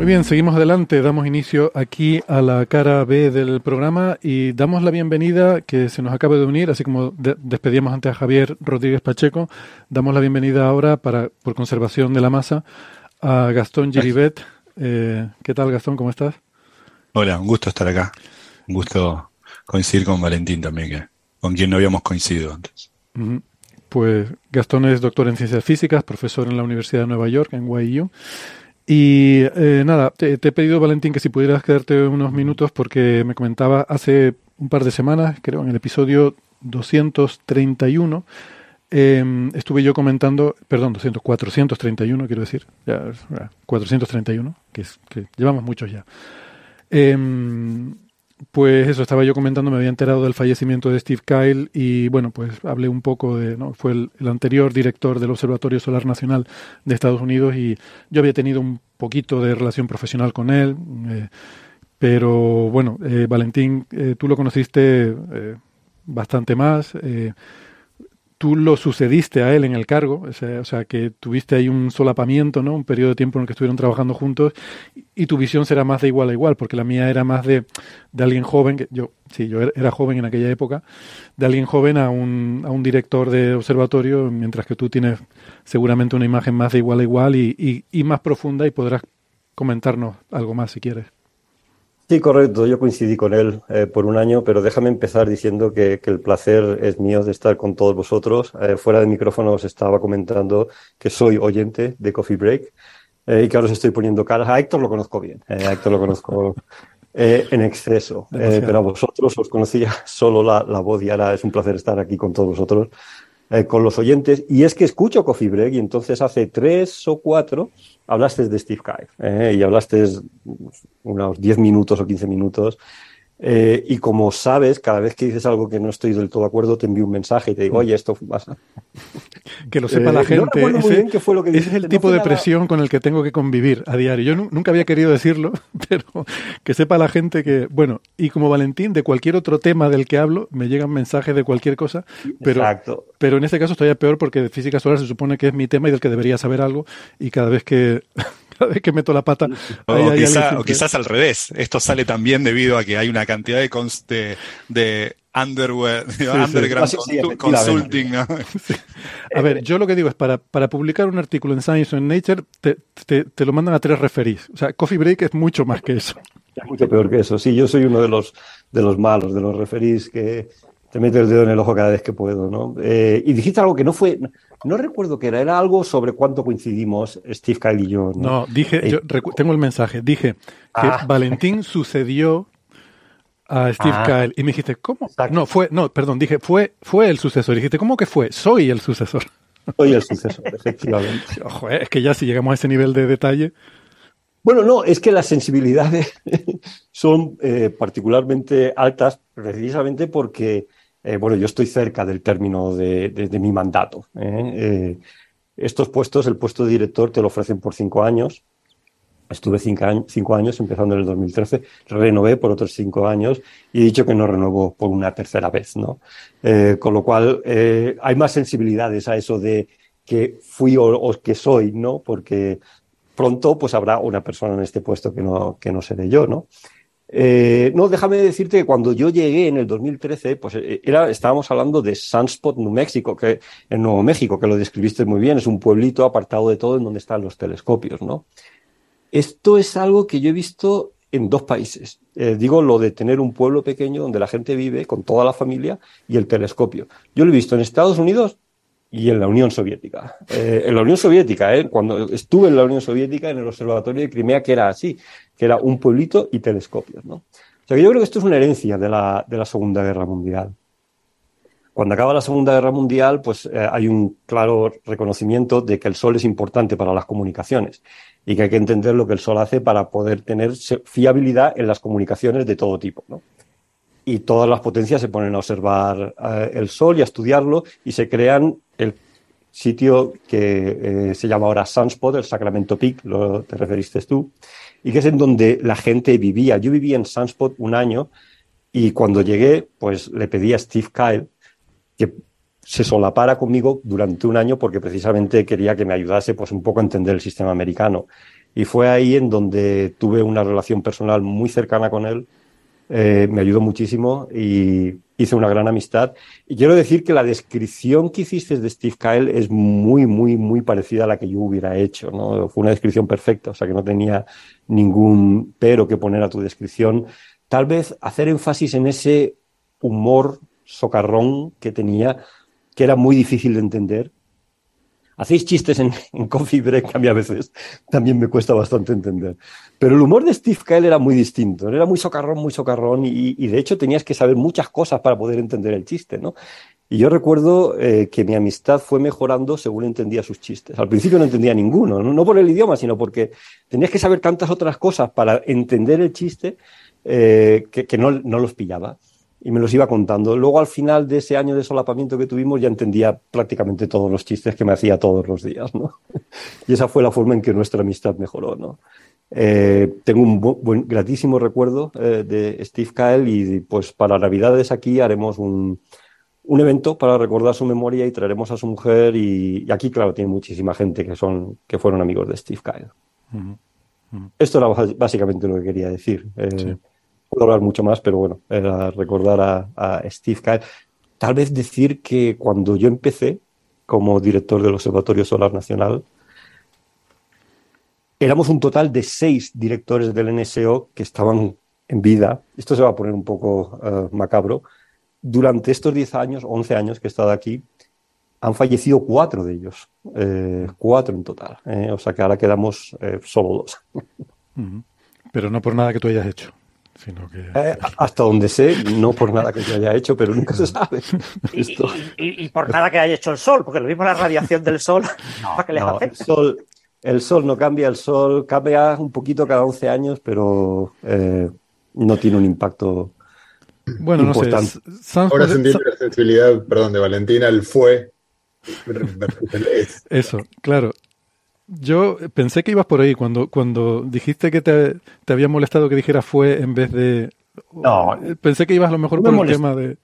Muy bien, seguimos adelante, damos inicio aquí a la cara B del programa y damos la bienvenida que se nos acaba de unir, así como de- despedíamos antes a Javier Rodríguez Pacheco, damos la bienvenida ahora para por conservación de la masa a Gastón Giribet. Eh, ¿Qué tal Gastón? ¿Cómo estás? Hola, un gusto estar acá. Un gusto coincidir con Valentín también, que, con quien no habíamos coincidido antes. Pues Gastón es doctor en ciencias físicas, profesor en la Universidad de Nueva York, en YU. Y eh, nada, te, he pedido, Valentín, que si pudieras quedarte unos minutos porque me comentaba hace un par de semanas, creo, en el episodio 231, eh, estuve yo comentando, perdón, 200, 431 quiero decir, ya, ya, 431, que, es, que llevamos muchos ya. Em, pues eso, estaba yo comentando, me había enterado del fallecimiento de Steve Kyle y bueno, pues hablé un poco de, ¿no? Fue el, anterior director del Observatorio Solar Nacional de Estados Unidos y yo había tenido un poquito de relación profesional con él, eh, pero bueno, eh, Valentín, eh, tú lo conociste eh, bastante más. Tú lo sucediste a él en el cargo, o sea, que tuviste ahí un solapamiento, ¿no? Un periodo de tiempo en el que estuvieron trabajando juntos y, tu visión será más de igual a igual, porque la mía era más de, de alguien joven, que yo, sí, yo era, era joven en aquella época, de alguien joven a un, a un director de observatorio, mientras que tú tienes seguramente una imagen más de igual a igual y, y, y más profunda y podrás comentarnos algo más si quieres. Sí, correcto. Yo coincidí con él eh, por un año, pero déjame empezar diciendo que, que el placer es mío de estar con todos vosotros. Eh, fuera de micrófono os estaba comentando que soy oyente de Coffee Break eh, y que ahora os estoy poniendo caras. A Héctor lo conozco bien, a Héctor lo conozco en exceso, pero a vosotros os conocía solo la, la voz y ahora es un placer estar aquí con todos vosotros, eh, con los oyentes. Y es que escucho Coffee Break y entonces hace tres o cuatro hablaste de Steve Kyle eh, y hablaste unos 10 minutos o 15 minutos. Eh, y como sabes, cada vez que dices algo que no estoy del todo de acuerdo, te envío un mensaje y te digo, oye, esto pasa. Que lo sepa Eh, la no gente. recuerdo muy bien qué fue lo que ese es dijiste, el no tipo de nada- presión con el que tengo que convivir a diario. Yo nu- nunca había querido decirlo, pero que sepa la gente que, bueno, y como Valentín, de cualquier otro tema del que hablo, me llegan mensajes de cualquier cosa, pero, Exacto. pero en este caso estoy peor porque de física solar se supone que es mi tema y del que debería saber algo, y cada vez que, cada vez que meto la pata, O, ahí quizá- quizás al revés. Esto sale también debido a que hay una cantidad de, cons- de, de underwear- underground Sí, consu- efectivamente. consulting. ¿no? A ver, yo lo que digo es, para, para publicar un artículo en Science o en Nature, te, te, te lo mandan a tres referís. O sea, Coffee Break es mucho más que eso. Es mucho peor que eso. Sí, yo soy uno de los, de los malos, de los referís que te mete el dedo en el ojo cada vez que puedo, ¿no? Eh, y dijiste algo que no fue, no recuerdo qué era, era algo sobre cuánto coincidimos Steve Kyle y yo, ¿no? No, dije, Eh, yo tengo el mensaje, dije que Ah. Valentín sucedió a Steve Ah. Kyle y me dijiste, ¿cómo? Exacto. No, fue, no, perdón, dije, fue, fue el sucesor. Y dijiste, ¿cómo que fue? Soy el sucesor. Soy el sucesor, efectivamente. Ojo, eh, es que ya si llegamos a ese nivel de detalle, Bueno, no, es que las sensibilidades son eh, particularmente altas precisamente porque, eh, bueno, yo estoy cerca del término de, de- de mi mandato. ¿eh? Eh, estos puestos, el puesto de director te lo ofrecen por cinco años. Estuve cinco, años, cinco años, empezando en el 2013, renové por otros cinco años y he dicho que no renuevo por una tercera vez, ¿no? Eh, con lo cual, eh, hay más sensibilidades a eso de que fui o, o que soy, ¿no? Porque pronto pues habrá una persona en este puesto que no, que no seré yo, ¿no? Eh, no, déjame decirte que cuando yo llegué en el 2013, pues eh, era, estábamos hablando de Sunspot, New México, que en Nuevo México, que lo describiste muy bien, es un pueblito apartado de todo en donde están los telescopios, ¿no? Esto es algo que yo he visto en dos países. Eh, digo lo de tener un pueblo pequeño donde la gente vive con toda la familia y el telescopio. Yo lo he visto en Estados Unidos y en la Unión Soviética. Eh, en la Unión Soviética, eh, cuando estuve en la Unión Soviética, en el Observatorio de Crimea, que era así, que era un pueblito y telescopios. ¿no? O sea que yo creo que esto es una herencia de la, de la Segunda Guerra Mundial. Cuando acaba la Segunda Guerra Mundial, pues eh, hay un claro reconocimiento de que el Sol es importante para las comunicaciones y que hay que entender lo que el Sol hace para poder tener fiabilidad en las comunicaciones de todo tipo. ¿no? Y todas las potencias se ponen a observar eh, el Sol y a estudiarlo y se crean el sitio que eh, se llama ahora Sunspot, el Sacramento Peak, lo te referiste tú, y que es en donde la gente vivía. Yo viví en Sunspot un año y cuando llegué, pues le pedí a Steve Kyle que se solapara conmigo durante un año porque precisamente quería que me ayudase pues un poco a entender el sistema americano. Y fue ahí en donde tuve una relación personal muy cercana con él eh, me ayudó muchísimo y hice una gran amistad. Y quiero decir que la descripción que hiciste de Steve Kyle es muy, muy, muy parecida a la que yo hubiera hecho. ¿no? Fue una descripción perfecta, o sea que no tenía ningún pero que poner a tu descripción. Tal vez hacer énfasis en ese humor socarrón que tenía, que era muy difícil de entender, Hacéis chistes en, Coffee Break a mí a veces también me cuesta bastante entender. Pero el humor de Steve Kyle era muy distinto. Era muy socarrón, muy socarrón y, de hecho tenías que saber muchas cosas para poder entender el chiste, ¿no? Y yo recuerdo eh, que mi amistad fue mejorando según entendía sus chistes. Al principio no entendía ninguno, no, por el idioma, sino porque tenías que saber tantas otras cosas para entender el chiste eh, que, no los pillaba y me los iba contando. Luego, al final de ese año de solapamiento que tuvimos, ya entendía prácticamente todos los chistes que me hacía todos los días, ¿no? y esa fue la forma en que nuestra amistad mejoró, ¿no? Eh, tengo un buen, gratísimo recuerdo eh, de Steve Kyle y pues para Navidades aquí haremos un, un, evento para recordar su memoria y traeremos a su mujer y, aquí, claro, tiene muchísima gente que, son, que fueron amigos de Steve Kyle. Esto era básicamente lo que quería decir. Eh, puedo hablar mucho más, pero bueno, era recordar a, Steve Kyle. Tal vez decir que cuando yo empecé como director del Observatorio Solar Nacional, éramos un total de seis directores del NSO que estaban en vida. Esto se va a poner un poco eh, macabro. Durante estos 10 años, 11 años que he estado aquí, han fallecido cuatro de ellos. Eh, cuatro en total. Eh, o sea que ahora quedamos solo dos. Pero no por nada que tú hayas hecho. Eh, hasta donde sé, no por nada que yo haya hecho, pero nunca se sabe. Y, por nada que haya hecho el sol, porque lo mismo la radiación del sol, El sol, el sol no cambia, el sol cambia un poquito cada 11 años, pero eh, no tiene un impacto bueno, importante. No Ahora sentí la sensibilidad, perdón, de Valentina, el fue. Eso, claro. Yo pensé que ibas por ahí cuando, cuando dijiste que te, había molestado que dijera fue en vez de. No. Pensé que ibas a lo mejor por el tema de.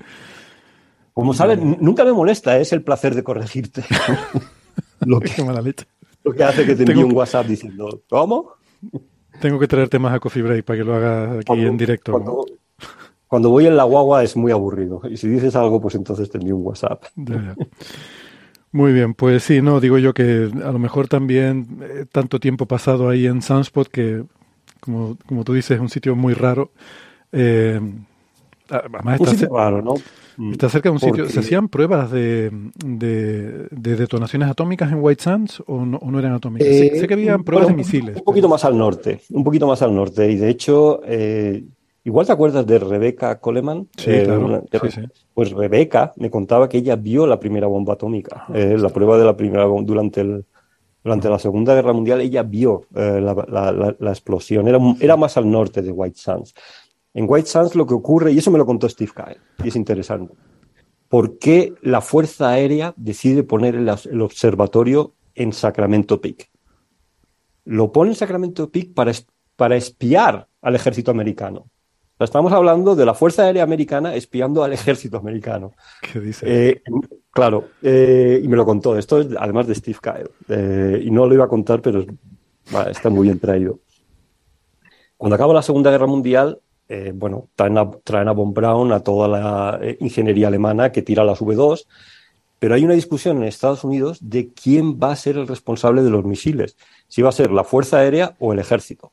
Como sabes, nunca me molesta, es el placer de corregirte. lo, que, mala leche. lo que hace que te envíe un WhatsApp diciendo, ¿cómo? Tengo que traerte más a Coffee Break para que lo hagas aquí en directo. Cuando, voy en la guagua es muy aburrido. Y si dices algo, pues entonces te envío un WhatsApp. Muy bien, pues sí, no, digo yo que a lo mejor también eh, tanto tiempo pasado ahí en Sunspot que, como, como tú dices, es un sitio muy raro. Eh, además está, raro, ¿no? Mm. está cerca de un sitio. ¿Se hacían pruebas de, de, detonaciones atómicas en White Sands o no, eran atómicas? sé, que había pruebas de misiles. Un poquito más al norte, un poquito más al norte. Y de hecho, eh, Igual te acuerdas de Rebecca Coleman. Sí, eh, claro. Pues Rebecca me contaba que ella vio la primera bomba atómica, ah, eh, la prueba de la primera bomba durante el, durante la Segunda Guerra Mundial. Ella vio eh, la, explosión. Era, era más al norte de White Sands. En White Sands lo que ocurre, y eso me lo contó Steve Kyle, y es interesante, ¿por qué la Fuerza Aérea decide poner el, el observatorio en Sacramento Peak? Lo pone en Sacramento Peak para, para espiar al ejército americano. Estamos hablando de la Fuerza Aérea Americana espiando al ejército americano. ¿Qué dice? Eh, claro, eh, y me lo contó. Esto es además de Steve Kyle. Eh, y no lo iba a contar, pero está muy bien traído. Cuando acaba la Segunda Guerra Mundial, bueno, traen a, traen a Von Braun a toda la ingeniería alemana que tira las V2, pero hay una discusión en Estados Unidos de quién va a ser el responsable de los misiles, si va a ser la Fuerza Aérea o el Ejército.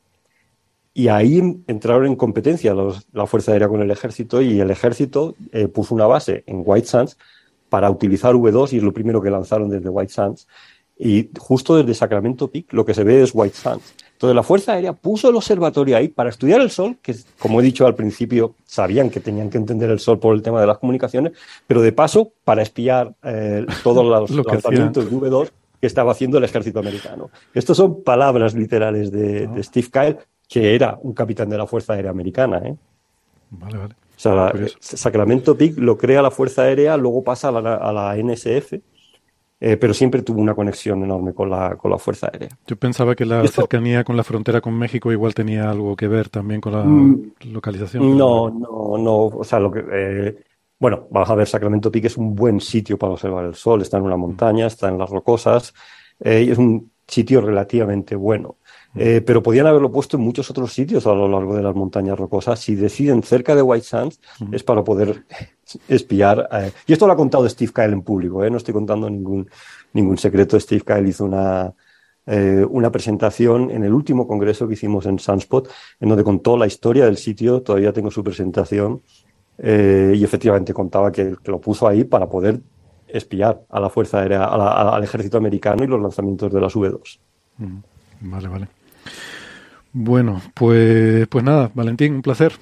Y ahí entraron en competencia la Fuerza Aérea con el Ejército y el Ejército eh, puso una base en White Sands para utilizar V2 y es lo primero que lanzaron desde White Sands. Y justo desde Sacramento Peak lo que se ve es White Sands. Entonces la Fuerza Aérea puso el observatorio ahí para estudiar el Sol, que como he dicho al principio, sabían que tenían que entender el Sol por el tema de las comunicaciones, pero de paso para espiar eh, todos los lanzamientos de V2 que estaba haciendo el ejército americano. Estas son palabras literales de, de Steve Kyle, que era un capitán de la Fuerza Aérea Americana. ¿eh? Vale, vale. O sea, la- Curioso. Sacramento Peak lo crea la Fuerza Aérea, luego pasa a la, a la NSF, eh, pero siempre tuvo una conexión enorme con la, con la Fuerza Aérea. Yo pensaba que la cercanía con la frontera con México igual tenía algo que ver también con la Mm, localización. No, no, no. O sea, lo que. eh, bueno, vamos a ver, Sacramento Peak es un buen sitio para observar el sol. Está en una montaña, está en las rocosas, eh, y es un sitio relativamente bueno. Eh, pero podían haberlo puesto en muchos otros sitios a lo largo de las montañas rocosas. Si deciden cerca de White Sands, es para poder espiar. eh, y esto lo ha contado Steve Kyle en público, eh, no estoy contando ningún, ningún secreto. Steve Kyle hizo una, eh, una presentación en el último congreso que hicimos en Sunspot, en donde contó la historia del sitio. Todavía tengo su presentación. eh, y efectivamente contaba que, que lo puso ahí para poder espiar a la Fuerza Aérea, a la- al ejército americano y los lanzamientos de las V2. Mm, Vale, vale. Bueno, pues, pues nada, Valentín, un placer.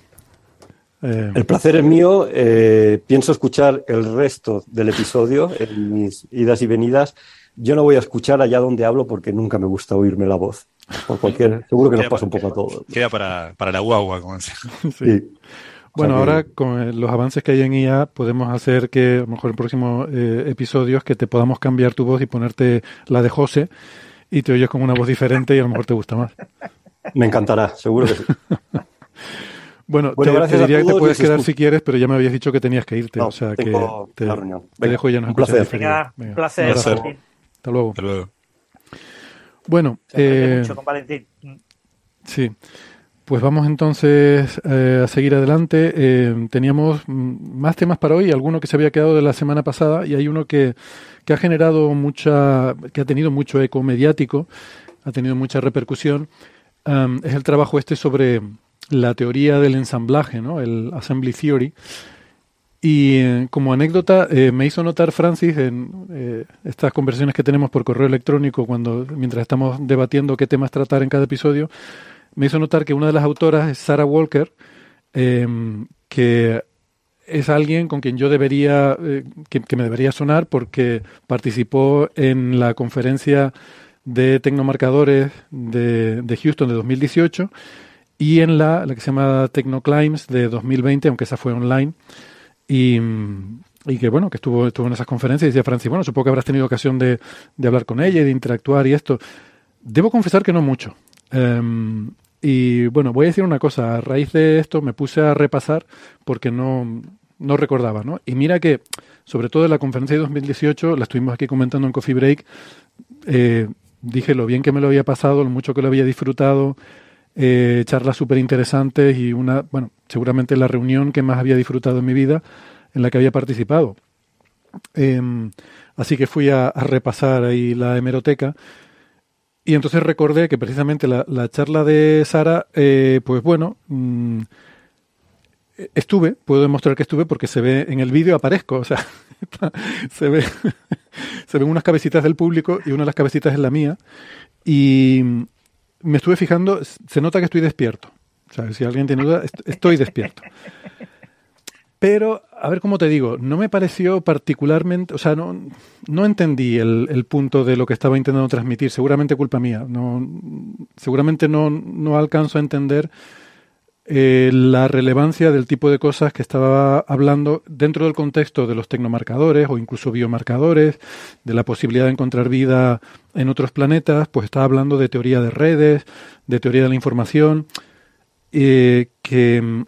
Eh, El placer es mío. eh, pienso escuchar el resto del episodio en mis idas y venidas. Yo no voy a escuchar allá donde hablo porque nunca me gusta oírme la voz. Por cualquier, seguro que nos pasa un poco a todos. Queda para, para la guagua, como decía. sí. Sí. Bueno, O sea que- ahora con los avances que hay en IA podemos hacer que a lo mejor en próximos eh, episodios que te podamos cambiar tu voz y ponerte la de José y te oyes con una voz diferente y a lo mejor te gusta más. Me encantará, seguro que sí. Bueno, Bueno, te, gracias te a diría que te puedes quedar si quieres, pero ya me habías dicho que tenías que irte, No, o sea que te, la reunión. te Venga, dejo y ya nos un placer. Venga, Venga, un placer. un. Hasta luego. Hasta luego. Bueno, eh, mucho con Valentín. Sí, pues vamos entonces eh, a seguir adelante. Eh, teníamos más temas para hoy, alguno que se había quedado de la semana pasada y hay uno que, que ha generado mucha, que ha tenido mucho eco mediático, ha tenido mucha repercusión. Es el trabajo este sobre la teoría del ensamblaje, ¿no? El assembly theory. Y eh, como anécdota, eh, me hizo notar Francis en eh, estas conversaciones que tenemos por correo electrónico cuando mientras estamos debatiendo qué temas tratar en cada episodio, me hizo notar que una de las autoras es Sarah Walker, eh, que es alguien con quien yo debería, que me debería sonar porque participó en la conferencia de tecnomarcadores de, de Houston de 2018 y en la, la que se llama Tecnoclimbs de 2020, aunque esa fue online. Y, y que bueno, que estuvo, estuvo en esas conferencias y decía Francis, bueno, supongo que habrás tenido ocasión de, de hablar con ella y de interactuar y esto. Debo confesar que no mucho. Em, y bueno, voy a decir una cosa, a raíz de esto me puse a repasar porque no, no recordaba, ¿no? Y mira que, sobre todo en la conferencia de 2018, la estuvimos aquí comentando en Coffee Break, eh, dije lo bien que me lo había pasado, lo mucho que lo había disfrutado, eh, charlas súper interesantes y una, bueno, seguramente la reunión que más había disfrutado en mi vida en la que había participado. Em, así que fui a, repasar ahí la hemeroteca y entonces recordé que precisamente la, la charla de Sara, eh, pues bueno, mm, estuve, puedo demostrar que estuve porque se ve en el vídeo, aparezco, o sea, se ve, se ven unas cabecitas del público y una de las cabecitas es la mía y me estuve fijando, se nota que estoy despierto. Sea, si alguien tiene duda, est- estoy despierto. Pero, a ver cómo te digo, no me pareció particularmente, o sea, no, no entendí el, el punto de lo que estaba intentando transmitir, seguramente culpa mía, no, seguramente no, no alcanzo a entender eh, la relevancia del tipo de cosas que estaba hablando dentro del contexto de los tecnomarcadores o incluso biomarcadores, de la posibilidad de encontrar vida en otros planetas, pues estaba hablando de teoría de redes, de teoría de la información, eh, que mm,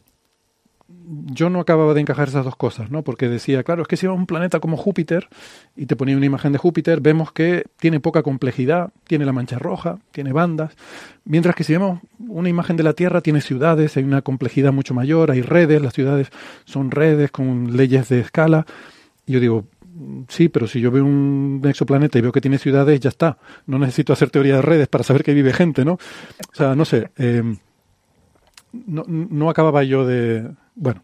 yo no acababa de encajar esas dos cosas, ¿no? Porque decía, claro, es que si vamos a un planeta como Júpiter y te ponía una imagen de Júpiter, vemos que tiene poca complejidad, tiene la mancha roja, tiene bandas, mientras que si vemos una imagen de la Tierra, tiene ciudades, hay una complejidad mucho mayor, hay redes, las ciudades son redes con leyes de escala. Y yo digo, sí, pero si yo veo un exoplaneta y veo que tiene ciudades, ya está. No necesito hacer teoría de redes para saber que vive gente, ¿no? O sea, no sé. eh, no, no acababa yo de... Bueno.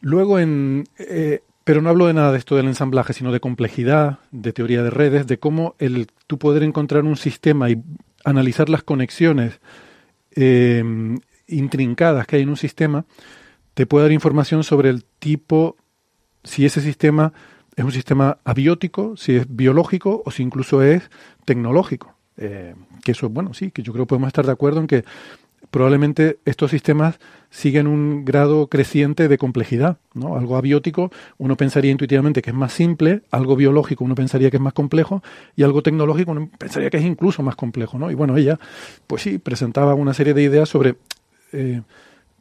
Luego en... eh, pero no hablo de nada de esto del ensamblaje, sino de complejidad, de teoría de redes, de cómo el tú poder encontrar un sistema y analizar las conexiones eh, intrincadas que hay en un sistema, te puede dar información sobre el tipo, si ese sistema es un sistema abiótico, si es biológico o si incluso es tecnológico. Eh, que eso, bueno, sí, que yo creo que podemos estar de acuerdo en que probablemente estos sistemas siguen un grado creciente de complejidad. ¿no? Algo abiótico uno pensaría intuitivamente que es más simple, algo biológico uno pensaría que es más complejo y algo tecnológico uno pensaría que es incluso más complejo. ¿no? Y bueno, ella, pues sí, presentaba una serie de ideas sobre eh,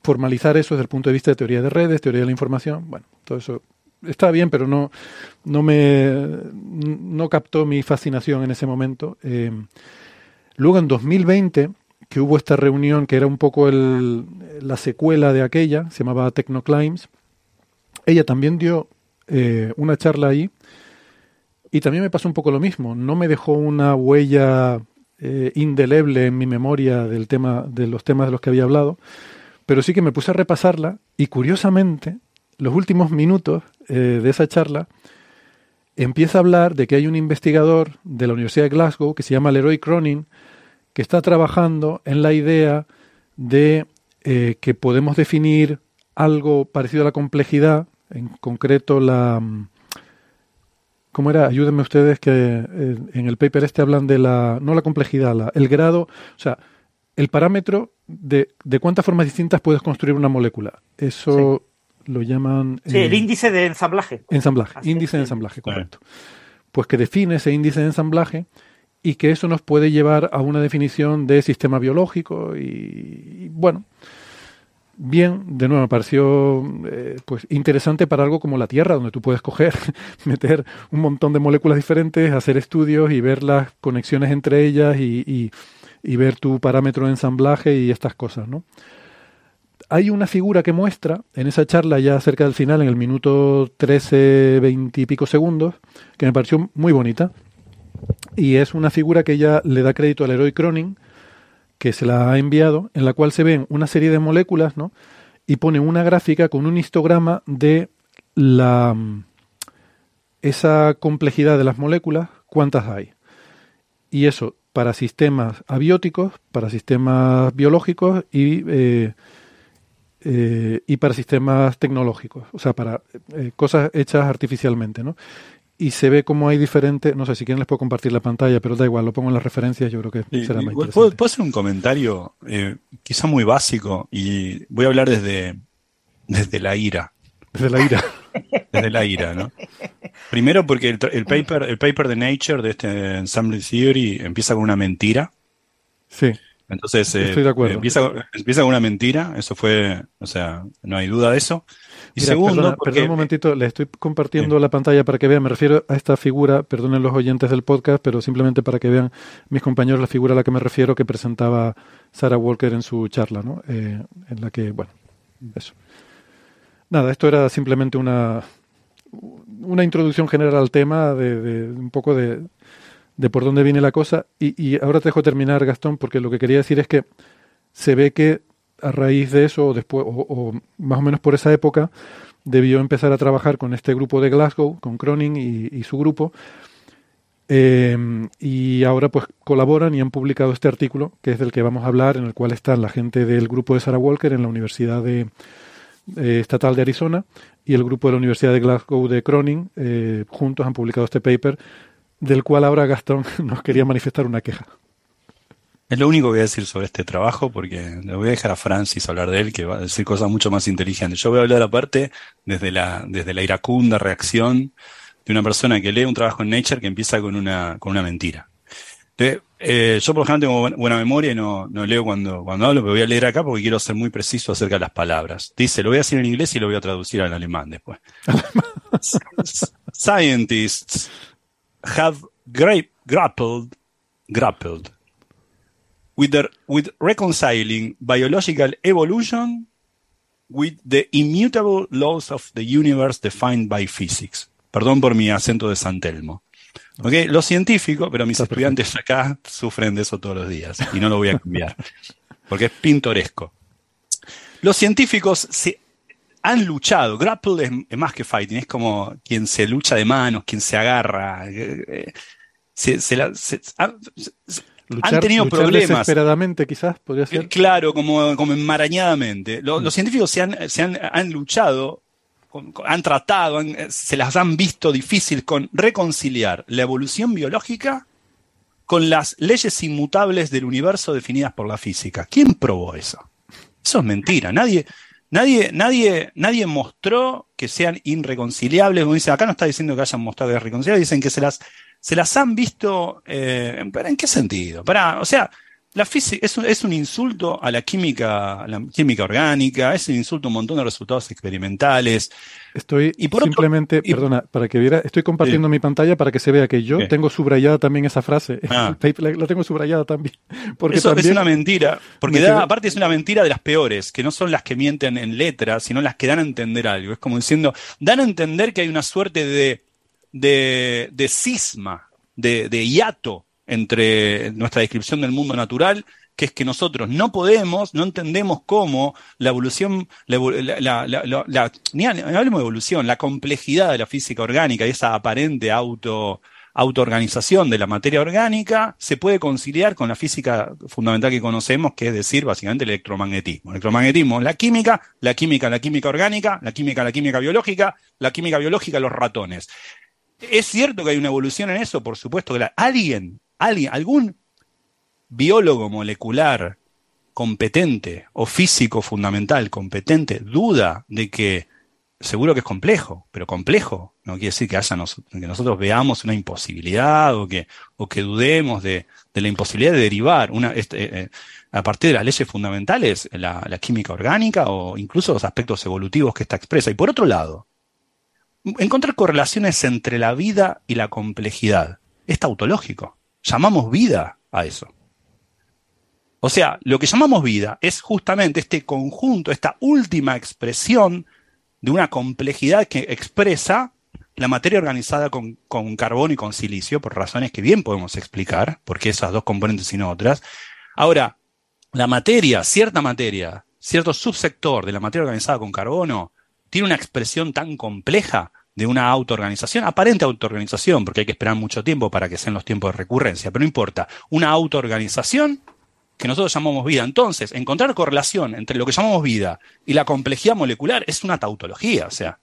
formalizar eso desde el punto de vista de teoría de redes, teoría de la información. Bueno, todo eso está bien, pero no, no me no captó mi fascinación en ese momento. Eh, luego en 2020 que hubo esta reunión que era un poco el, la secuela de aquella, se llamaba Technoclimes. Ella también dio eh, una charla ahí y también me pasó un poco lo mismo. No me dejó una huella eh, indeleble en mi memoria del tema, de los temas de los que había hablado, pero sí que me puse a repasarla y curiosamente los últimos minutos eh, de esa charla empieza a hablar de que hay un investigador de la Universidad de Glasgow que se llama Leroy Cronin, que está trabajando en la idea de eh, que podemos definir algo parecido a la complejidad, en concreto la... Mm, ¿Cómo era? Ayúdenme ustedes que eh, en el paper este hablan de la... no la complejidad, la, el grado, o sea, el parámetro de, de cuántas formas distintas puedes construir una molécula. Eso lo llaman... Sí, el eh, índice de ensamblaje. Ensamblaje, Así índice de ensamblaje, correcto. Pues que define ese índice de ensamblaje y que eso nos puede llevar a una definición de sistema biológico y, bueno, bien, de nuevo me pareció eh, pues interesante para algo como la Tierra, donde tú puedes coger, meter un montón de moléculas diferentes, hacer estudios y ver las conexiones entre ellas y, y, y ver tu parámetro de ensamblaje y estas cosas, ¿no? hay una figura que muestra en esa charla ya cerca del final, en el minuto 13, 20 y pico segundos, que me pareció muy bonita. Y es una figura que ella le da crédito al héroe Cronin, que se la ha enviado, en la cual se ven una serie de moléculas, ¿no? Y pone una gráfica con un histograma de la esa complejidad de las moléculas, cuántas hay. Y eso para sistemas abióticos, para sistemas biológicos y eh, eh, y para sistemas tecnológicos, o sea, para eh, cosas hechas artificialmente, ¿no? Y se ve como hay diferentes, no sé si quieren les puedo compartir la pantalla, pero da igual, lo pongo en las referencias, yo creo que Sí, será más interesante. ¿puedo, puedo hacer un comentario eh, quizá muy básico y voy a hablar desde, desde la ira. Desde la ira. Desde la ira, ¿no? Primero porque el, paper, el paper de Nature de este Ensemble Theory empieza con una mentira. Sí, Entonces, eh, Estoy de acuerdo. Empieza, empieza con una mentira. Eso fue, o sea, no hay duda de eso. Y Mira, segundo, perdona, porque- perdona un momentito, le estoy compartiendo la pantalla para que vean, me refiero a esta figura, perdonen los oyentes del podcast, pero simplemente para que vean mis compañeros la figura a la que me refiero que presentaba Sarah Walker en su charla, ¿no? Eh, en la que, bueno, eso. Nada, esto era simplemente una, una introducción general al tema, de, de un poco de, de por dónde viene la cosa. Y, y ahora te dejo terminar, Gastón, porque lo que quería decir es que se ve que a raíz de eso, o después, o, más o menos por esa época, debió empezar a trabajar con este grupo de Glasgow, con Cronin y, y su grupo. Eh, y ahora pues colaboran y han publicado este artículo, que es del que vamos a hablar, en el cual están la gente del grupo de Sarah Walker en la Universidad de, eh, Estatal de Arizona y el grupo de la Universidad de Glasgow de Cronin, eh, juntos han publicado este paper, del cual ahora Gastón nos quería manifestar una queja. Es lo único que voy a decir sobre este trabajo, porque le voy a dejar a Francis hablar de él, que va a decir cosas mucho más inteligentes. Yo voy a hablar aparte desde la, desde la iracunda reacción de una persona que lee un trabajo en Nature que empieza con una, con una mentira. Entonces, eh, yo por ejemplo tengo buena- memoria y no, no leo cuando, cuando hablo, pero voy a leer acá porque quiero ser muy preciso acerca de las palabras. Dice, lo voy a decir en inglés y lo voy a traducir al alemán después. Scientists have gra- grappled, grappled with, the, with reconciling biological evolution with the immutable laws of the universe defined by physics. Perdón por mi acento de San Telmo. ¿Ok? Los científicos, pero mis estudiantes acá sufren de eso todos los días y no lo voy a cambiar porque es pintoresco. Los científicos se han luchado. Grapple es, es más que fighting, es como quien se lucha de manos, quien se agarra. eh, eh, se- se la- se- han tenido luchar problemas. desesperadamente, quizás, podría Eh, ser. Claro, como, como enmarañadamente. Lo- Los, científicos se han, se han, han luchado, han tratado, han- eh, se las han visto difícil con reconciliar la evolución biológica con las leyes inmutables del universo definidas por la física. ¿Quién probó eso? Eso es mentira. Nadie, nadie, nadie, nadie mostró que sean irreconciliables. Como dice, acá no está diciendo que hayan mostrado irreconciliables, dicen que se las, se las han visto. Eh, ¿En qué sentido? Para, o sea, la física es un, es un insulto a la química, a la química orgánica, es un insulto a un montón de resultados experimentales. Estoy Y por otro- simplemente, y- perdona, para que viera, estoy compartiendo mi pantalla para que se vea que yo ¿Qué? tengo subrayada también esa frase. Ah. La, la tengo subrayada también. Porque Eso también, es una mentira, porque me da- quedé- aparte es una mentira de las peores, que no son las que mienten en letras, sino las que dan a entender algo. Es como diciendo, dan a entender que hay una suerte de, de, de cisma, de, de hiato entre nuestra descripción del mundo natural, que es que nosotros no podemos, no entendemos cómo la evolución, la, la- la- de evolución, la complejidad de la física orgánica y esa aparente auto, autoorganización de la materia orgánica se puede conciliar con la física fundamental que conocemos, que es decir, básicamente el electromagnetismo. El electromagnetismo la química, la química, la química orgánica, la química, la química biológica, la química biológica, los ratones. ¿Es cierto que hay una evolución en eso? Por supuesto que alguien, alguien, algún biólogo molecular competente o físico fundamental competente duda de que seguro que es complejo, pero complejo no quiere decir que haya que nosotros veamos una imposibilidad o que, o que dudemos de, de la imposibilidad de derivar una, este, eh, eh, a partir de las leyes fundamentales la, la química orgánica o incluso los aspectos evolutivos que está expresa. Y por otro lado, encontrar correlaciones entre la vida y la complejidad es tautológico. Llamamos vida a eso. O sea, lo que llamamos vida es justamente este conjunto, esta última expresión de una complejidad que expresa la materia organizada con, con carbón y con silicio, por razones que bien podemos explicar, porque esas dos componentes y no otras. Ahora, la materia, cierta materia, cierto subsector de la materia organizada con carbono, tiene una expresión tan compleja de una autoorganización, aparente autoorganización, porque hay que esperar mucho tiempo para que sean los tiempos de recurrencia, pero no importa, una autoorganización que nosotros llamamos vida. Entonces, encontrar correlación entre lo que llamamos vida y la complejidad molecular es una tautología, o sea,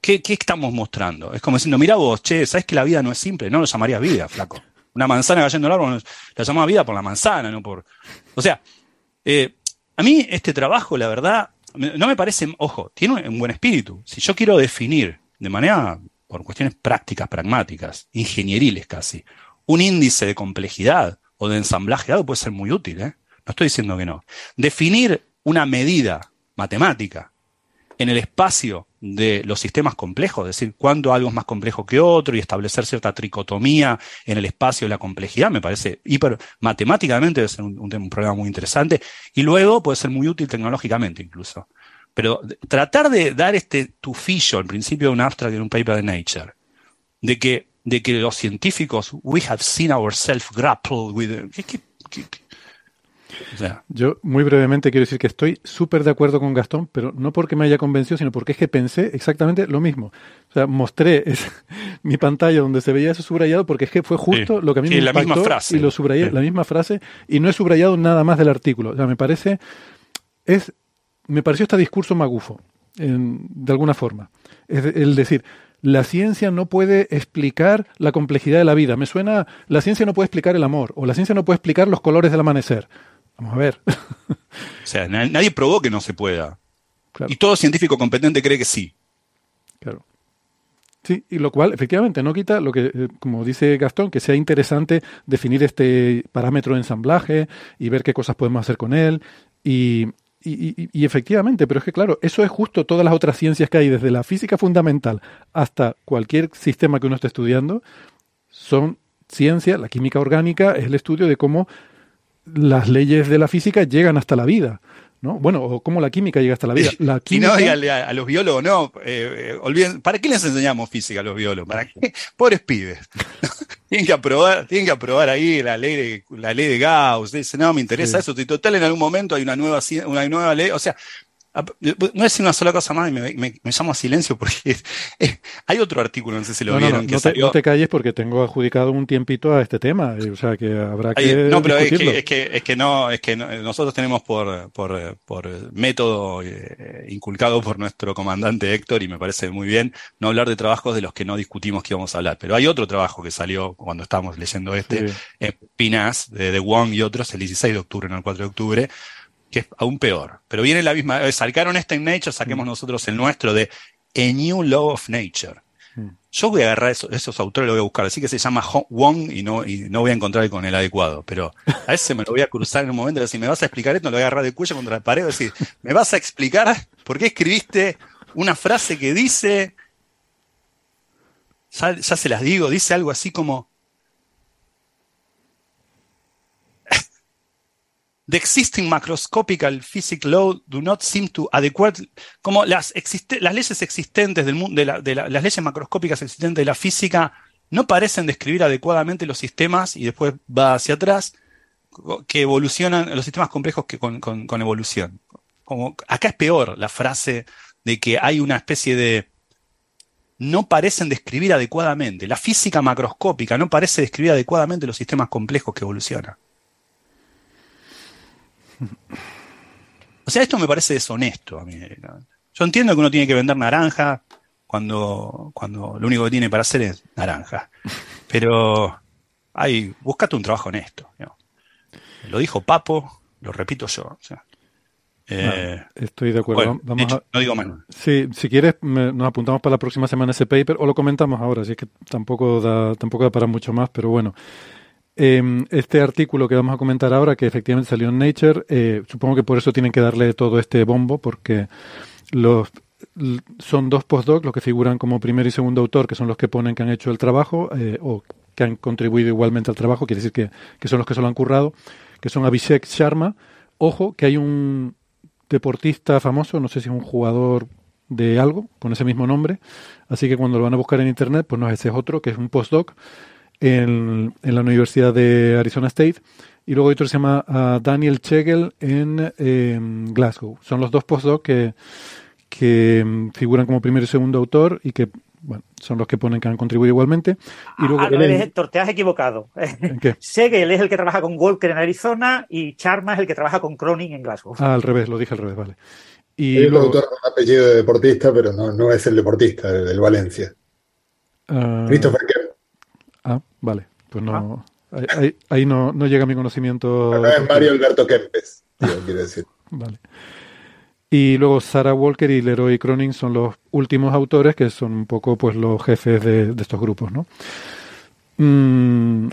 ¿qué, qué estamos mostrando? Es como diciendo, mira vos, che, ¿sabes que la vida no es simple? No lo llamarías vida, flaco. Una manzana cayendo al árbol, la llamamos vida por la manzana, no por... O sea, eh, a mí este trabajo, la verdad, no me parece, ojo, tiene un buen espíritu. Si yo quiero definir de manera, por cuestiones prácticas, pragmáticas, ingenieriles casi, un índice de complejidad o de ensamblaje dado puede ser muy útil, ¿eh? No estoy diciendo que no. Definir una medida matemática en el espacio de los sistemas complejos, es decir, cuándo algo es más complejo que otro y establecer cierta tricotomía en el espacio de la complejidad, me parece hiper matemáticamente debe ser un, un, un problema muy interesante y luego puede ser muy útil tecnológicamente incluso. Pero tratar de dar este tufillo al principio de un abstract en un paper de Nature, de que, de que los científicos, we have seen ourselves grapple with, ¿qué- qué- qué- o sea, Yo muy brevemente quiero decir que estoy súper de acuerdo con Gastón, pero no porque me haya convencido, sino porque es que pensé exactamente lo mismo. O sea, mostré es- mi pantalla donde se veía eso subrayado porque es que fue justo Sí, lo que a mí sí, me la misma impactó frase. y lo subrayé, Sí. la misma frase, y no he subrayado nada más del artículo. O sea, me parece, es, me pareció este discurso magufo, en- de alguna forma. Es de- el decir, la ciencia no puede explicar la complejidad de la vida. Me suena, la ciencia no puede explicar el amor, o la ciencia no puede explicar los colores del amanecer. Vamos a ver. o sea, na- nadie probó que no se pueda. Claro. Y todo científico competente cree que sí. Claro. Sí, y lo cual efectivamente no quita lo que, eh, como dice Gastón, que sea interesante definir este parámetro de ensamblaje y ver qué cosas podemos hacer con él. Y, y- y- efectivamente, pero es que claro, eso es justo todas las otras ciencias que hay, desde la física fundamental hasta cualquier sistema que uno esté estudiando, son ciencia, la química orgánica es el estudio de cómo las leyes de la física llegan hasta la vida. ¿No? Bueno, o cómo la química llega hasta la vida. La Y química, no, a, a los biólogos, no, eh, eh, olviden, ¿para qué les enseñamos física a los biólogos? ¿Para qué? Pobres pibes. tienen que aprobar, tienen que aprobar ahí la ley de, la ley de Gauss. Dicen, no, me interesa Sí. eso. Si total en algún momento hay una nueva, una nueva ley. O sea, Ah, no decir una sola cosa más y me, me, llamo a silencio porque hay otro artículo, no sé si lo no, vieron. No, no, te, no, te, calles porque tengo adjudicado un tiempito a este tema. O sea que habrá que. no, pero es que, es que, es que, no, es que nosotros tenemos por, por, por método eh, inculcado por nuestro comandante Héctor y me parece muy bien no hablar de trabajos de los que no discutimos que íbamos a hablar. Pero hay otro trabajo que salió cuando estábamos leyendo este, sí. en Pinas, de, de Wong y otros, el 16 de octubre, no el 4 de octubre que es aún peor. Pero viene la misma, eh, sacaron este en Nature, saquemos mm. nosotros el nuestro de A New Law of Nature. Mm. Yo voy a agarrar esos, esos autores, lo voy a buscar, así que se llama Wong y no, y no voy a encontrar con el adecuado, pero a ese me lo voy a cruzar en un momento, decir, me vas a explicar esto, lo voy a agarrar de cuello contra la pared, y decir, me vas a explicar por qué escribiste una frase que dice, ya, ya se las digo, dice algo así como, the existing macroscopical physics law do not seem to adequate, como las, leyes existentes del mundo, las leyes macroscópicas existentes de la física no parecen describir adecuadamente los sistemas y después va hacia atrás que evolucionan, los sistemas complejos que con, con, con evolución. Como, acá es peor la frase de que hay una especie de no parecen describir adecuadamente. La física macroscópica no parece describir adecuadamente los sistemas complejos que evolucionan. O sea, esto me parece deshonesto a mí. Yo entiendo que uno tiene que vender naranja cuando, cuando lo único que tiene para hacer es naranja. Pero hay, búscate un trabajo honesto. ¿no? Lo dijo Papo, lo repito yo. O sea, eh, estoy de acuerdo. Bueno, Vamos hecho, a, no digo más. Sí, si quieres, me, nos apuntamos para la próxima semana ese paper o lo comentamos ahora, así que tampoco da, tampoco da para mucho más, pero bueno. Eh, este artículo que vamos a comentar ahora, que efectivamente salió en Nature, eh, supongo que por eso tienen que darle todo este bombo, porque los son dos postdocs los que figuran como primer y segundo autor, que son los que ponen que han hecho el trabajo eh, o que han contribuido igualmente al trabajo, quiere decir que, que son los que se lo han currado, que son Abhishek Sharma. Ojo, que hay un deportista famoso, no sé si es un jugador de algo, con ese mismo nombre, así que cuando lo van a buscar en internet, pues no, ese es otro, que es un postdoc, en, en, la Universidad de Arizona State. Y luego otro se llama uh, Daniel Chegel en eh, Glasgow. Son los dos postdocs que, que um, figuran como primer y segundo autor y que bueno, son los que ponen que han contribuido igualmente. Y luego, ah, no, Héctor, te has equivocado. ¿En qué? Segel es el que trabaja con Walker en Arizona y Charma es el que trabaja con Cronin en Glasgow. Ah, al revés, lo dije al revés, vale. Y Hay luego, un autor con apellido de deportista, pero no, no es el deportista, el del Valencia. uh, Christopher Kemp. Vale. Pues no. Ahí, ahí, ahí no, no, llega mi conocimiento. No, es Mario Alberto Kempes, quiero decir. Vale. Y luego Sarah Walker y Leroy Cronin son los últimos autores que son un poco pues los jefes de, de estos grupos, ¿no? Mm,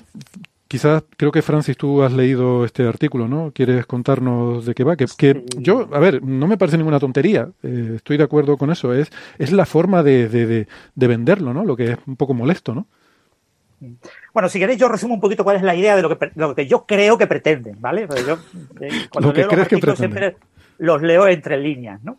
quizás creo que Francis tú has leído este artículo, ¿no? ¿Quieres contarnos de qué va? Que, que yo, a ver, no me parece ninguna tontería. Eh, estoy de acuerdo con eso. Es, es la forma de, de, de, de venderlo, ¿no? Lo que es un poco molesto, ¿no? Bueno, si queréis, yo resumo un poquito cuál es la idea de lo que, lo que yo creo que pretenden, ¿vale? Yo, eh, cuando lo que leo crees los que pretenden. siempre los leo entre líneas, ¿no?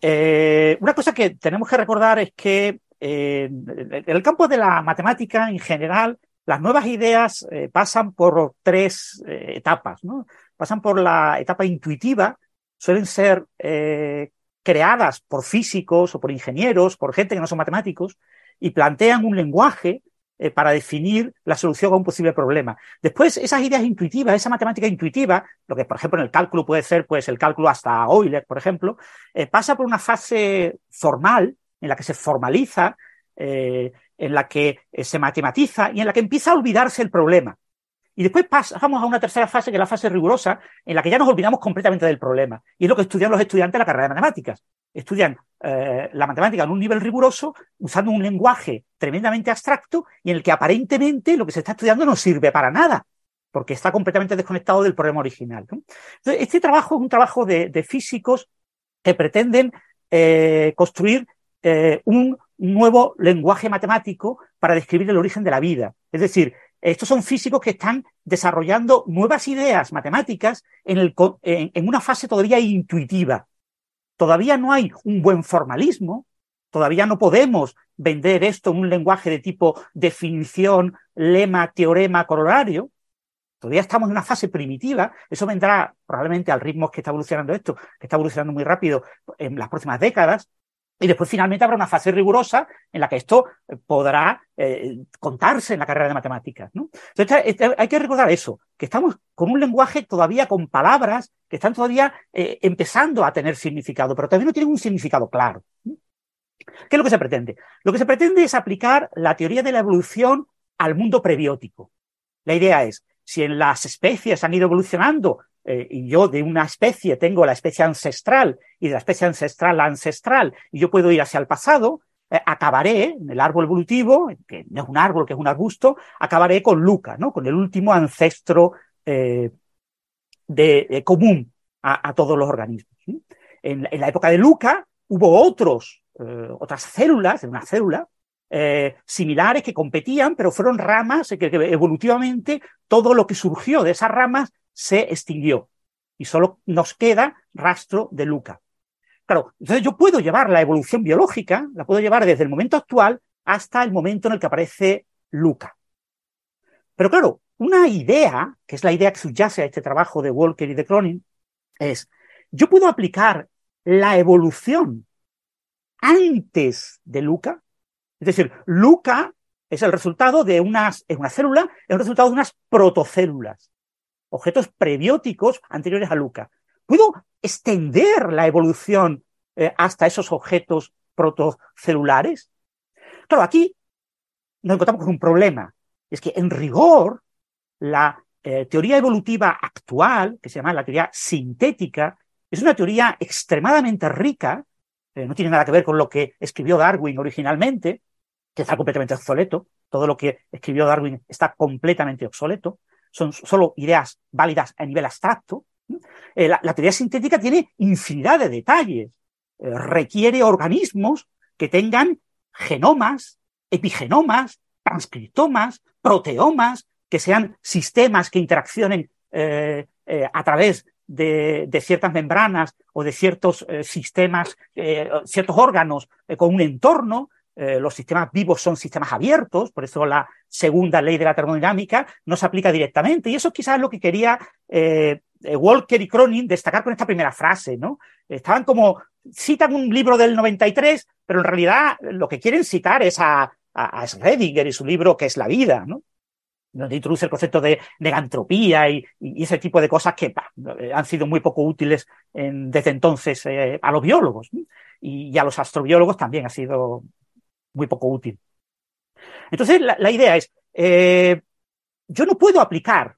Eh, una cosa que tenemos que recordar es que eh, en el campo de la matemática en general, las nuevas ideas pasan por tres etapas, ¿no? Pasan por la etapa intuitiva, suelen ser creadas por físicos o por ingenieros, por gente que no son matemáticos, y plantean un lenguaje eh, para definir la solución a un posible problema. Después, esas ideas intuitivas, esa matemática intuitiva, lo que por ejemplo en el cálculo puede ser pues el cálculo hasta Euler, por ejemplo, eh, pasa por una fase formal en la que se formaliza, eh, en la que se matematiza y en la que empieza a olvidarse el problema. Y después pasamos a una tercera fase, que es la fase rigurosa, en la que ya nos olvidamos completamente del problema. Y es lo que estudian los estudiantes de la carrera de matemáticas. Estudian eh, la matemática en un nivel riguroso, usando un lenguaje tremendamente abstracto y en el que aparentemente lo que se está estudiando no sirve para nada, porque está completamente desconectado del problema original. Entonces, este trabajo es un trabajo de, de físicos que pretenden eh, construir eh, un nuevo lenguaje matemático para describir el origen de la vida. Es decir, estos son físicos que están desarrollando nuevas ideas matemáticas en, una fase todavía intuitiva. Todavía no hay un buen formalismo, todavía no podemos vender esto en un lenguaje de tipo definición, lema, teorema, corolario, Todavía estamos en una fase primitiva, eso vendrá probablemente al ritmo que está evolucionando esto, que está evolucionando muy rápido en las próximas décadas, y después finalmente habrá una fase rigurosa en la que esto eh, podrá eh, contarse en la carrera de matemáticas. Entonces hay que recordar eso, que estamos con un lenguaje todavía con palabras que están todavía eh, empezando a tener significado, pero todavía no tienen un significado claro. ¿Qué es lo que se pretende? Lo que se pretende es aplicar la teoría de la evolución al mundo prebiótico. La idea es, si en las especies han ido evolucionando eh, y yo de una especie tengo la especie ancestral y de la especie ancestral la ancestral, y yo puedo ir hacia el pasado, eh, acabaré en el árbol evolutivo, que no es un árbol, que es un arbusto, acabaré con Luca, ¿no? Con el último ancestro eh, de, común a, todos los organismos. En, la época de Luca hubo otros, otras células, en una célula, similares que competían, pero fueron ramas que, evolutivamente todo lo que surgió de esas ramas se extinguió y solo nos queda rastro de Luca. Claro, entonces yo puedo llevar la evolución biológica, la puedo llevar desde el momento actual hasta el momento en el que aparece Luca. Pero claro, una idea, que es la idea que subyace a este trabajo de Walker y de Cronin, es, yo puedo aplicar la evolución antes de Luca, es decir, Luca es el resultado de unas, es una célula, es el resultado de unas protocélulas objetos prebióticos anteriores a Luca. ¿Puedo extender la evolución eh, hasta esos objetos protocelulares? Claro, aquí nos encontramos con un problema. Es que en rigor, la eh, teoría evolutiva actual, que se llama la teoría sintética, es una teoría extremadamente rica, eh, no tiene nada que ver con lo que escribió Darwin originalmente, que está completamente obsoleto. Todo lo que escribió Darwin está completamente obsoleto son solo ideas válidas a nivel abstracto. Eh, la, teoría sintética tiene infinidad de detalles. Eh, requiere organismos que tengan genomas, epigenomas, transcriptomas, proteomas, que sean sistemas que interaccionen eh, a través de, de, ciertas membranas o de ciertos sistemas, ciertos órganos con un entorno, eh, los sistemas vivos son sistemas abiertos, por eso la segunda ley de la termodinámica no se aplica directamente. Y eso quizás es lo que quería eh, eh, Walker y Cronin destacar con esta primera frase, ¿no? Estaban como, citan un libro del 93, pero en realidad lo que quieren citar es a, a, Schrödinger y su libro que es la vida, ¿no? donde introduce el concepto de negantropía y, y, ese tipo de cosas que han sido muy poco útiles desde entonces a los biólogos y, y, a los astrobiólogos también ha sido muy poco útil. Entonces, la, idea es, eh, yo no puedo aplicar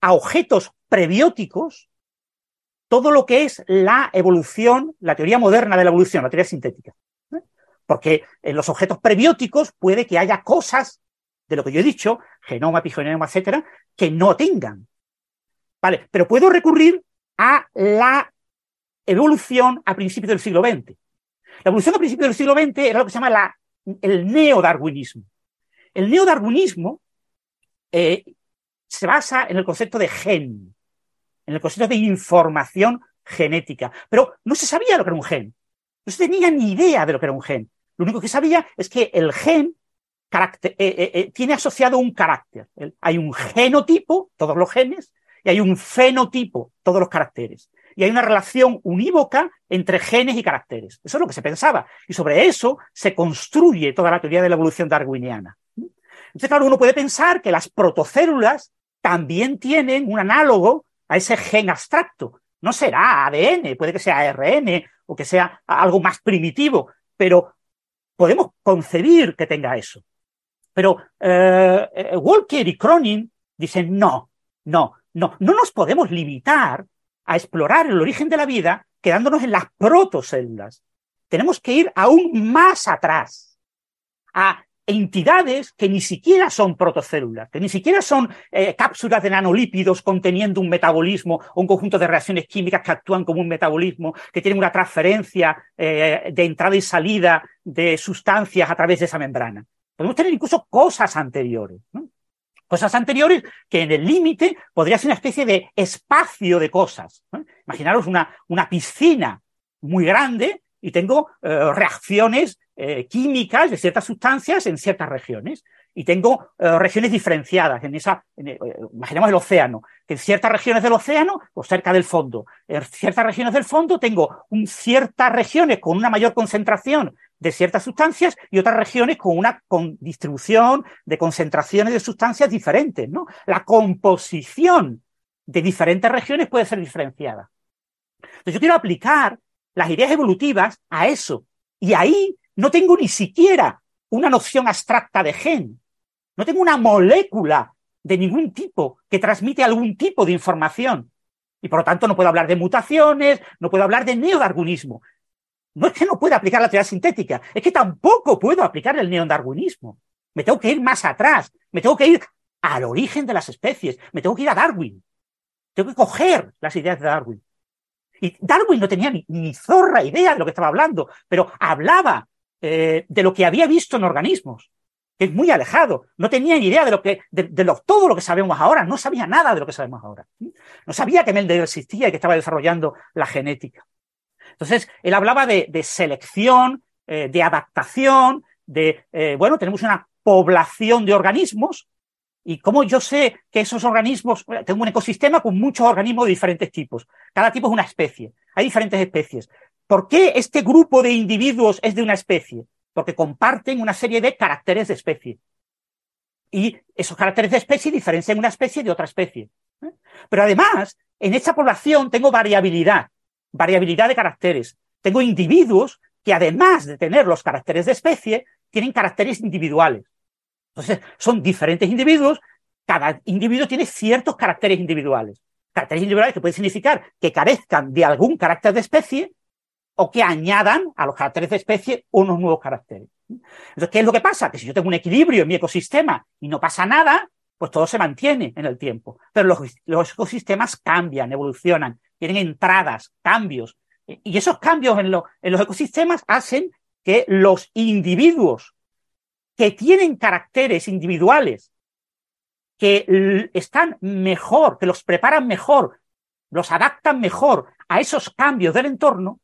a objetos prebióticos todo lo que es la evolución, la teoría moderna de la evolución, la teoría sintética. ¿eh? Porque en los objetos prebióticos puede que haya cosas de lo que yo he dicho, genoma, epigenoma, etcétera, que no tengan. Vale, pero puedo recurrir a la evolución a principios del siglo XX. La evolución a principios del siglo XX era lo que se llama la el neodarwinismo. El neodarwinismo eh, se basa en el concepto de gen, en el concepto de información genética, pero no se sabía lo que era un gen. No se tenía ni idea de lo que era un gen. Lo único que sabía es que el gen eh, eh, tiene asociado un carácter. Hay un genotipo, todos los genes, y hay un fenotipo, todos los caracteres y hay una relación unívoca entre genes y caracteres. Eso es lo que se pensaba. Y sobre eso se construye toda la teoría de la evolución darwiniana. Entonces, claro, uno puede pensar que las protocélulas también tienen un análogo a ese gen abstracto. No será ADN, puede que sea ARN o que sea algo más primitivo, pero podemos concebir que tenga eso. Pero eh, eh, Walker y Cronin dicen no, no, no, no nos podemos limitar a explorar el origen de la vida quedándonos en las protocélulas. Tenemos que ir aún más atrás, a entidades que ni siquiera son protocélulas, que ni siquiera son eh, cápsulas de nanolípidos conteniendo un metabolismo o un conjunto de reacciones químicas que actúan como un metabolismo, que tienen una transferencia eh, de entrada y salida de sustancias a través de esa membrana. Podemos tener incluso cosas anteriores. ¿no? Cosas anteriores que en el límite podría ser una especie de espacio de cosas. Imaginaros una, una, piscina muy grande y tengo eh, reacciones eh, químicas de ciertas sustancias en ciertas regiones. y tengo eh, regiones diferenciadas en esa, eh, imaginemos el océano, en ciertas regiones del océano, o pues cerca del fondo, en ciertas regiones del fondo tengo ciertas regiones con una mayor concentración de ciertas sustancias y otras regiones con una con distribución de concentraciones de sustancias diferentes, ¿no? La composición de diferentes regiones puede ser diferenciada. Entonces yo quiero aplicar las ideas evolutivas a eso. Y ahí no tengo ni siquiera una noción abstracta de gen. No tengo una molécula de ningún tipo que transmite algún tipo de información. Y por lo tanto no puedo hablar de mutaciones, no puedo hablar de neodarwinismo. No es que no pueda aplicar la teoría sintética, es que tampoco puedo aplicar el neodarwinismo. Me tengo que ir más atrás, me tengo que ir al origen de las especies, me tengo que ir a Darwin. Tengo que coger las ideas de Darwin. Y Darwin no tenía ni, zorra idea de lo que estaba hablando, pero hablaba eh, de lo que había visto en organismos, que es muy alejado. No tenía ni idea de lo que, de, todo lo que sabemos ahora, no sabía nada de lo que sabemos ahora. No sabía que Mendel existía y que estaba desarrollando la genética. Entonces, él hablaba de, selección, eh, de adaptación, de, eh, bueno, tenemos una población de organismos y cómo yo sé que esos organismos, tengo un ecosistema con muchos organismos de diferentes tipos. Cada tipo es una especie. Hay diferentes especies. ¿Por qué este grupo de individuos es de una especie? Porque comparten una serie de caracteres de especie. Y esos caracteres de especie diferencian una especie de otra especie. ¿eh? Pero además, en esta población tengo variabilidad, variabilidad de caracteres. Tengo individuos que además de tener los caracteres de especie, tienen caracteres individuales. Entonces, son diferentes individuos, cada individuo tiene ciertos caracteres individuales. Caracteres individuales que pueden significar que carezcan de algún carácter de especie o que añadan a los caracteres de especie unos nuevos caracteres. Entonces, ¿qué es lo que pasa? Que si yo tengo un equilibrio en mi ecosistema y no pasa nada, pues todo se mantiene en el tiempo. Pero los, ecosistemas cambian, evolucionan, tienen entradas, cambios. Y esos cambios en, los ecosistemas hacen que los individuos que tienen caracteres individuales, que están mejor, que los preparan mejor, los adaptan mejor a esos cambios del entorno,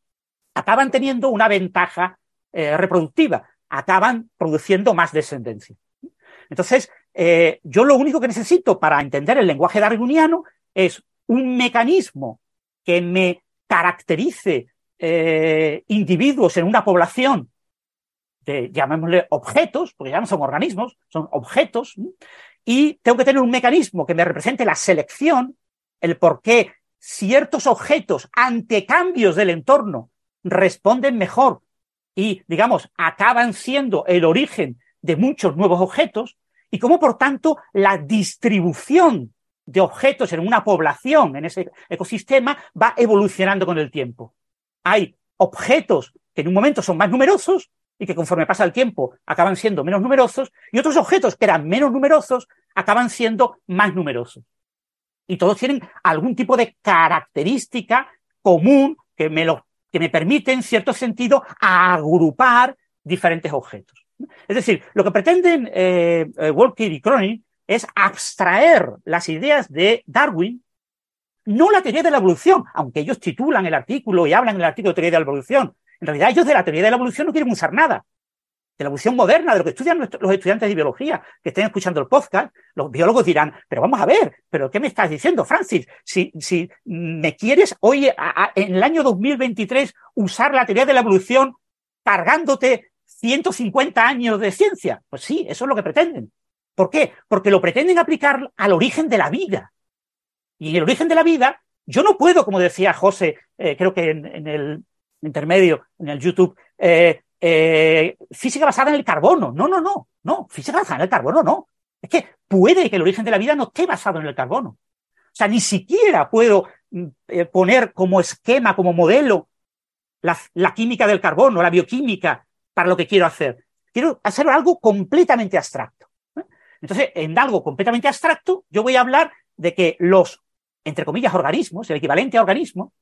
acaban teniendo una ventaja eh, reproductiva, acaban produciendo más descendencia. Entonces, eh, yo lo único que necesito para entender el lenguaje darwiniano es un mecanismo que me caracterice eh, individuos en una población de, llamémosle objetos, porque ya no son organismos, son objetos, y tengo que tener un mecanismo que me represente la selección, el por qué ciertos objetos ante cambios del entorno responden mejor y, digamos, acaban siendo el origen de muchos nuevos objetos, y cómo, por tanto, la distribución de objetos en una población, en ese ecosistema, va evolucionando con el tiempo. Hay objetos que en un momento son más numerosos y que conforme pasa el tiempo acaban siendo menos numerosos, y otros objetos que eran menos numerosos acaban siendo más numerosos. Y todos tienen algún tipo de característica común que me, lo, que me permite, en cierto sentido, agrupar diferentes objetos. Es decir, lo que pretenden eh, eh Walker y Cronin es abstraer las ideas de Darwin, no la teoría de la evolución, aunque ellos titulan el artículo y hablan en el artículo de teoría de la evolución, en realidad ellos de la teoría de la evolución no quieren usar nada. De la evolución moderna, de lo que estudian los estudiantes de biología que estén escuchando el podcast, los biólogos dirán, pero vamos a ver, pero ¿qué me estás diciendo, Francis? Si, si me quieres hoy, en el año 2023, usar la teoría de la evolución cargándote 150 años de ciencia. Pues sí, eso es lo que pretenden. ¿Por qué? Porque lo pretenden aplicar al origen de la vida. Y en el origen de la vida, yo no puedo, como decía José, eh, creo que en, el intermedio en el YouTube, eh, eh, física basada en el carbono. No, no, no, no, física basada en el carbono no. Es que puede que el origen de la vida no esté basado en el carbono. O sea, ni siquiera puedo mm, poner como esquema, como modelo, la, la, química del carbono, la bioquímica, para lo que quiero hacer. Quiero hacer algo completamente abstracto. Entonces, en algo completamente abstracto, yo voy a hablar de que los, entre comillas, organismos, el equivalente a organismo,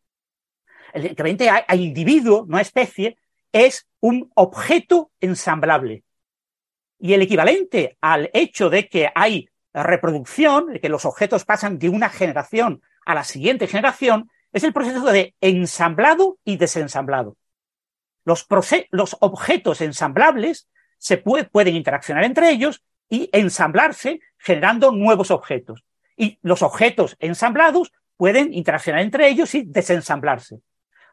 el equivalente a, individuo, no a especie, es un objeto ensamblable. Y el equivalente al hecho de que hay reproducción, de que los objetos pasan de una generación a la siguiente generación, es el proceso de ensamblado y desensamblado. Los, los objetos ensamblables se pueden interaccionar entre ellos y ensamblarse generando nuevos objetos. Y los objetos ensamblados pueden interaccionar entre ellos y desensamblarse.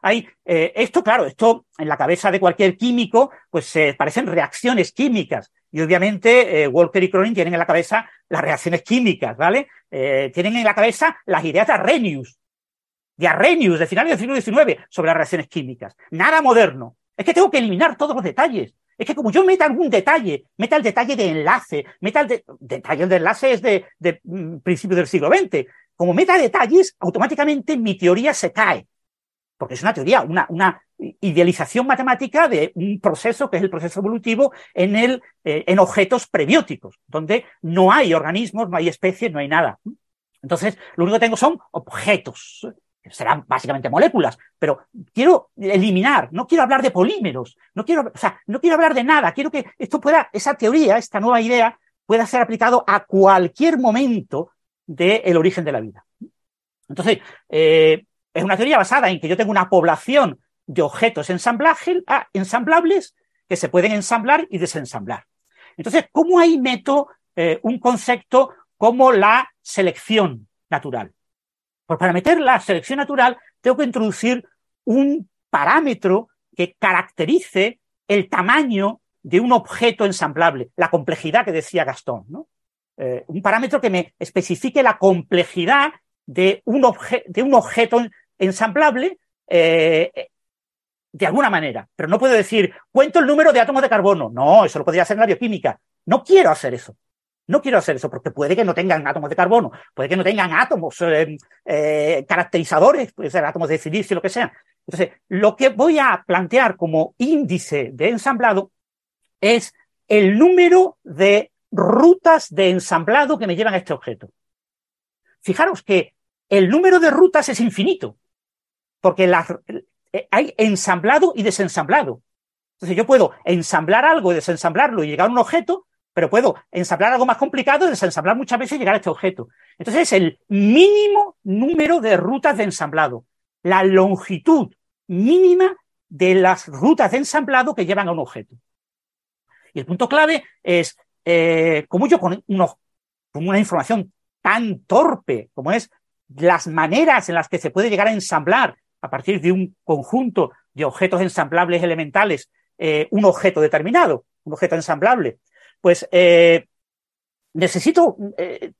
Hay, eh, esto, claro, esto en la cabeza de cualquier químico, pues se parecen reacciones químicas. Y obviamente eh, Walker y Cronin tienen en la cabeza las reacciones químicas, ¿vale? Eh, tienen en la cabeza las ideas de Arrhenius, de Arrhenius, de finales del siglo XIX, sobre las reacciones químicas. Nada moderno. Es que tengo que eliminar todos los detalles. Es que como yo meta algún detalle, meta el detalle de enlace, meta el detalle de enlace es de, de mm, principios del siglo XX. Como meta detalles, automáticamente mi teoría se cae. Porque es una teoría, una, una idealización matemática de un proceso que es el proceso evolutivo en, el, eh, en objetos prebióticos, donde no hay organismos, no hay especies, no hay nada. Entonces, lo único que tengo son objetos, serán básicamente moléculas, pero quiero eliminar, no quiero hablar de polímeros, no quiero, o sea, no quiero hablar de nada, quiero que esto pueda, esa teoría, esta nueva idea, pueda ser aplicado a cualquier momento del origen de la vida. Entonces, eh, es una teoría basada en que yo tengo una población de objetos ah, ensamblables que se pueden ensamblar y desensamblar. Entonces, ¿cómo ahí meto eh, un concepto como la selección natural? Pues para meter la selección natural tengo que introducir un parámetro que caracterice el tamaño de un objeto ensamblable, la complejidad que decía Gastón, ¿no? Eh, un parámetro que me especifique la complejidad de un, de un objeto ensamblable eh, de alguna manera. Pero no puedo decir, cuento el número de átomos de carbono. No, eso lo podría hacer en la bioquímica. No quiero hacer eso. No quiero hacer eso porque puede que no tengan átomos de carbono, puede que no tengan átomos eh, eh, caracterizadores, puede ser átomos de silicio, lo que sea. Entonces, lo que voy a plantear como índice de ensamblado es el número de rutas de ensamblado que me llevan a este objeto. Fijaros que el número de rutas es infinito, porque eh, hay ensamblado y desensamblado. Entonces yo puedo ensamblar algo y desensamblarlo y llegar a un objeto, pero puedo ensamblar algo más complicado desensamblar muchas veces y llegar a este objeto. Entonces es el mínimo número de rutas de ensamblado, la longitud mínima de las rutas de ensamblado que llevan a un objeto. Y el punto clave es, eh, como yo con, unos, con una información tan torpe como es las maneras en las que se puede llegar a ensamblar a partir de un conjunto de objetos ensamblables elementales eh, un objeto determinado, un objeto ensamblable, pues eh, necesito, eh,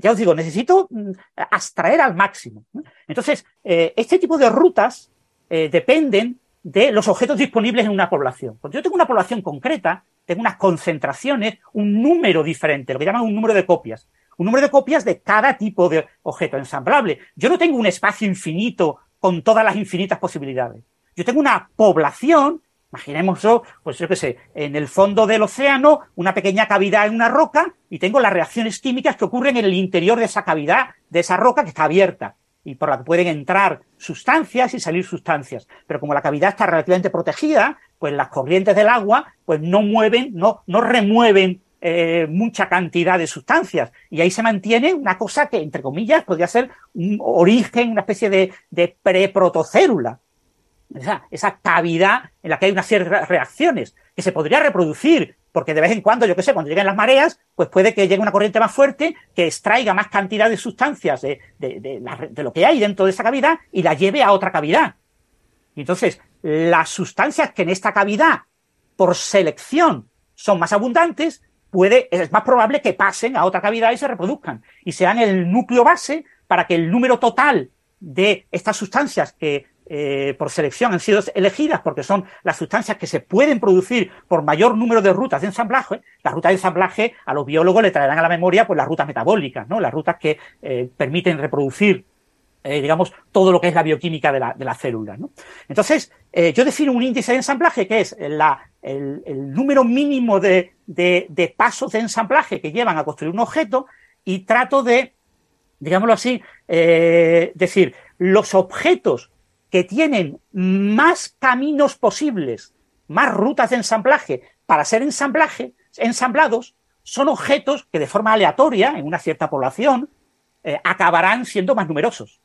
ya os digo, necesito mm, abstraer al máximo. Entonces, eh, este tipo de rutas dependen de los objetos disponibles en una población. Cuando yo tengo una población concreta, tengo unas concentraciones, un número diferente, lo que llaman un número de copias. Un número de copias de cada tipo de objeto ensamblable. Yo no tengo un espacio infinito con todas las infinitas posibilidades. Yo tengo una población Imaginémoslo, pues yo qué sé, en el fondo del océano, una pequeña cavidad en una roca y tengo las reacciones químicas que ocurren en el interior de esa cavidad, de esa roca que está abierta y por la que pueden entrar sustancias y salir sustancias. Pero como la cavidad está relativamente protegida, pues las corrientes del agua pues no mueven, no, no remueven eh, mucha cantidad de sustancias. Y ahí se mantiene una cosa que, entre comillas, podría ser un origen, una especie de, de preprotocélula esa, cavidad en la que hay unas ciertas reacciones que se podría reproducir, porque de vez en cuando, yo qué sé, cuando lleguen las mareas, pues puede que llegue una corriente más fuerte que extraiga más cantidad de sustancias de, de, lo que hay dentro de esa cavidad y la lleve a otra cavidad. Y entonces, las sustancias que en esta cavidad, por selección, son más abundantes, puede, es más probable que pasen a otra cavidad y se reproduzcan y sean el núcleo base para que el número total de estas sustancias que eh, por selección han sido elegidas porque son las sustancias que se pueden producir por mayor número de rutas de ensamblaje. Las rutas de ensamblaje a los biólogos le traerán a la memoria pues las rutas metabólicas, ¿no? Las rutas que eh, permiten reproducir eh, digamos, todo lo que es la bioquímica de la, de la célula. Entonces, yo defino un índice de ensamblaje que es el, número mínimo de, de, pasos de ensamblaje que llevan a construir un objeto y trato de, digámoslo así, decir, los objetos que tienen más caminos posibles, más rutas de ensamblaje para ser ensamblaje, ensamblados, son objetos que de forma aleatoria, en una cierta población, eh, acabarán siendo más numerosos.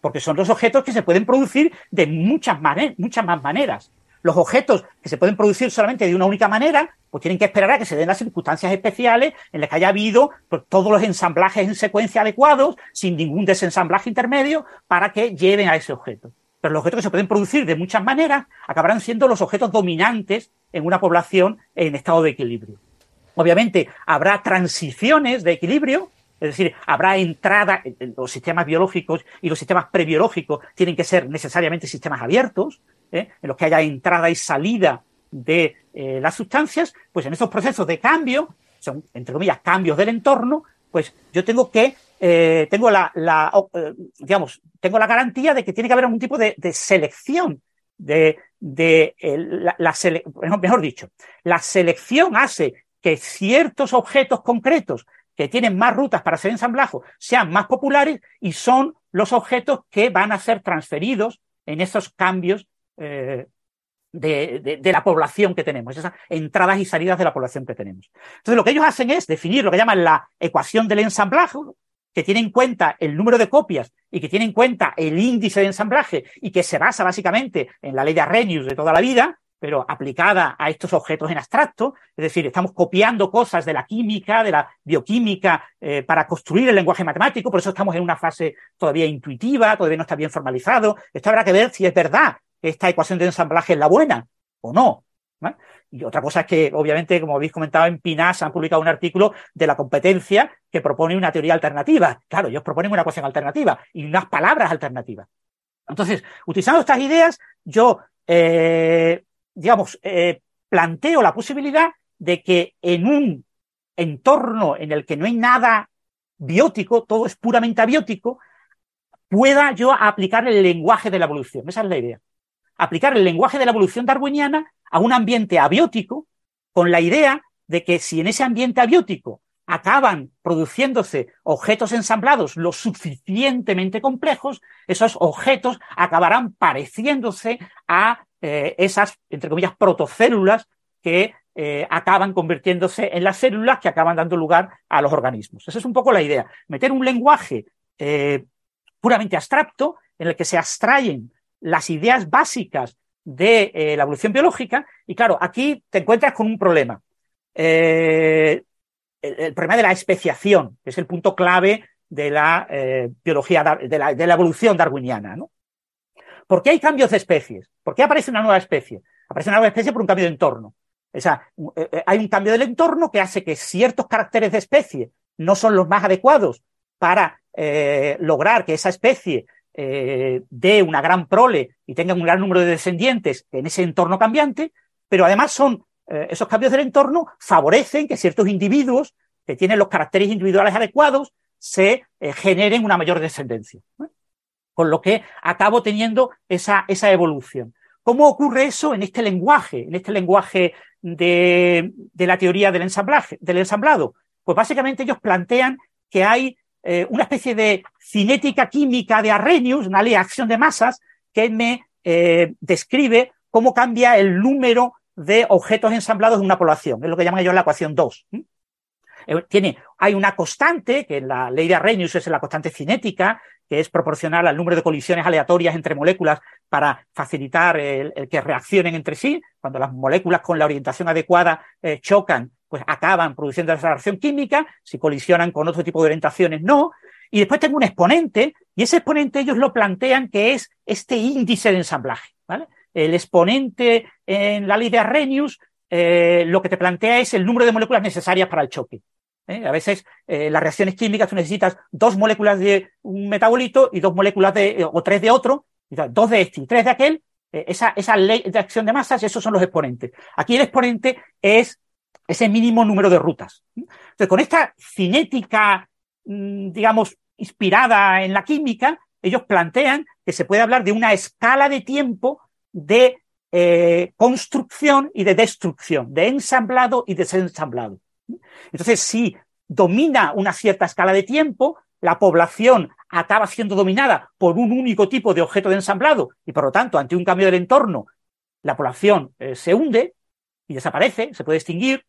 Porque son los objetos que se pueden producir de muchas, muchas más maneras. Los objetos que se pueden producir solamente de una única manera pues tienen que esperar a que se den las circunstancias especiales en las que haya habido pues, todos los ensamblajes en secuencia adecuados, sin ningún desensamblaje intermedio, para que lleven a ese objeto. Pero los objetos que se pueden producir de muchas maneras acabarán siendo los objetos dominantes en una población en estado de equilibrio. Obviamente habrá transiciones de equilibrio, es decir, habrá entrada, los sistemas biológicos y los sistemas prebiológicos tienen que ser necesariamente sistemas abiertos, ¿eh? en los que haya entrada y salida de eh, las sustancias, pues en estos procesos de cambio, son, entre comillas, cambios del entorno, pues yo tengo que, eh, tengo la, digamos, tengo la garantía de que tiene que haber algún tipo de, selección de, de la, mejor dicho, la selección hace que ciertos objetos concretos que tienen más rutas para ser ensamblados sean más populares y son los objetos que van a ser transferidos en esos cambios eh, de, la población que tenemos, esas entradas y salidas de la población que tenemos. Entonces, lo que ellos hacen es definir lo que llaman la ecuación del ensamblaje, que tiene en cuenta el número de copias y que tiene en cuenta el índice de ensamblaje y que se basa básicamente en la ley de Arrhenius de toda la vida, pero aplicada a estos objetos en abstracto, es decir, estamos copiando cosas de la química, de la bioquímica, eh, para construir el lenguaje matemático, por eso estamos en una fase todavía intuitiva, todavía no está bien formalizado. Esto habrá que ver si es verdad que esta ecuación de ensamblaje es la buena o no. Y otra cosa es que, obviamente, como habéis comentado, en PINAS han publicado un artículo de la competencia que propone una teoría alternativa. Claro, ellos proponen una ecuación alternativa y unas palabras alternativas. Entonces, utilizando estas ideas, yo eh, digamos, eh, planteo la posibilidad de que en un entorno en el que no hay nada biótico, todo es puramente abiótico, pueda yo aplicar el lenguaje de la evolución. Esa es la idea. Aplicar el lenguaje de la evolución darwiniana a un ambiente abiótico con la idea de que si en ese ambiente abiótico acaban produciéndose objetos ensamblados lo suficientemente complejos, esos objetos acabarán pareciéndose a eh, esas, entre comillas, protocélulas que eh, acaban convirtiéndose en las células que acaban dando lugar a los organismos. Esa es un poco la idea. Meter un lenguaje eh, puramente abstracto en el que se abstraen las ideas básicas de la evolución biológica. Y claro, aquí te encuentras con un problema. El, el, problema de la especiación, que es el punto clave de la biología, de la, de la evolución darwiniana. ¿no? ¿Por qué hay cambios de especies? ¿Por qué aparece una nueva especie? Aparece una nueva especie por un cambio de entorno. O sea, eh, eh, hay un cambio del entorno que hace que ciertos caracteres de especie no son los más adecuados para eh, lograr que esa especie dé una gran prole y tenga un gran número de descendientes en ese entorno cambiante, pero además son esos cambios del entorno favorecen que ciertos individuos que tienen los caracteres individuales adecuados se generen una mayor descendencia con lo que acabo teniendo esa, esa evolución. ¿Cómo ocurre eso en este lenguaje, en este lenguaje de, la teoría del, ensamblaje, del ensamblado? Pues básicamente ellos plantean que hay eh, una especie de cinética química de Arrhenius, una ley de acción de masas, que me eh, describe cómo cambia el número de objetos ensamblados de una población. Es lo que llaman ellos la ecuación 2. Eh, tiene, hay una constante, que en la ley de Arrhenius es la constante cinética, que es proporcional al número de colisiones aleatorias entre moléculas para facilitar el, que reaccionen entre sí. Cuando las moléculas con la orientación adecuada chocan, pues acaban produciendo esa reacción química. Si colisionan con otro tipo de orientaciones, no. Y después tengo un exponente, y ese exponente ellos lo plantean que es este índice de ensamblaje. El exponente en la ley de Arrhenius eh, lo que te plantea es el número de moléculas necesarias para el choque. ¿eh? A veces eh, las reacciones químicas tú necesitas dos moléculas de un metabolito y dos moléculas de, o tres de otro, dos de este y tres de aquel. Esa ley de acción de masas, esos son los exponentes. Aquí el exponente es ese mínimo número de rutas. Entonces, con esta cinética, mm, digamos, inspirada en la química, ellos plantean que se puede hablar de una escala de tiempo de construcción y de destrucción, de ensamblado y desensamblado. Entonces, si domina una cierta escala de tiempo, la población acaba siendo dominada por un único tipo de objeto de ensamblado y por lo tanto, ante un cambio del entorno, la población eh, se hunde y desaparece, se puede extinguir.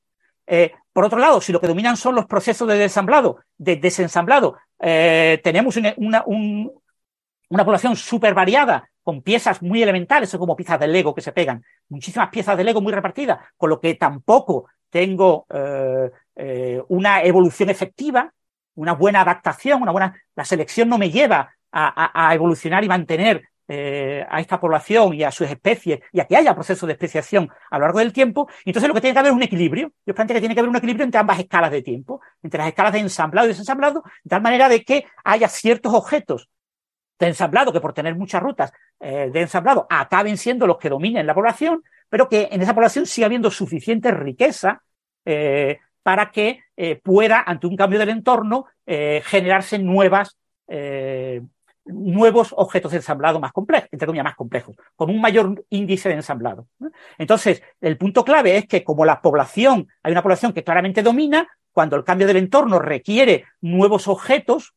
Eh, por otro lado, si lo que dominan son los procesos de desensamblado, de desensamblado, eh, tenemos una, población súper variada, con piezas muy elementales, como piezas de Lego que se pegan, muchísimas piezas de Lego muy repartidas, con lo que tampoco tengo eh, una evolución efectiva, una buena adaptación, una buena. La selección no me lleva a, evolucionar y mantener eh, a esta población y a sus especies y a que haya procesos de especiación a lo largo del tiempo. Entonces lo que tiene que haber es un equilibrio. Yo planteo que tiene que haber un equilibrio entre ambas escalas de tiempo, entre las escalas de ensamblado y desensamblado, de tal manera de que haya ciertos objetos de ensamblado que por tener muchas rutas de ensamblado acaben siendo los que dominen la población, pero que en esa población siga habiendo suficiente riqueza eh, para que eh, pueda, ante un cambio del entorno, eh, generarse nuevas, nuevos objetos de ensamblado más complejos, entre comillas, más complejos, con un mayor índice de ensamblado. Entonces, el punto clave es que como la población, hay una población que claramente domina, cuando el cambio del entorno requiere nuevos objetos,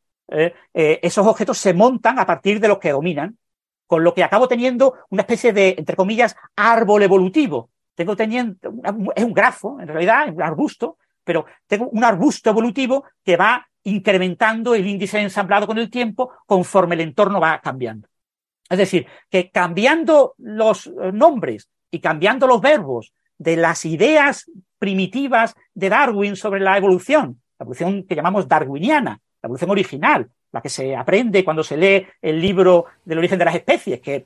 esos objetos se montan a partir de los que dominan con lo que acabo teniendo una especie de, entre comillas, árbol evolutivo. Tengo teniendo, es un grafo, en realidad, un arbusto, pero tengo un arbusto evolutivo que va incrementando el índice ensamblado con el tiempo conforme el entorno va cambiando. Es decir, que cambiando los eh, nombres y cambiando los verbos de las ideas primitivas de Darwin sobre la evolución, la evolución que llamamos darwiniana, la evolución original, la que se aprende cuando se lee el libro del origen de las especies, que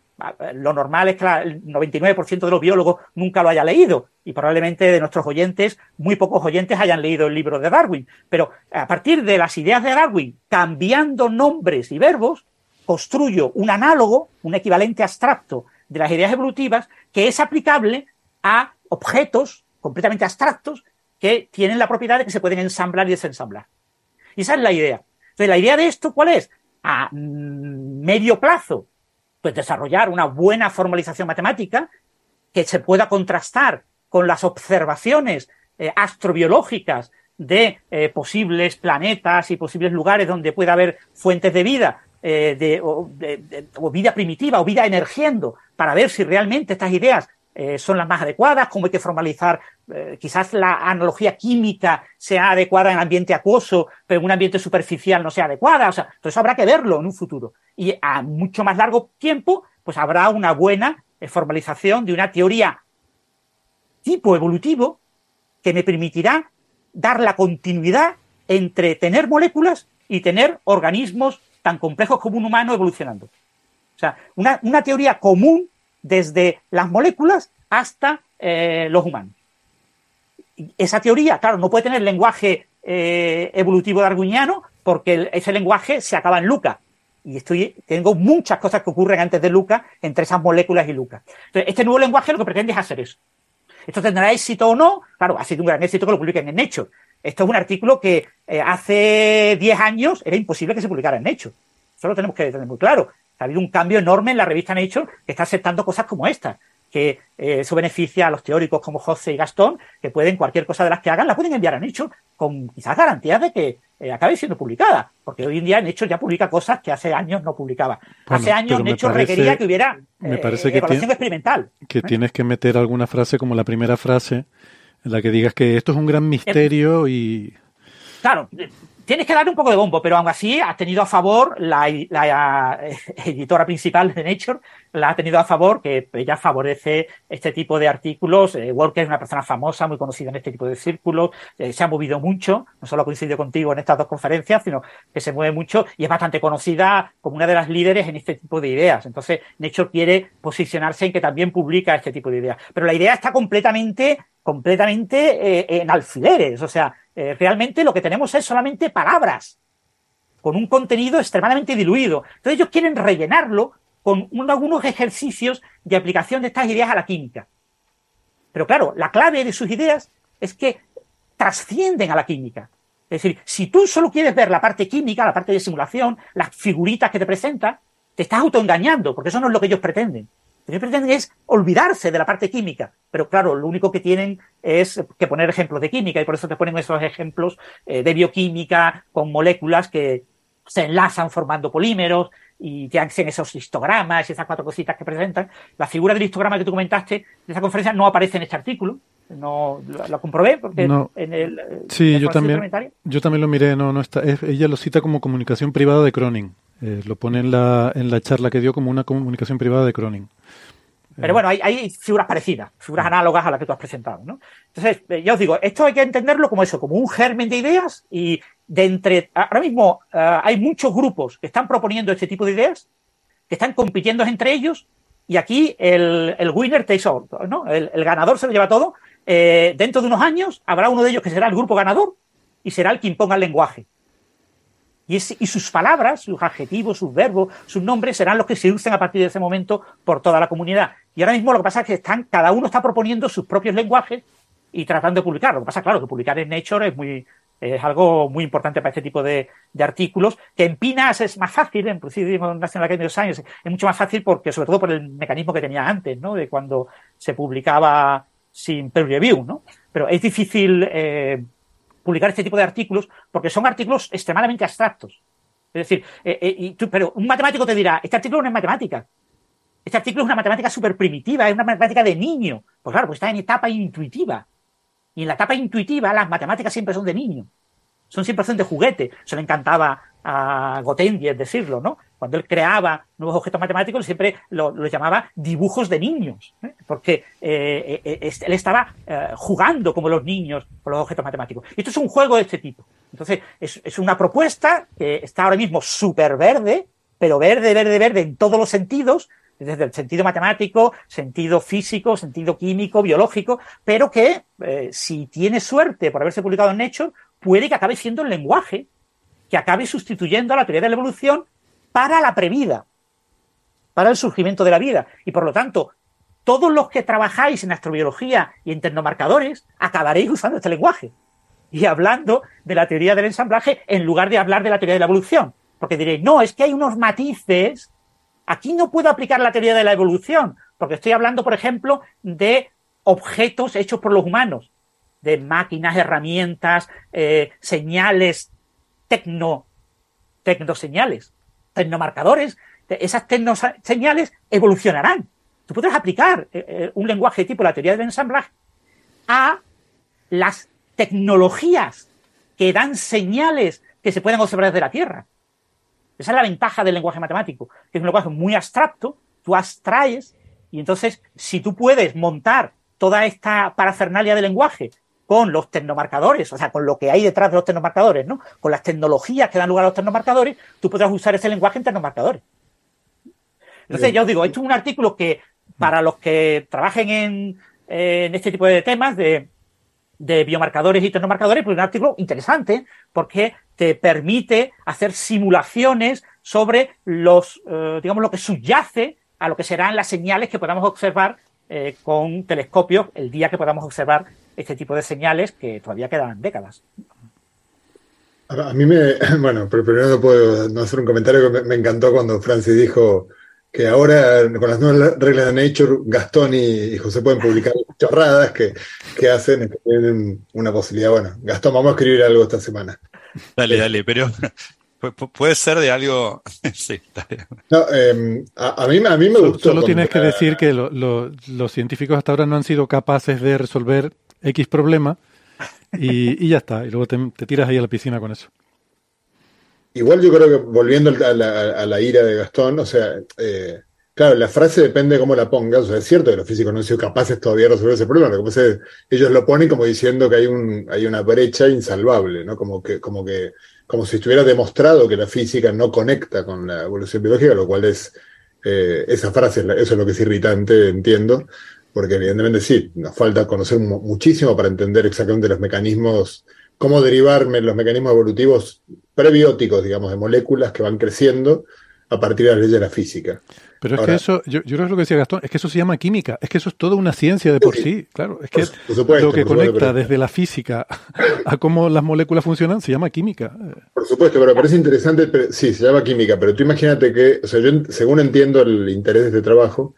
lo normal es que el 99% de los biólogos nunca lo haya leído y probablemente de nuestros oyentes, muy pocos oyentes hayan leído el libro de Darwin. Pero a partir de las ideas de Darwin, cambiando nombres y verbos, construyo un análogo, un equivalente abstracto de las ideas evolutivas que es aplicable a objetos completamente abstractos que tienen la propiedad de que se pueden ensamblar y desensamblar. Y esa es la idea. Entonces, la idea de esto, ¿cuál es? A medio plazo, pues desarrollar una buena formalización matemática que se pueda contrastar con las observaciones eh, astrobiológicas de eh, posibles planetas y posibles lugares donde pueda haber fuentes de vida eh, o, o, vida primitiva o vida emergiendo para ver si realmente estas ideas eh, son las más adecuadas, cómo hay que formalizar, eh, quizás la analogía química sea adecuada en ambiente acuoso, pero en un ambiente superficial no sea adecuada. O sea, todo eso habrá que verlo en un futuro. Y a mucho más largo tiempo, pues habrá una buena eh, formalización de una teoría tipo evolutivo que me permitirá dar la continuidad entre tener moléculas y tener organismos tan complejos como un humano evolucionando. O sea, una, una teoría común desde las moléculas hasta eh, los humanos. Esa teoría, claro, no puede tener lenguaje eh, evolutivo darwiniano porque ese lenguaje se acaba en Luca. Y estoy, tengo muchas cosas que ocurren antes de Luca entre esas moléculas y Luca. Entonces, este nuevo lenguaje lo que pretende es hacer eso. ¿Esto tendrá éxito o no? Claro, ha sido un gran éxito que lo publiquen en Nature. Esto es un artículo que eh, hace 10 años era imposible que se publicara en Nature. Eso lo tenemos que tener muy claro. Ha habido un cambio enorme en la revista Nature que está aceptando cosas como esta, que eh, eso beneficia a los teóricos como José y Gastón, que pueden, cualquier cosa de las que hagan, la pueden enviar a Nature con quizás garantías de que eh, acabe siendo publicada, porque hoy en día Nature ya publica cosas que hace años no publicaba. hace años Nature requería que hubiera me parece eh, que experimental. Que tienes que meter alguna frase como la primera frase, en la que digas que esto es un gran misterio y... Claro, Tienes que darle un poco de bombo, pero aún así ha tenido a favor la, eh, editora principal de Nature, la ha tenido a favor, que ella favorece este tipo de artículos. Eh, Walker es una persona famosa, muy conocida en este tipo de círculos, eh, se ha movido mucho, no solo coincidido contigo en estas dos conferencias, sino que se mueve mucho y es bastante conocida como una de las líderes en este tipo de ideas. Entonces, Nature quiere posicionarse en que también publica este tipo de ideas. Pero la idea está completamente, completamente en alfileres, o sea, eh, realmente lo que tenemos es solamente palabras, con un contenido extremadamente diluido. Entonces ellos quieren rellenarlo con algunos ejercicios de aplicación de estas ideas a la química. Pero claro, la clave de sus ideas es que trascienden a la química. Es decir, si tú solo quieres ver la parte química, la parte de simulación, las figuritas que te presentan, te estás autoengañando, porque eso no es lo que ellos pretenden. Lo que pretenden es olvidarse de la parte química, pero claro, lo único que tienen es que poner ejemplos de química y por eso te ponen esos ejemplos eh, de bioquímica con moléculas que se enlazan formando polímeros y te hacen esos histogramas y esas cuatro cositas que presentan. La figura del histograma que tú comentaste de esa conferencia no aparece en este artículo. No lo, comprobé porque en el sí yo también yo también lo miré no no está ella lo cita como comunicación privada de Cronin eh, lo pone en la, en la charla que dio como una comunicación privada de Cronin. Pero bueno, hay, hay, figuras parecidas, figuras análogas a las que tú has presentado, ¿no? Entonces, eh, ya os digo, esto hay que entenderlo como eso, como un germen de ideas y de entre... Ahora mismo uh, hay muchos grupos que están proponiendo este tipo de ideas, que están compitiendo entre ellos y aquí el, el winner takes all, ¿no? El, el, ganador se lo lleva todo. Eh, dentro de unos años habrá uno de ellos que será el grupo ganador y será el que imponga el lenguaje. Y, sus palabras, sus adjetivos, sus verbos, sus nombres serán los que se usen a partir de ese momento por toda la comunidad. Y ahora mismo lo que pasa es que están, cada uno está proponiendo sus propios lenguajes y tratando de publicar. Lo que pasa, claro, que publicar en Nature es muy, es algo muy importante para este tipo de, de, artículos, que en PINAS es más fácil, en Proceedings National Academy of Science es mucho más fácil porque, sobre todo por el mecanismo que tenía antes, ¿no? De cuando se publicaba sin peer review, ¿no? Pero es difícil eh, publicar este tipo de artículos porque son artículos extremadamente abstractos. Es decir, eh, eh, pero un matemático te dirá, este artículo no es matemática. Este artículo es una matemática súper primitiva, es una matemática de niño. Pues claro, pues está en etapa intuitiva. Y en la etapa intuitiva las matemáticas siempre son de niño. Son siempre son de juguete. Se le encantaba a Gotendier decirlo, ¿no? Cuando él creaba nuevos objetos matemáticos, siempre lo llamaba dibujos de niños, ¿eh? porque eh, eh, él estaba eh, jugando como los niños con los objetos matemáticos. Y esto es un juego de este tipo. Entonces, es, una propuesta que está ahora mismo súper verde, pero verde, verde, verde en todos los sentidos, desde el sentido matemático, sentido físico, sentido químico, biológico, pero que si tiene suerte por haberse publicado en Nature, puede que acabe siendo el lenguaje que acabe sustituyendo a la teoría de la evolución para la previda, para el surgimiento de la vida. Y por lo tanto, todos los que trabajáis en astrobiología y en tecnomarcadores acabaréis usando este lenguaje y hablando de la teoría del ensamblaje en lugar de hablar de la teoría de la evolución. Porque diréis, no, es que hay unos matices. Aquí no puedo aplicar la teoría de la evolución, porque estoy hablando, por ejemplo, de objetos hechos por los humanos, de máquinas, herramientas, eh, señales tecno, tecnoseñales, tecnomarcadores, esas tecnoseñales evolucionarán. Tú podrás aplicar eh, un lenguaje tipo la teoría del ensamblaje a las tecnologías que dan señales que se pueden observar desde la Tierra. Esa es la ventaja del lenguaje matemático, que es un lenguaje muy abstracto, tú abstraes, y entonces, si tú puedes montar toda esta parafernalia de lenguaje con los tecnomarcadores, o sea, con lo que hay detrás de los tecnomarcadores, ¿no? Con las tecnologías que dan lugar a los tecnomarcadores, tú podrás usar ese lenguaje en tecnomarcadores. Entonces, ya os digo, esto es un artículo que para los que trabajen en, en este tipo de temas de, de biomarcadores y tecnomarcadores, pues es un artículo interesante porque te permite hacer simulaciones sobre los, eh, digamos, lo que subyace a lo que serán las señales que podamos observar eh, con telescopios el día que podamos observar este tipo de señales que todavía quedan décadas. A mí me, bueno, pero primero no puedo no hacer un comentario que me, me encantó cuando Francis dijo que ahora con las nuevas reglas de Nature, Gastón y, y José pueden publicar chorradas que, que hacen, que tienen una posibilidad. Bueno, Gastón, vamos a escribir algo esta semana. Dale, dale, pero puede ser de algo. sí, dale. No, eh, a, a, mí, a mí me gustó. Solo tienes que decir que lo, lo, los científicos hasta ahora no han sido capaces de resolver X problema y, y ya está. Y luego te, tiras ahí a la piscina con eso. Igual yo creo que volviendo a la, ira de Gastón, o sea, eh, claro, la frase depende de cómo la pongas, o sea, es cierto que los físicos no han sido capaces todavía de resolver ese problema, lo que pasa es ellos lo ponen como diciendo que hay, un, hay una brecha insalvable, ¿no? Como que, como que, como si estuviera demostrado que la física no conecta con la evolución biológica, lo cual es, eh, esa frase, eso es lo que es irritante, entiendo, porque evidentemente sí, nos falta conocer muchísimo para entender exactamente los mecanismos cómo derivarme los mecanismos evolutivos prebióticos, digamos, de moléculas que van creciendo a partir de las leyes de la física. Pero es Ahora, que eso, yo, yo, creo que lo que decía Gastón, es que eso se llama química, es que eso es toda una ciencia de por sí, sí claro. Es que por, por supuesto, lo que conecta supuesto, pero... desde la física a cómo las moléculas funcionan se llama química. Por supuesto, pero me parece interesante, pero, sí, se llama química, pero tú imagínate que, o sea, yo según entiendo el interés de este trabajo,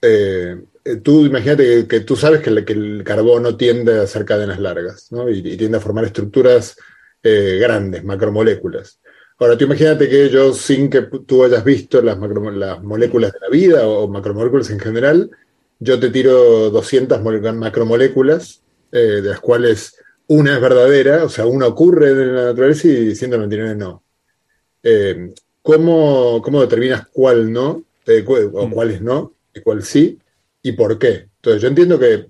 eh, tú imagínate que, que, tú sabes que, que, el carbono tiende a hacer cadenas largas, ¿no? Y, y tiende a formar estructuras eh, grandes, macromoléculas. Ahora, tú imagínate que yo, sin que tú hayas visto las, macro, las moléculas de la vida o macromoléculas en general, yo te tiro 200 macromoléculas, eh, de las cuales una es verdadera, o sea, una ocurre en la naturaleza y 199 no. Eh, ¿cómo, ¿Cómo determinas cuál no, eh, o cuáles no? y cuál sí, y por qué. Entonces yo entiendo que,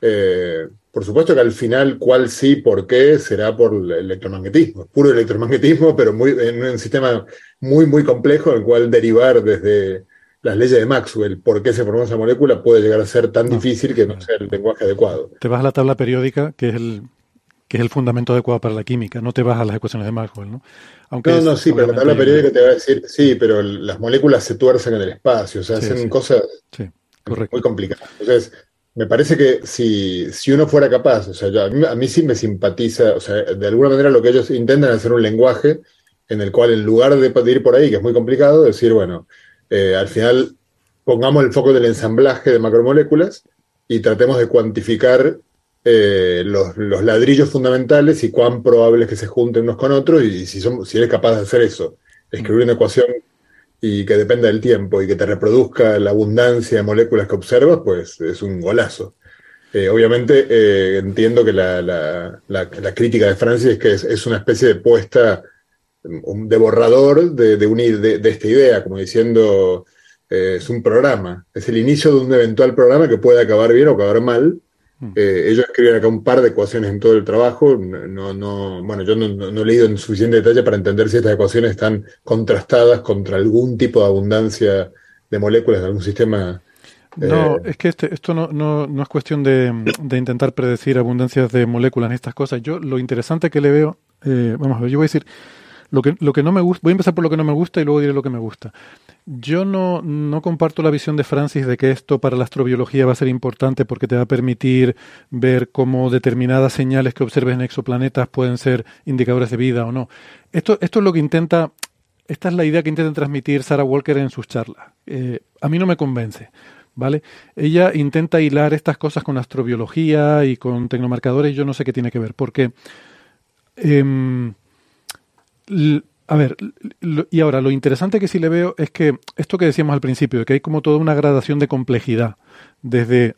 eh, por supuesto que al final cuál sí, por qué, será por el electromagnetismo, puro electromagnetismo, pero muy, en un sistema muy, muy complejo, en el cual derivar desde las leyes de Maxwell, por qué se formó esa molécula, puede llegar a ser tan difícil que no sea el lenguaje adecuado. Te vas a la tabla periódica, que es el que es el fundamento adecuado para la química, no te vas a las ecuaciones de Maxwell, ¿no? Aunque no, no, sí, pero la tabla periódica te va a decir, sí, pero las moléculas se tuercen en el espacio, o sea, hacen cosas muy complicadas. Entonces, me parece que si, si uno fuera capaz, o sea, a, mí, sí me simpatiza, o sea, de alguna manera lo que ellos intentan es hacer un lenguaje en el cual en lugar de ir por ahí, que es muy complicado, decir, bueno, eh, al final pongamos el foco del ensamblaje de macromoléculas y tratemos de cuantificar eh, los, ladrillos fundamentales y cuán probable es que se junten unos con otros y, si, si eres capaz de hacer eso, escribir una ecuación y que dependa del tiempo y que te reproduzca la abundancia de moléculas que observas, pues es un golazo. Eh, obviamente eh, entiendo que la, crítica de Francis es que es, una especie de puesta de borrador de, unir de, esta idea, como diciendo es un programa, es el inicio de un eventual programa que puede acabar bien o acabar mal. Eh, ellos escriben acá un par de ecuaciones en todo el trabajo. No, no, bueno, yo no, he leído en suficiente detalle para entender si estas ecuaciones están contrastadas contra algún tipo de abundancia de moléculas de algún sistema. No, eh, es que este, esto no, no, es cuestión de, intentar predecir abundancias de moléculas en estas cosas. Yo lo interesante que le veo, eh, vamos a ver, yo voy a decir, lo que, lo que no me gusta, voy a empezar por lo que no me gusta y luego diré lo que me gusta. Yo no, no comparto la visión de Francis de que esto para la astrobiología va a ser importante porque te va a permitir ver cómo determinadas señales que observes en exoplanetas pueden ser indicadores de vida o no. Esto, esto es lo que intenta, esta es la idea que intenta transmitir Sarah Walker en sus charlas. Eh, a mí no me convence. ¿Vale? Ella intenta hilar estas cosas con astrobiología y con tecnomarcadores, yo no sé qué tiene que ver, porque eh, a ver, y ahora lo interesante que sí le veo es que esto que decíamos al principio, que hay como toda una gradación de complejidad, desde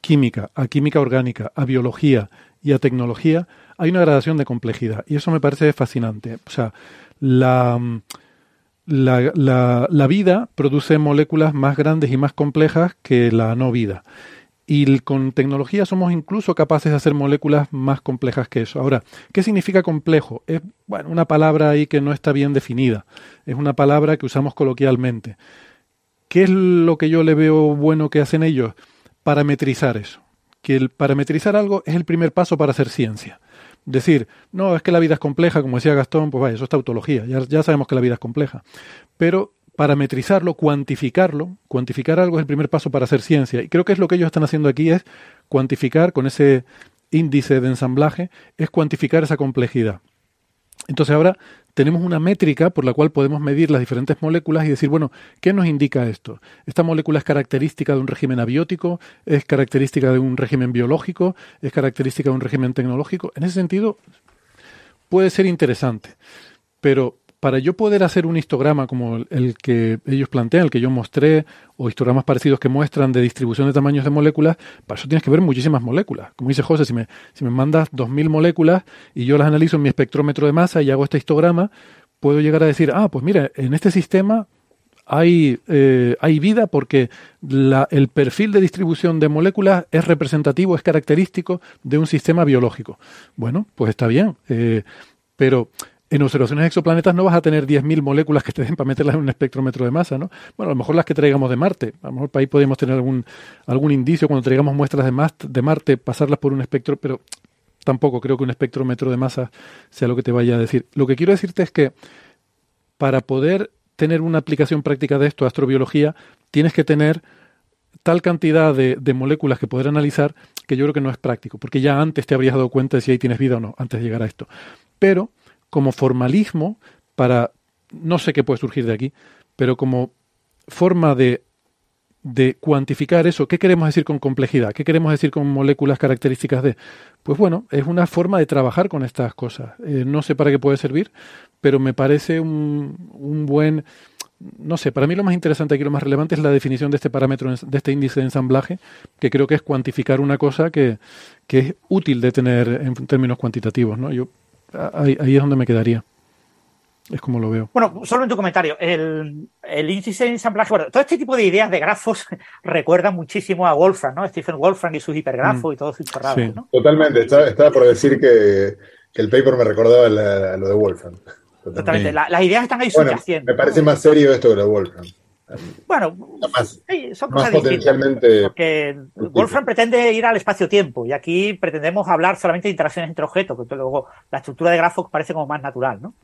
química a química orgánica, a biología y a tecnología, hay una gradación de complejidad. Y eso me parece fascinante. O sea, la, la, la, la vida produce moléculas más grandes y más complejas que la no vida. Y con tecnología somos incluso capaces de hacer moléculas más complejas que eso. Ahora, ¿qué significa complejo? Es bueno, una palabra ahí que no está bien definida. Es una palabra que usamos coloquialmente. ¿Qué es lo que yo le veo bueno que hacen ellos? Parametrizar eso. Que el parametrizar algo es el primer paso para hacer ciencia. Decir, no, es que la vida es compleja, como decía Gastón, pues vaya, eso es tautología, ya, ya sabemos que la vida es compleja. Pero parametrizarlo, cuantificarlo. Cuantificar algo es el primer paso para hacer ciencia. Y creo que es lo que ellos están haciendo aquí, es cuantificar con ese índice de ensamblaje, es cuantificar esa complejidad. Entonces ahora tenemos una métrica por la cual podemos medir las diferentes moléculas y decir, bueno, ¿qué nos indica esto? ¿Esta molécula es característica de un régimen abiótico? ¿Es característica de un régimen biológico? ¿Es característica de un régimen tecnológico? En ese sentido, puede ser interesante. Pero para yo poder hacer un histograma como el, que ellos plantean, el que yo mostré, o histogramas parecidos que muestran de distribución de tamaños de moléculas, para eso tienes que ver muchísimas moléculas. Como dice José, si me, si me mandas 2.000 moléculas y yo las analizo en mi espectrómetro de masa y hago este histograma, puedo llegar a decir, ah, pues mira, en este sistema hay, eh, vida porque el perfil de distribución de moléculas es representativo, es característico de un sistema biológico. Bueno, pues está bien, eh, pero en observaciones exoplanetas no vas a tener 10.000 moléculas que te den para meterlas en un espectrómetro de masa, ¿no? Bueno, a lo mejor las que traigamos de Marte. A lo mejor para ahí podemos tener algún, algún indicio cuando traigamos muestras de, de Marte, pasarlas por un espectro, pero tampoco creo que un espectrómetro de masa sea lo que te vaya a decir. Lo que quiero decirte es que para poder tener una aplicación práctica de esto, astrobiología, tienes que tener tal cantidad de, de, moléculas que poder analizar que yo creo que no es práctico, porque ya antes te habrías dado cuenta de si ahí tienes vida o no, antes de llegar a esto. Pero como formalismo para, no sé qué puede surgir de aquí, pero como forma de, de cuantificar eso, ¿qué queremos decir con complejidad? ¿Qué queremos decir con moléculas características de? Pues bueno, es una forma de trabajar con estas cosas. Eh, no sé para qué puede servir, pero me parece un, un buen no sé, para mí lo más interesante aquí, lo más relevante es la definición de este parámetro, de este índice de ensamblaje, que creo que es cuantificar una cosa que, que es útil de tener en términos cuantitativos. ¿no? Yo ahí, es donde me quedaría. Es como lo veo. Bueno, solo en tu comentario. El, el índice de ensamblaje, bueno, todo este tipo de ideas de grafos recuerda muchísimo a Wolfram, ¿no? Stephen Wolfram y sus hipergrafos y todo sus chorradas, Sí. ¿no? Totalmente, estaba, estaba por decir que, que el paper me recordaba la- lo de Wolfram. Totalmente. Sí. La- las ideas están ahí Bueno, subyaciendo. me parece más serio esto que lo de Wolfram. Bueno, Más, sí, son más cosas distintas. potencialmente. Porque Wolfram pretende ir al espacio-tiempo y aquí pretendemos hablar solamente de interacciones entre objetos, porque luego la estructura de grafos parece como más natural, ¿no?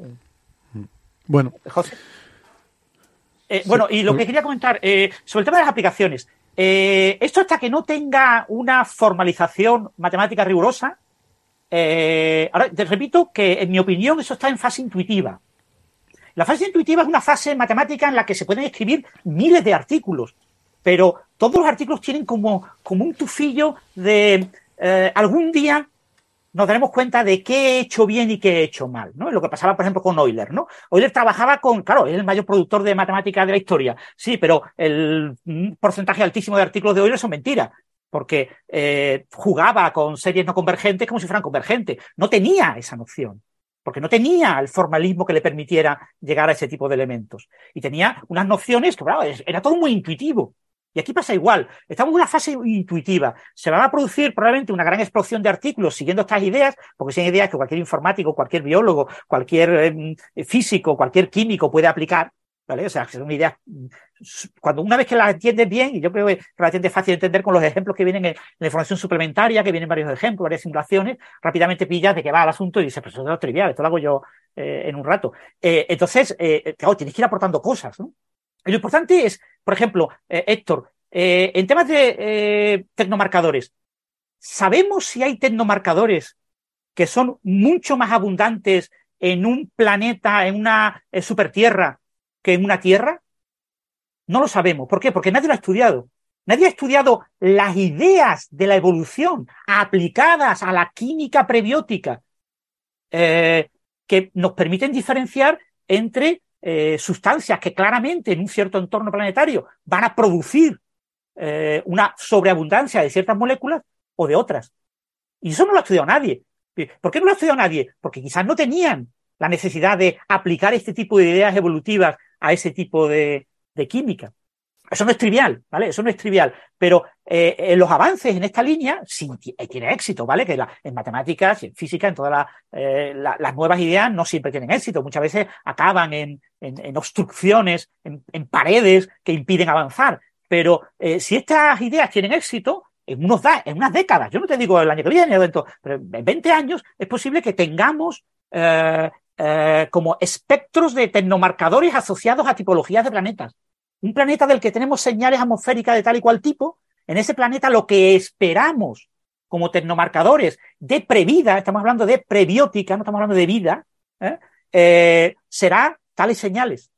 Bueno, José. Eh, bueno, y lo que quería comentar eh, sobre el tema de las aplicaciones. Eh, esto hasta que no tenga una formalización matemática rigurosa, eh, ahora te repito que en mi opinión eso está en fase intuitiva. La fase intuitiva es una fase matemática en la que se pueden escribir miles de artículos, pero todos los artículos tienen como, como un tufillo de eh, algún día nos daremos cuenta de qué he hecho bien y qué he hecho mal, ¿no? Lo que pasaba, por ejemplo, con Euler, ¿no? Euler trabajaba con, claro, es el mayor productor de matemáticas de la historia, sí, pero el porcentaje altísimo de artículos de Euler son mentiras, porque eh, jugaba con series no convergentes como si fueran convergentes, no tenía esa noción, porque no tenía el formalismo que le permitiera llegar a ese tipo de elementos, y tenía unas nociones que, claro, era todo muy intuitivo. Y aquí pasa igual. Estamos en una fase intuitiva. Se va a producir probablemente una gran explosión de artículos siguiendo estas ideas, porque son ideas que cualquier informático, cualquier biólogo, cualquier eh, físico, cualquier químico puede aplicar. O sea, son ideas. Cuando una vez que las entiendes bien, y yo creo que relativamente es fácil de entender con los ejemplos que vienen en la información suplementaria, que vienen varios ejemplos, varias simulaciones, rápidamente pillas de qué va el asunto y dices, pues eso es trivial, esto lo hago yo eh, en un rato. Eh, entonces, eh, claro, tienes que ir aportando cosas. Y lo importante es, por ejemplo, Héctor, en temas de tecnomarcadores, ¿sabemos si hay tecnomarcadores que son mucho más abundantes en un planeta, en una supertierra, que en una Tierra? No lo sabemos. ¿Por qué? Porque nadie lo ha estudiado. Nadie ha estudiado las ideas de la evolución aplicadas a la química prebiótica eh, que nos permiten diferenciar entre eh, sustancias que claramente en un cierto entorno planetario van a producir eh, una sobreabundancia de ciertas moléculas o de otras. Y eso no lo ha estudiado nadie. ¿Por qué no lo ha estudiado nadie? Porque quizás no tenían la necesidad de aplicar este tipo de ideas evolutivas a ese tipo de, química. Eso no es trivial, ¿vale? Eso no es trivial. Pero eh, eh, los avances en esta línea sí eh, tiene éxito, ¿vale? Que en matemáticas en física, en todas eh, la- las nuevas ideas no siempre tienen éxito. Muchas veces acaban en, en- obstrucciones, en, paredes que impiden avanzar. Pero eh, si estas ideas tienen éxito, en, unos da- en unas décadas, yo no te digo el año que viene, pero en 20 años es posible que tengamos eh, como espectros de tecnomarcadores asociados a tipologías de planetas un planeta del que tenemos señales atmosféricas de tal y cual tipo, en ese planeta lo que esperamos como tecnomarcadores de previda, estamos hablando de prebiótica, no estamos hablando de vida, ¿eh? Eh, será tales señales.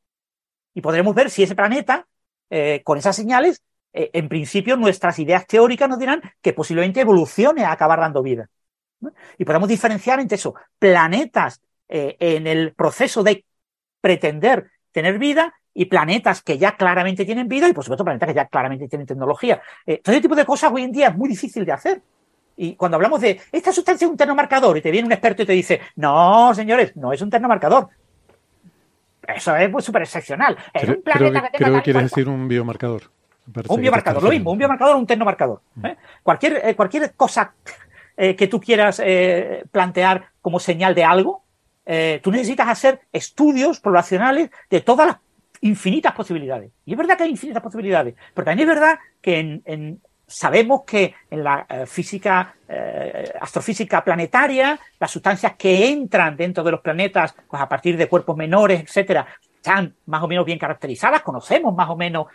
Y podremos ver si ese planeta, eh, con esas señales, en principio nuestras ideas teóricas nos dirán que posiblemente evolucione a acabar dando vida. Y podemos diferenciar entre eso, planetas eh, en el proceso de pretender tener vida y planetas que ya claramente tienen vida y por supuesto planetas que ya claramente tienen tecnología. Eh, todo ese tipo de cosas hoy en día es muy difícil de hacer. Y cuando hablamos de esta sustancia es un termomarcador y te viene un experto y te dice, no, señores, no es un termomarcador. Eso es pues, súper excepcional. Creo, un creo planeta que, que tenga creo que quieres decir un biomarcador. Un biomarcador, lo mismo, un biomarcador o un tecnomarcador. ¿eh? Cualquier, eh, cualquier cosa que tú quieras plantear como señal de algo, eh, tú necesitas hacer estudios poblacionales de todas las infinitas posibilidades. Y es verdad que hay infinitas posibilidades, pero también es verdad que en, sabemos que en la eh, física, eh, astrofísica planetaria, las sustancias que entran dentro de los planetas, pues a partir de cuerpos menores, etcétera, están más o menos bien caracterizadas, conocemos más o menos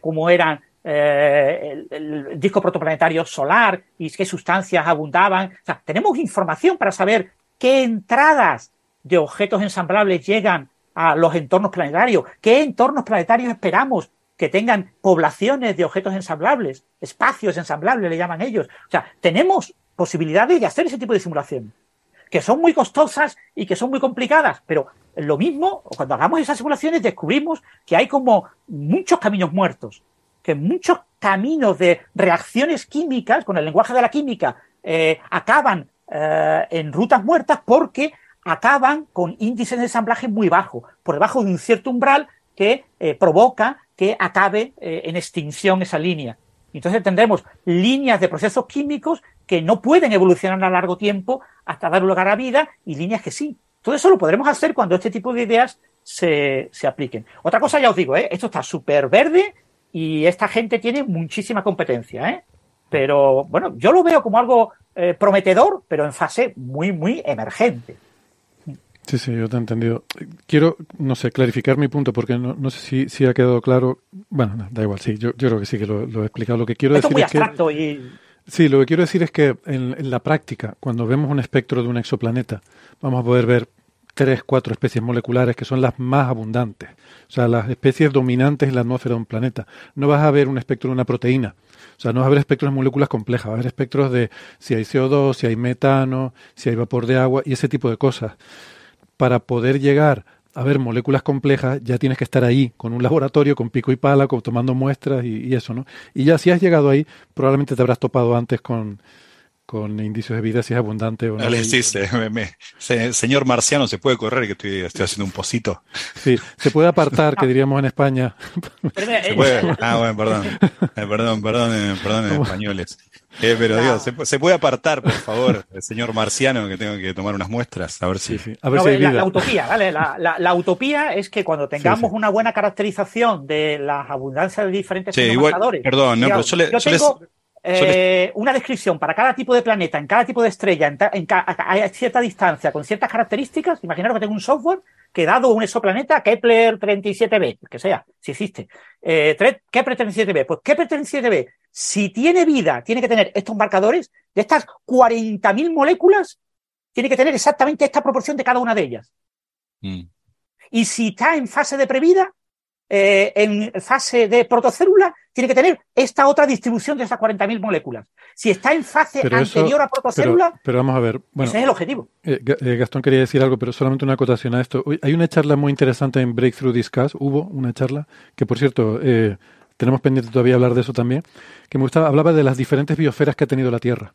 cómo eran el, el disco protoplanetario solar y qué sustancias abundaban. O sea, tenemos información para saber qué entradas de objetos ensamblables llegan a los entornos planetarios, qué entornos planetarios esperamos que tengan poblaciones de objetos ensamblables, espacios ensamblables le llaman ellos. O sea, tenemos posibilidades de hacer ese tipo de simulación, que son muy costosas y que son muy complicadas, pero lo mismo, cuando hagamos esas simulaciones descubrimos que hay como muchos caminos muertos, que muchos caminos de reacciones químicas, con el lenguaje de la química, eh, acaban eh, en rutas muertas porque acaban con índices de ensamblaje muy bajos, por debajo de un cierto umbral que eh, provoca que acabe eh, en extinción esa línea. Entonces tendremos líneas de procesos químicos que no pueden evolucionar a largo tiempo hasta dar lugar a vida y líneas que sí. Todo eso lo podremos hacer cuando este tipo de ideas se, se apliquen. Otra cosa ya os digo, ¿eh? esto está súper verde y esta gente tiene muchísima competencia. ¿eh? Pero bueno, yo lo veo como algo prometedor, pero en fase muy, muy emergente. Sí, sí, yo te he entendido. Quiero, no sé, clarificar mi punto porque no, no sé si, si, ha quedado claro. Bueno, da igual, sí, yo, yo creo que sí que lo, lo, he explicado. Lo que quiero Esto decir es muy es abstracto que, y... Sí, lo que quiero decir es que en, en, la práctica, cuando vemos un espectro de un exoplaneta, vamos a poder ver tres, cuatro especies moleculares que son las más abundantes. O sea, las especies dominantes en la atmósfera de un planeta. No vas a ver un espectro de una proteína. O sea, no vas a ver espectros de moléculas complejas, va a haber espectros de si hay CO2, si hay metano, si hay vapor de agua y ese tipo de cosas. Para poder llegar a ver moléculas complejas, ya tienes que estar ahí, con un laboratorio, con pico y pala, con, tomando muestras y, y, eso, ¿no? Y ya si has llegado ahí, probablemente te habrás topado antes con, con indicios de vida, si es abundante o no. Dale, sí, se, me, me, se, señor marciano, ¿se puede correr? Que estoy, estoy haciendo un pocito. Sí, se puede apartar, que diríamos en España. ¿Se puede? Ah, bueno, perdón. Eh, perdón, perdón, eh, perdón en españoles. Eh, pero No. Dios, ¿se, se puede apartar, por favor, el señor marciano, que tengo que tomar unas muestras? A ver si. Sí, sí. A ver No, si hay la, vida. la utopía, ¿vale? La, la- la utopía es que cuando tengamos sí. una buena caracterización de las abundancias de diferentes Sí, igual, perdón, no, digamos, pero yo le- yo les- tengo eh, una descripción para cada tipo de planeta, en cada tipo de estrella, en, ta- en ca- a, cierta distancia, con ciertas características. Imaginaros que tengo un software que dado un exoplaneta Kepler 37b, el que sea, si existe, eh, tre- Kepler 37b, pues Kepler 37b, si tiene vida, tiene que tener estos marcadores de estas 40.000 moléculas, tiene que tener exactamente esta proporción de cada una de ellas. Mm. Y si está en fase de previda, eh, en fase de protocélula, tiene que tener esta otra distribución de esas 40.000 moléculas. Si está en fase Pero eso- anterior a protocélula, Pero, pero vamos a ver. Bueno, ese es el objetivo. Eh, eh, Gastón quería decir algo, pero solamente una acotación a esto. Hay una charla muy interesante en Breakthrough Discuss, hubo una charla, que por cierto, eh, tenemos pendiente todavía hablar de eso también, que me gustaba, hablaba de las diferentes biosferas que ha tenido la Tierra.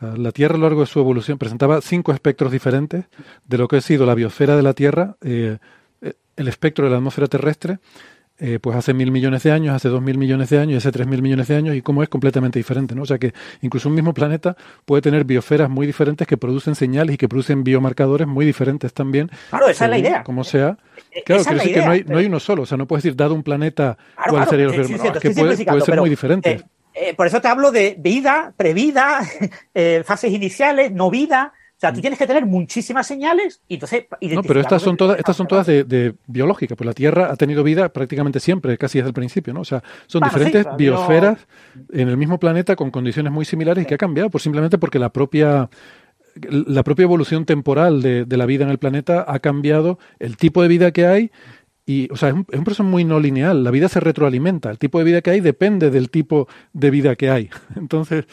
La Tierra a lo largo de su evolución presentaba cinco espectros diferentes de lo que ha sido la biosfera de la Tierra, eh, eh, el espectro de la atmósfera terrestre, eh, pues hace mil millones de años, hace dos mil millones de años, hace tres mil millones de años, y cómo es completamente diferente, ¿no? O sea que incluso un mismo planeta puede tener biosferas muy diferentes que producen señales y que producen biomarcadores muy diferentes también. Claro, esa es la idea. Como sea. Eh, Claro, esa es quiero decir que no hay, no hay uno solo, o sea, no puedes decir, dado un planeta, Claro, claro, serían los sí, no, que puede, ser pero, muy diferente. eh, eh, por eso te hablo de vida, previda, eh, fases iniciales, no vida. Sea, tú tienes que tener muchísimas señales y entonces Mm. No, pero estas son todas, estas son todas de, de biológica, pues la Tierra ha tenido vida prácticamente siempre, casi desde el principio, ¿no? O sea, son Bueno, diferentes biosferas en el mismo planeta con condiciones muy similares y que ha cambiado, pues simplemente porque la propia la propia evolución temporal de, de la vida en el planeta ha cambiado el tipo de vida que hay y, o sea, es un, es un proceso muy no lineal. La vida se retroalimenta. El tipo de vida que hay depende del tipo de vida que hay. Entonces,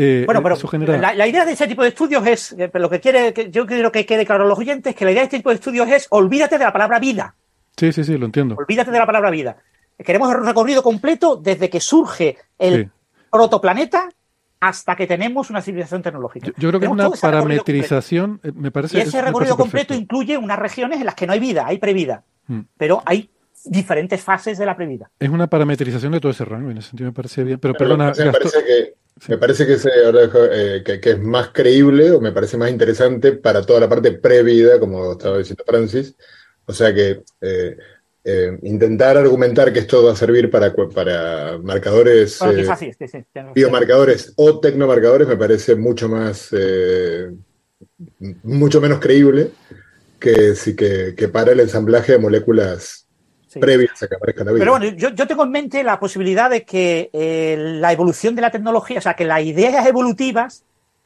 eh, Bueno, pero genera. la, la idea de ese tipo de estudios es, eh, lo que quiere, que yo quiero que quede claro a los oyentes, que la idea de este tipo de estudios es olvídate de la palabra vida, Sí, sí, sí, lo entiendo. olvídate de la palabra vida. Queremos el recorrido completo desde que surge el Sí. protoplaneta hasta que tenemos una civilización tecnológica. Yo, yo creo que es una parametrización, eh, me parece. Y es- ese recorrido completo perfecto. incluye unas regiones en las que no hay vida, hay previda, Mm. pero hay diferentes fases de la previda. Es una parametrización de todo ese rango, en ese sentido me parece bien. Pero Pero lo perdona, me Gastón- parece que, me parece que, ese, eh, que, que es más creíble o me parece más interesante para toda la parte previda, como estaba diciendo Francis. O sea que eh, eh, intentar argumentar que esto va a servir para, para marcadores, Bueno, quizás sí, sí, sí, tienes razón. biomarcadores o tecnomarcadores me parece mucho más, mucho menos creíble que, sí, que, que para el ensamblaje de moléculas Sí. previas a que aparezca la vida. Pero bueno, yo, yo tengo en mente la posibilidad de que eh, la evolución de la tecnología, o sea, que las ideas evolutivas,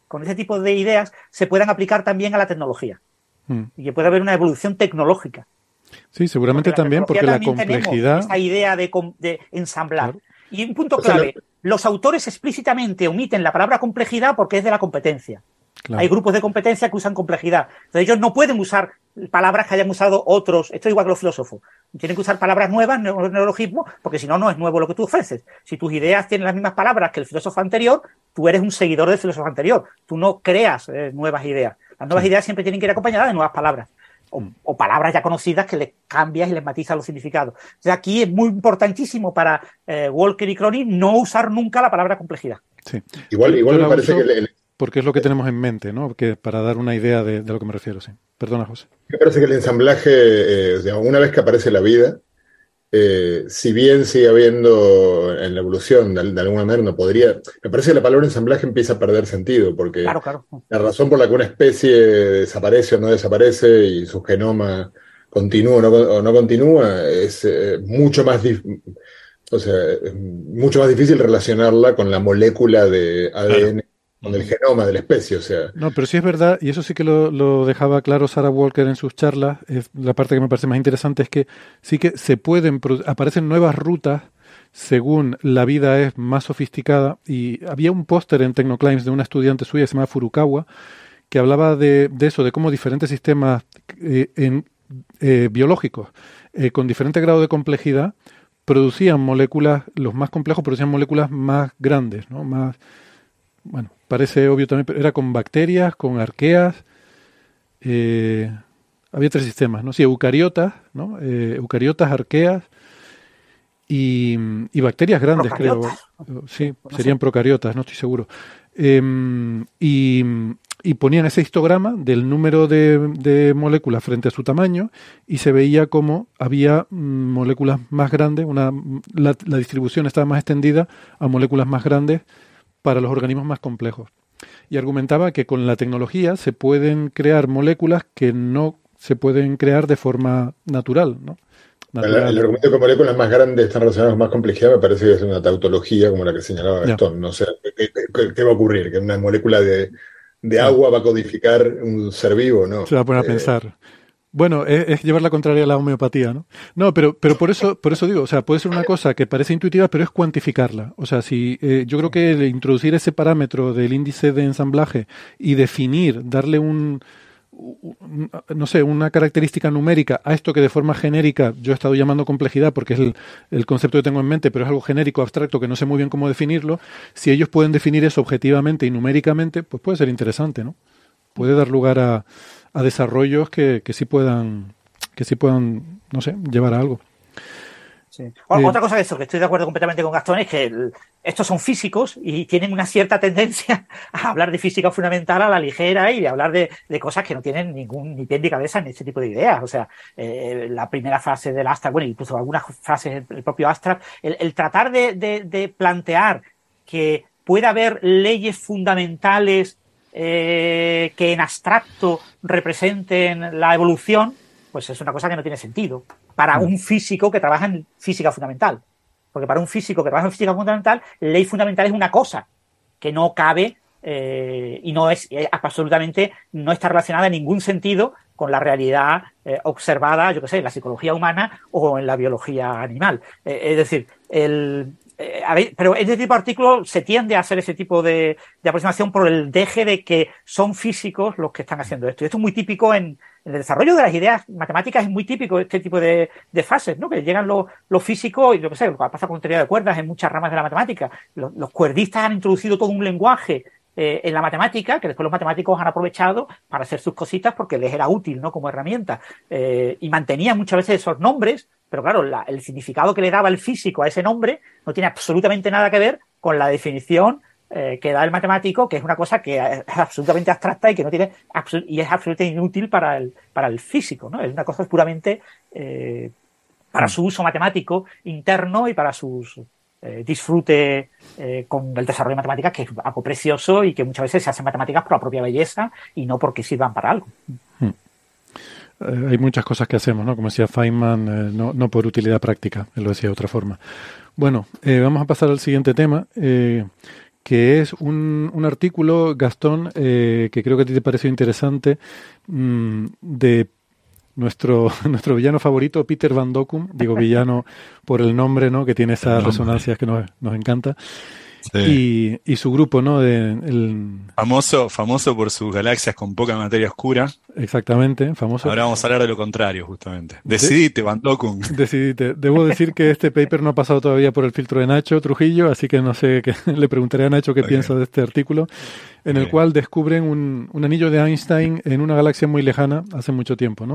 con ese tipo de ideas, se puedan aplicar también a la tecnología. Mm. Y que pueda haber una evolución tecnológica. Sí, seguramente también porque la complejidad. esa idea de, de ensamblar. Claro. Y un punto O sea, clave, los autores explícitamente omiten la palabra complejidad porque es de la competencia. Claro. Hay grupos de competencia que usan complejidad. Entonces ellos no pueden usar palabras que hayan usado otros. Esto es igual que los filósofos. Tienen que usar palabras nuevas, neo- neologismos, porque si no, no es nuevo lo que tú ofreces. Si tus ideas tienen las mismas palabras que el filósofo anterior, tú eres un seguidor del filósofo anterior. Tú no creas eh, nuevas ideas. Las nuevas ideas siempre tienen que ir acompañadas de nuevas palabras. O, mm. palabras ya conocidas que les cambias y les matizas los significados. O sea, aquí es muy importantísimo para eh, Walker y Cronin no usar nunca la palabra complejidad. Sí. Igual, igual me parece que porque es lo que tenemos en mente, ¿no? Que para dar una idea de, lo que me refiero, sí. Perdona, José. Me parece que el ensamblaje, eh, una vez que aparece la vida, eh, si bien sigue habiendo en la evolución, de, alguna manera no podría, me parece que la palabra ensamblaje empieza a perder sentido, porque la razón por la que una especie desaparece o no desaparece y su genoma continúa o no, continúa es eh, mucho más o sea, mucho más difícil relacionarla con la molécula de ADN con el genoma de la especie. No, pero sí es verdad, y eso sí que lo, dejaba claro Sarah Walker en sus charlas, es la parte que me parece más interesante es que sí que se pueden, aparecen nuevas rutas según la vida es más sofisticada, y había un póster en Technoclimes de una estudiante suya que se llama Furukawa, que hablaba de, eso, de cómo diferentes sistemas eh, eh, biológicos eh, con diferente grado de complejidad producían moléculas, los más complejos producían moléculas más grandes, ¿no? más, bueno, parece obvio también, pero era con bacterias, con arqueas. Eh, había tres sistemas, ¿no? Sí, eucariotas, ¿no? Eh, eucariotas, arqueas y, bacterias grandes, creo. Sí, serían procariotas, no estoy seguro. Em, y, ponían ese histograma del número de, moléculas frente a su tamaño y se veía como había mm, moléculas más grandes, una, la, la distribución estaba más extendida a moléculas más grandes para los organismos más complejos. Y argumentaba que con la tecnología se pueden crear moléculas que no se pueden crear de forma natural, ¿no? El, argumento de que moléculas más grandes están relacionadas con más complejidad me parece que es una tautología como la que señalaba Gastón. No sé, ¿qué, va a ocurrir? ¿Que una molécula de, agua va a codificar un ser vivo? No. Se va a poner a eh, pensar. Bueno, es, llevar la contraria a la homeopatía, ¿no? No, pero, pero por eso, por eso digo, o sea, puede ser una cosa que parece intuitiva, pero es cuantificarla. O sea, si eh, yo creo que introducir ese parámetro del índice de ensamblaje y definir, darle un, no sé, una característica numérica a esto que de forma genérica yo he estado llamando complejidad porque es el, el, concepto que tengo en mente, pero es algo genérico, abstracto, que no sé muy bien cómo definirlo, si ellos pueden definir eso objetivamente y numéricamente, pues puede ser interesante, ¿no? Puede dar lugar a, a desarrollos que, que sí puedan, que sí puedan, no sé, llevar a algo. Sí. Otra cosa de eso, que estoy de acuerdo completamente con Gastón, es que estos son físicos y tienen una cierta tendencia a hablar de física fundamental a la ligera y de hablar de, de cosas que no tienen ningún ni pie ni cabeza ni ese tipo de ideas. O sea, eh, la primera frase del Astra, bueno, incluso algunas frases del propio Astra, el, tratar de, de, de, plantear que pueda haber leyes fundamentales eh, que en abstracto representen la evolución, pues es una cosa que no tiene sentido para mm. un físico que trabaja en física fundamental. Porque para un físico que trabaja en física fundamental, ley fundamental es una cosa que no cabe eh, y no es eh, absolutamente no está relacionada en ningún sentido con la realidad observada, yo qué sé, en la psicología humana o en la biología animal. es decir, el, eh, pero en este tipo de artículos se tiende a hacer ese tipo de, aproximación por el deje de que son físicos los que están haciendo esto. Y esto es muy típico en, el desarrollo de las ideas matemáticas, es muy típico este tipo de, fases, ¿no? Que llegan los, físicos y lo que sé, lo que pasa con teoría de cuerdas en muchas ramas de la matemática. Los, cuerdistas han introducido todo un lenguaje eh, en la matemática, que después los matemáticos han aprovechado para hacer sus cositas porque les era útil, ¿no? Como herramienta. Eh, y mantenían muchas veces esos nombres pero claro, el significado que le daba el físico a ese nombre no tiene absolutamente nada que ver con la definición eh, que da el matemático, que es una cosa que es absolutamente abstracta y que no tiene y es absolutamente inútil para el, para el físico, ¿no? Es una cosa puramente para su uso matemático interno y para su eh, disfrute con el desarrollo de matemáticas, que es algo precioso y que muchas veces se hacen matemáticas por la propia belleza y no porque sirvan para algo. Hmm. Eh, hay muchas cosas que hacemos, ¿no? Como decía Feynman, eh, no, por utilidad práctica, él lo decía de otra forma. Bueno, eh, vamos a pasar al siguiente tema, que es un, un artículo, Gastón, que creo que a ti te pareció interesante, mm, de nuestro, nuestro villano favorito, Peter Van Dockum, digo villano por el nombre, ¿no? Que tiene esas resonancias que nos, nos encanta. y, y, su grupo, ¿no? De, el... famoso, famoso por sus galaxias con poca materia oscura. Exactamente, famoso. Ahora vamos a hablar de lo contrario, justamente. Decidite, Van Dokun. Decidite. Debo decir que este paper no ha pasado todavía por el filtro de Nacho Trujillo, así que no sé, qué, le preguntaré a Nacho qué piensa de este artículo, en el cual descubren un, un anillo de Einstein en una galaxia muy lejana hace mucho tiempo, ¿no?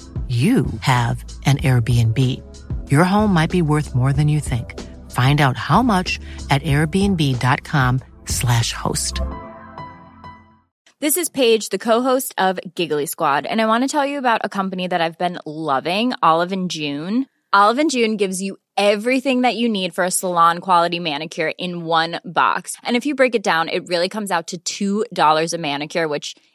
you have an Airbnb. Your home might be worth more than you think. Find out how much at airbnb.com/slash host. This is Paige, the co-host of Giggly Squad, and I want to tell you about a company that I've been loving, Olive and June. Olive and June gives you everything that you need for a salon quality manicure in one box. And if you break it down, it really comes out to $2 a manicure, which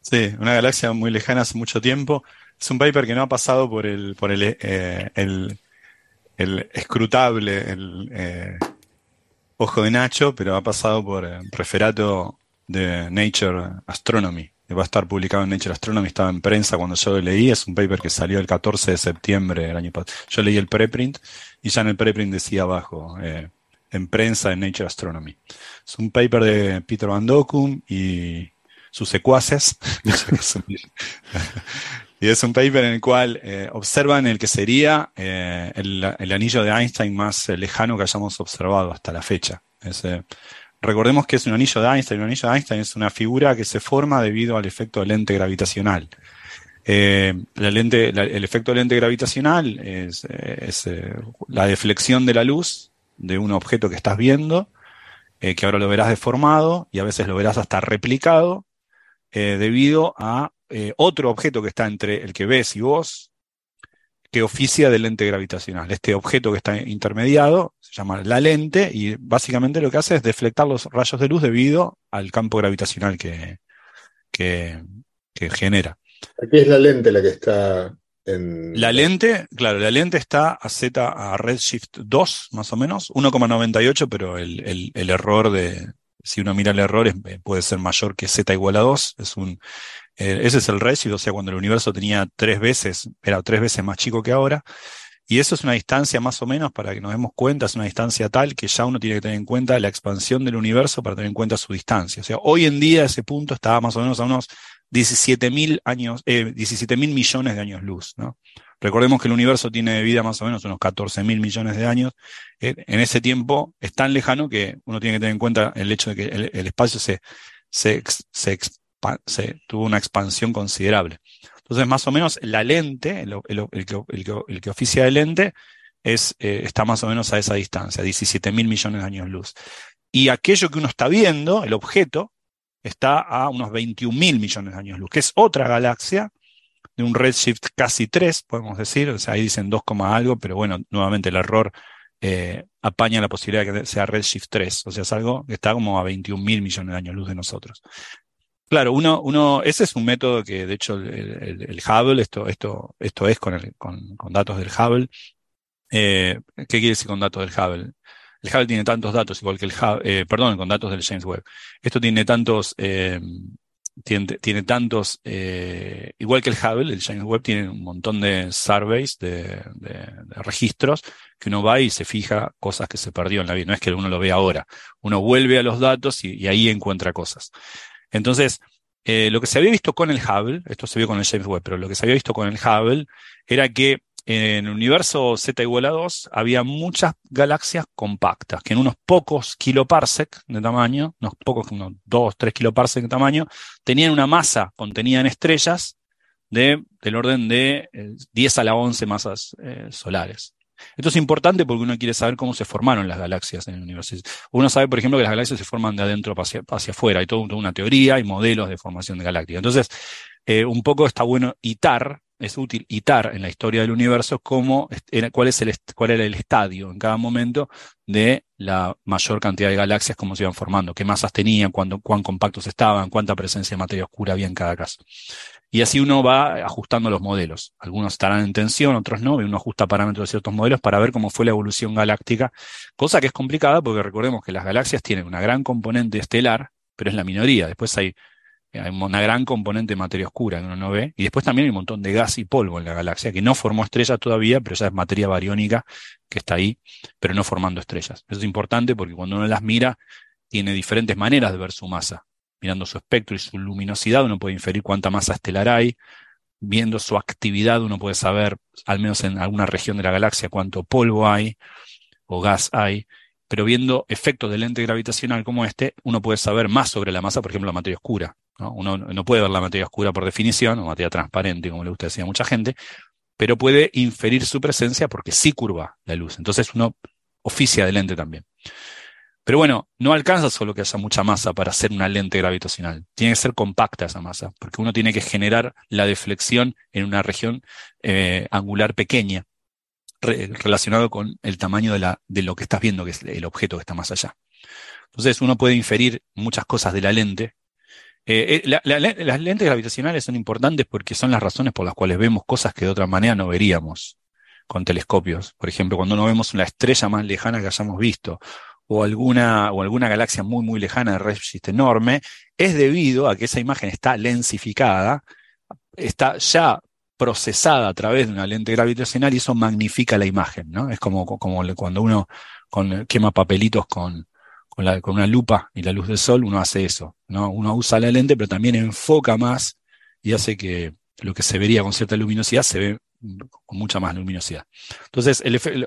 Sí, una galaxia muy lejana hace mucho tiempo. Es un paper que no ha pasado por el, por el, eh, el, el escrutable, eh, ojo de Nacho, pero ha pasado por el referato de Nature Astronomy. Va a estar publicado en Nature Astronomy, estaba en prensa cuando yo lo leí. Es un paper que salió el 14 de septiembre del año pasado. Yo leí el preprint y ya en el preprint decía abajo, eh, en prensa en Nature Astronomy. Es un paper de Peter Van Dokkum y sus secuaces. y es un paper en el cual eh, observan el que sería eh, el, anillo de Einstein más eh, lejano que hayamos observado hasta la fecha. Recordemos que es un anillo de Einstein. Un anillo de Einstein es una figura que se forma debido al efecto de lente gravitacional. la lente, el efecto de lente gravitacional es la deflexión de la luz de un objeto que estás viendo, eh, que ahora lo verás deformado y a veces lo verás hasta replicado, eh, debido a eh, otro objeto que está entre el que ves y vos, que oficia de lente gravitacional. Este objeto que está intermediado se llama la lente y básicamente lo que hace es deflectar los rayos de luz debido al campo gravitacional que, que, que genera. Aquí es la lente la que está en... La lente, claro, la lente está a Z a Redshift 2, más o menos, 1,98, pero el, el, el, error de, si uno mira el error, es, puede ser mayor que Z igual a 2. Es un, eh, ese es el Redshift, o sea, cuando el universo tenía tres veces, era tres veces más chico que ahora. Y eso es una distancia más o menos, para que nos demos cuenta, es una distancia tal que ya uno tiene que tener en cuenta la expansión del universo para tener en cuenta su distancia. O sea, hoy en día ese punto está más o menos a unos 17 mil eh, 17 mil millones de años luz, ¿no? Recordemos que el universo tiene de vida más o menos unos 14 mil millones de años. Eh, en ese tiempo es tan lejano que uno tiene que tener en cuenta el hecho de que el, espacio se, se, se, se, tuvo una expansión considerable. Entonces, más o menos la lente, el, el, el que oficia de lente, es, eh, está más o menos a esa distancia, 17 mil millones de años luz. Y aquello que uno está viendo, el objeto, está a unos 21 mil millones de años luz, que es otra galaxia de un redshift casi 3, podemos decir, o sea, ahí dicen 2, algo, pero bueno, nuevamente el error eh, apaña la posibilidad de que sea redshift 3, o sea, es algo que está como a 21 mil millones de años luz de nosotros. Claro, uno, uno, ese es un método que, de hecho, el, Hubble, esto, esto, esto es con datos del Hubble. Eh, ¿Qué quiere decir con datos del Hubble? El Hubble tiene tantos datos, igual que el Hubble, eh, perdón, con datos del James Webb. Esto tiene tantos, eh, tiene, tantos, eh, igual que el Hubble, el James Webb tiene un montón de surveys, de, registros, que uno va y se fija cosas que se perdió en la vida. No es que uno lo vea ahora. Uno vuelve a los datos y, y ahí encuentra cosas. Entonces, lo que se había visto con el Hubble, esto se vio con el James Webb, pero lo que se había visto con el Hubble era que en el universo Z igual a 2 había muchas galaxias compactas, que en unos pocos kiloparsec de tamaño, unos pocos, unos 2, 3 kiloparsec de tamaño, tenían una masa contenida en estrellas de, del orden de 10 eh, a la 11 masas eh, solares. Esto es importante porque uno quiere saber cómo se formaron las galaxias en el universo. Uno sabe, por ejemplo, que las galaxias se forman de adentro hacia, hacia afuera. Hay toda una teoría y modelos de formación de galácticas. Entonces, eh, un poco está bueno itar es útil itar en la historia del universo cómo cuál, es el, cuál era el estadio en cada momento de la mayor cantidad de galaxias, cómo se iban formando, qué masas tenían, cuán compactos estaban, cuánta presencia de materia oscura había en cada caso. Y así uno va ajustando los modelos. Algunos estarán en tensión, otros no, y uno ajusta parámetros de ciertos modelos para ver cómo fue la evolución galáctica, cosa que es complicada porque recordemos que las galaxias tienen una gran componente estelar, pero es la minoría. Después hay hay una gran componente de materia oscura que uno no ve, y después también hay un montón de gas y polvo en la galaxia, que no formó estrellas todavía, pero ya es materia bariónica que está ahí, pero no formando estrellas. Eso es importante porque cuando uno las mira, tiene diferentes maneras de ver su masa. Mirando su espectro y su luminosidad, uno puede inferir cuánta masa estelar hay. Viendo su actividad, uno puede saber, al menos en alguna región de la galaxia, cuánto polvo hay o gas hay pero viendo efectos del lente gravitacional como este, uno puede saber más sobre la masa, por ejemplo, la materia oscura. Uno no puede ver la materia oscura por definición, o materia transparente, como le gusta decir a mucha gente, pero puede inferir su presencia porque sí curva la luz. Entonces uno oficia de lente también. Pero bueno, no alcanza solo que haya mucha masa para hacer una lente gravitacional. Tiene que ser compacta esa masa, porque uno tiene que generar la deflexión en una región eh, angular pequeña, relacionado con el tamaño de, de lo que estás viendo, que es el objeto que está más allá. Entonces uno puede inferir muchas cosas de la lente eh, eh, las lentes gravitacionales son importantes porque son las razones por las cuales vemos cosas que de otra manera no veríamos con telescopios. Por ejemplo, cuando no vemos una estrella más lejana que hayamos visto o alguna, o alguna galaxia muy, muy lejana de redshift enorme, es debido a que esa imagen está lensificada, está ya procesada a través de una lente gravitacional y eso magnifica la imagen, ¿no? Es como, como cuando uno quema papelitos con, con, la, con una lupa y la luz del sol, uno hace eso. ¿no? Uno usa la lente, pero también enfoca más y hace que lo que se vería con cierta luminosidad se ve con mucha más luminosidad. Entonces,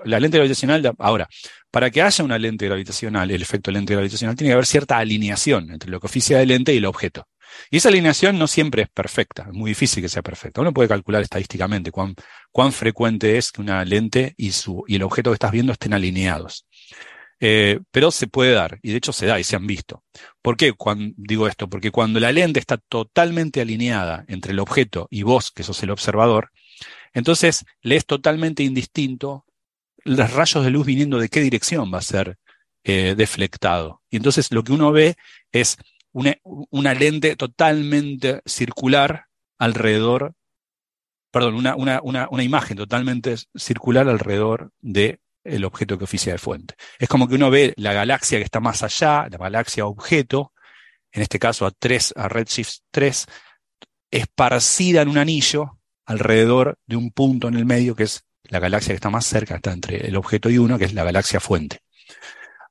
la lente gravitacional, ahora, para que haya una lente gravitacional, el efecto lente gravitacional, tiene que haber cierta alineación entre lo que oficia de lente y el objeto. Y esa alineación no siempre es perfecta, es muy difícil que sea perfecta. Uno puede calcular estadísticamente cuán, cuán frecuente es que una lente y, su, y el objeto que estás viendo estén alineados. Eh, pero se puede dar, y de hecho se da y se han visto. ¿Por qué cuando, digo esto? Porque cuando la lente está totalmente alineada entre el objeto y vos, que sos el observador, entonces le es totalmente indistinto los rayos de luz viniendo de qué dirección va a ser eh, deflectado. Y entonces lo que uno ve es una, una lente totalmente circular alrededor, perdón, una, una, una imagen totalmente circular alrededor de el objeto que oficia de fuente. Es como que uno ve la galaxia que está más allá, la galaxia objeto, en este caso a 3, a Redshift 3, esparcida en un anillo alrededor de un punto en el medio que es la galaxia que está más cerca, está entre el objeto y uno, que es la galaxia fuente.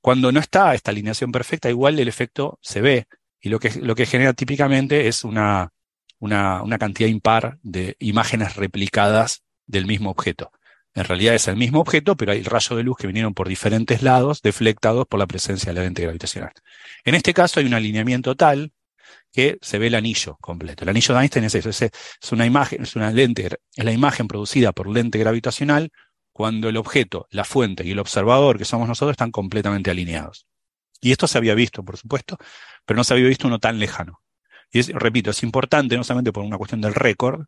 Cuando no está esta alineación perfecta, igual el efecto se ve y lo que, lo que genera típicamente es una, una, una cantidad impar de imágenes replicadas del mismo objeto. En realidad es el mismo objeto, pero hay rayos de luz que vinieron por diferentes lados, deflectados por la presencia de la lente gravitacional. En este caso hay un alineamiento tal que se ve el anillo completo. El anillo de Einstein es eso, es, una imagen, es una lente, es la imagen producida por lente gravitacional cuando el objeto, la fuente y el observador, que somos nosotros, están completamente alineados. Y esto se había visto, por supuesto, pero no se había visto uno tan lejano. Y repito, es importante no solamente por una cuestión del récord,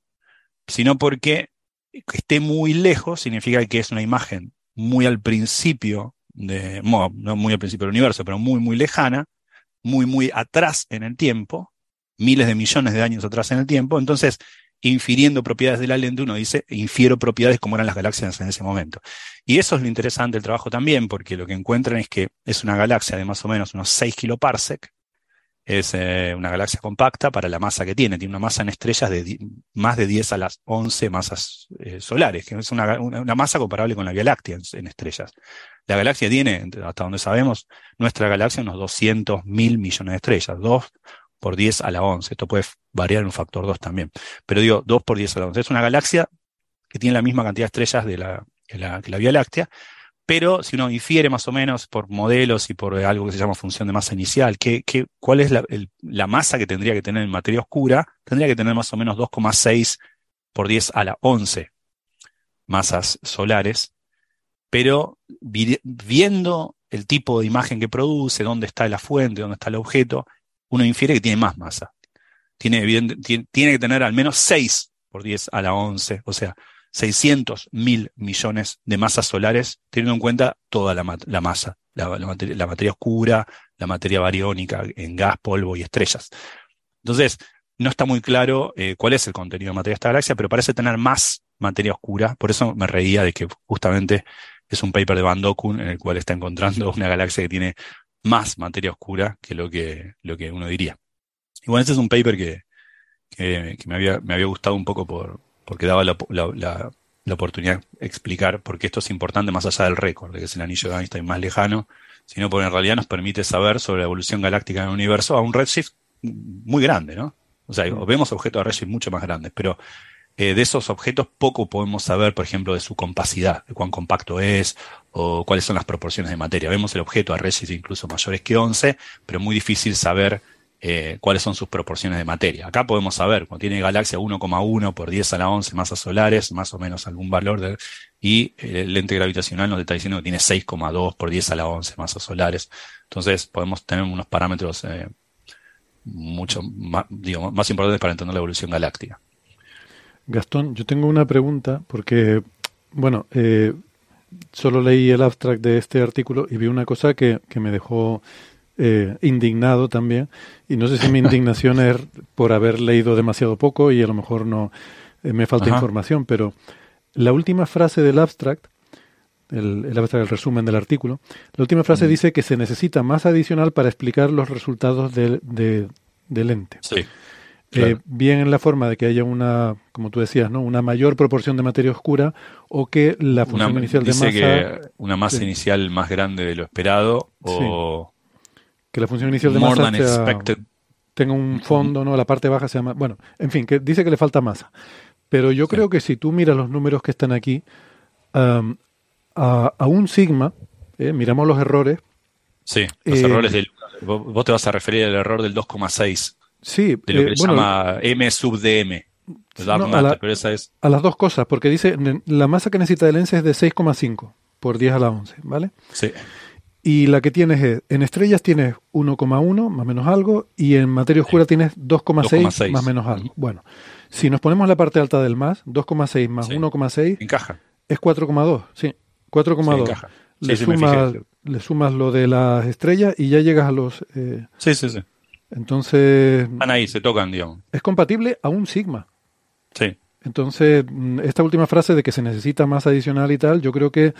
sino porque que esté muy lejos significa que es una imagen muy al principio, de, no muy al principio del universo, pero muy, muy lejana, muy, muy atrás en el tiempo, miles de millones de años atrás en el tiempo. Entonces, infiriendo propiedades de la lente, uno dice, infiero propiedades como eran las galaxias en ese momento. Y eso es lo interesante del trabajo también, porque lo que encuentran es que es una galaxia de más o menos unos 6 kiloparsec, es eh, una galaxia compacta para la masa que tiene. Tiene una masa en estrellas de más de 10 a las 11 masas eh, solares, que es una, masa comparable con la Vía Láctea en, estrellas. La galaxia tiene, hasta donde sabemos, nuestra galaxia unos 200 mil millones de estrellas, dos por 10 a la 11. Esto puede variar en un factor 2 también. Pero digo, 2 por 10 a la 11. Es una galaxia que tiene la misma cantidad de estrellas de la, que, la, que la Vía Láctea, pero si uno infiere más o menos por modelos y por algo que se llama función de masa inicial, ¿cuál es la, masa que tendría que tener en materia oscura? Tendría que tener más o menos 2,6 por 10 a la 11 masas solares, pero viendo el tipo de imagen que produce, dónde está la fuente, dónde está el objeto, uno infiere que tiene más masa. Tiene, tiene, tiene que tener al menos 6 por 10 a la 11, o sea, 600 mil millones de masas solares, teniendo en cuenta toda la, masa, la, materia, oscura, la materia bariónica en gas, polvo y estrellas. Entonces, no está muy claro eh, cuál es el contenido de materia de esta galaxia, pero parece tener más materia oscura. Por eso me reía de que justamente es un paper de Van Dokun en el cual está encontrando una galaxia que tiene más materia oscura que lo que, lo que uno diría. Y bueno, este es un paper que, que, me, había, me había gustado un poco por, porque daba la, la, la, oportunidad de explicar por qué esto es importante más allá del récord, de que es el anillo de Einstein más lejano, sino porque en realidad nos permite saber sobre la evolución galáctica del universo a un redshift muy grande, ¿no? O sea, vemos objetos de redshift mucho más grandes, pero eh, de esos objetos poco podemos saber, por ejemplo, de su compacidad, de cuán compacto es o cuáles son las proporciones de materia. Vemos el objeto a redshift incluso mayores que 11, pero muy difícil saber eh, cuáles son sus proporciones de materia. Acá podemos saber, cuando tiene galaxia 1,1 por 10 a la 11 masas solares, más o menos algún valor, de, y el lente gravitacional nos está diciendo que tiene 6,2 por 10 a la 11 masas solares. Entonces podemos tener unos parámetros eh, mucho más, importantes para entender la evolución galáctica. Gastón, yo tengo una pregunta porque, bueno, eh, solo leí el abstract de este artículo y vi una cosa que, que me dejó eh, indignado también. Y no sé si mi indignación es por haber leído demasiado poco y a lo mejor no eh, me falta información, pero la última frase del abstract, el, el abstract, el resumen del artículo, la última frase mm. dice que se necesita más adicional para explicar los resultados del ente. Eh, bien en la forma de que haya una, como tú decías, ¿no? una mayor proporción de materia oscura o que la función inicial de masa. Que una masa inicial más grande de lo esperado o que la función inicial de masa tenga un fondo, ¿no? La parte baja se llama. Bueno, en fin, que dice que le falta masa. Pero yo creo que si tú miras los números que están aquí, a, un sigma, eh, miramos los errores. Sí, los eh, errores del. Vos te vas a referir al error del 2,6. Sí, de lo que eh, se llama M sub DM. a, pero esa es... a las dos cosas, porque dice la masa que necesita el lente es de 6,5 por 10 a la 11, ¿vale? Sí. Y la que tienes es, en estrellas tienes 1,1 más menos algo y en materia oscura tienes 2,6 más menos algo. Bueno, si nos ponemos la parte alta del más, 2,6 más 1,6 encaja. Es 4,2, sí, 4,2. le, sumas, le sumas lo de las estrellas y ya llegas a los... Eh, sí, sí, sí. Entonces... Están ahí, se tocan, digamos. Es compatible a un sigma. Sí. Entonces, mm, esta última frase de que se necesita más adicional y tal, yo creo que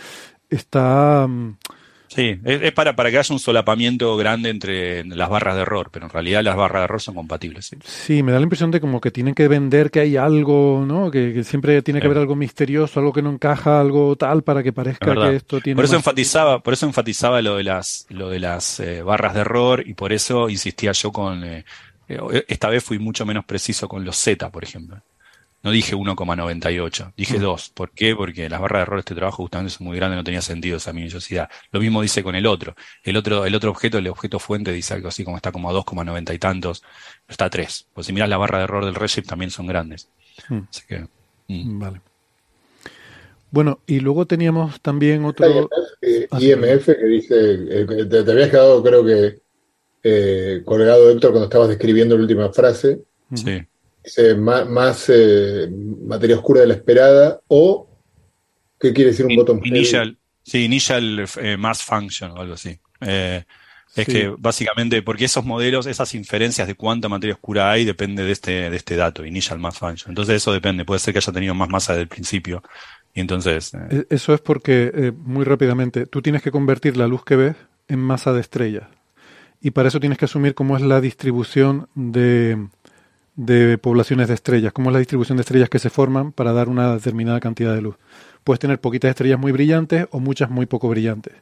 está... Mm, Sí, es, para, para que haya un solapamiento grande entre las barras de error, pero en realidad las barras de error son compatibles. Sí, me da la impresión de como que tienen que vender que hay algo, ¿no? Que, siempre tiene que haber algo misterioso, algo que no encaja, algo tal, para que parezca que esto tiene. Por eso enfatizaba, por eso enfatizaba lo de las, lo de las eh, barras de error y por eso insistía yo con. Eh, eh, esta vez fui mucho menos preciso con los Z, por ejemplo. No dije 1,98, dije 2. Mm. ¿Por qué? Porque las barras de error de este trabajo justamente son muy grandes, no tenía sentido esa minuciosidad. Lo mismo dice con el otro. El otro, el otro objeto, el objeto fuente, dice algo así como está como a 2,90 y tantos, está a 3. Pues si miras la barra de error del Redshift también son grandes. Mm. Así que. Mm. Vale. Bueno, y luego teníamos también otro. IMF que dice, eh, te, habías quedado, creo que, eh, colgado, Héctor, cuando estabas describiendo la última frase. Sí más, eh, materia oscura de la esperada o ¿qué quiere decir un botón initial sí initial eh, mass function o algo así. Eh, es que básicamente porque esos modelos esas inferencias de cuánta materia oscura hay depende de este de este dato initial mass function. Entonces eso depende. Puede ser que haya tenido más masa desde el principio. Y entonces e-, eso es porque muy rápidamente tú tienes que convertir la luz que ves en masa de estrellas. Y para eso tienes que asumir cómo es la distribución de de poblaciones de estrellas, cómo es la distribución de estrellas que se forman para dar una determinada cantidad de luz. Puedes tener poquitas estrellas muy brillantes o muchas muy poco brillantes.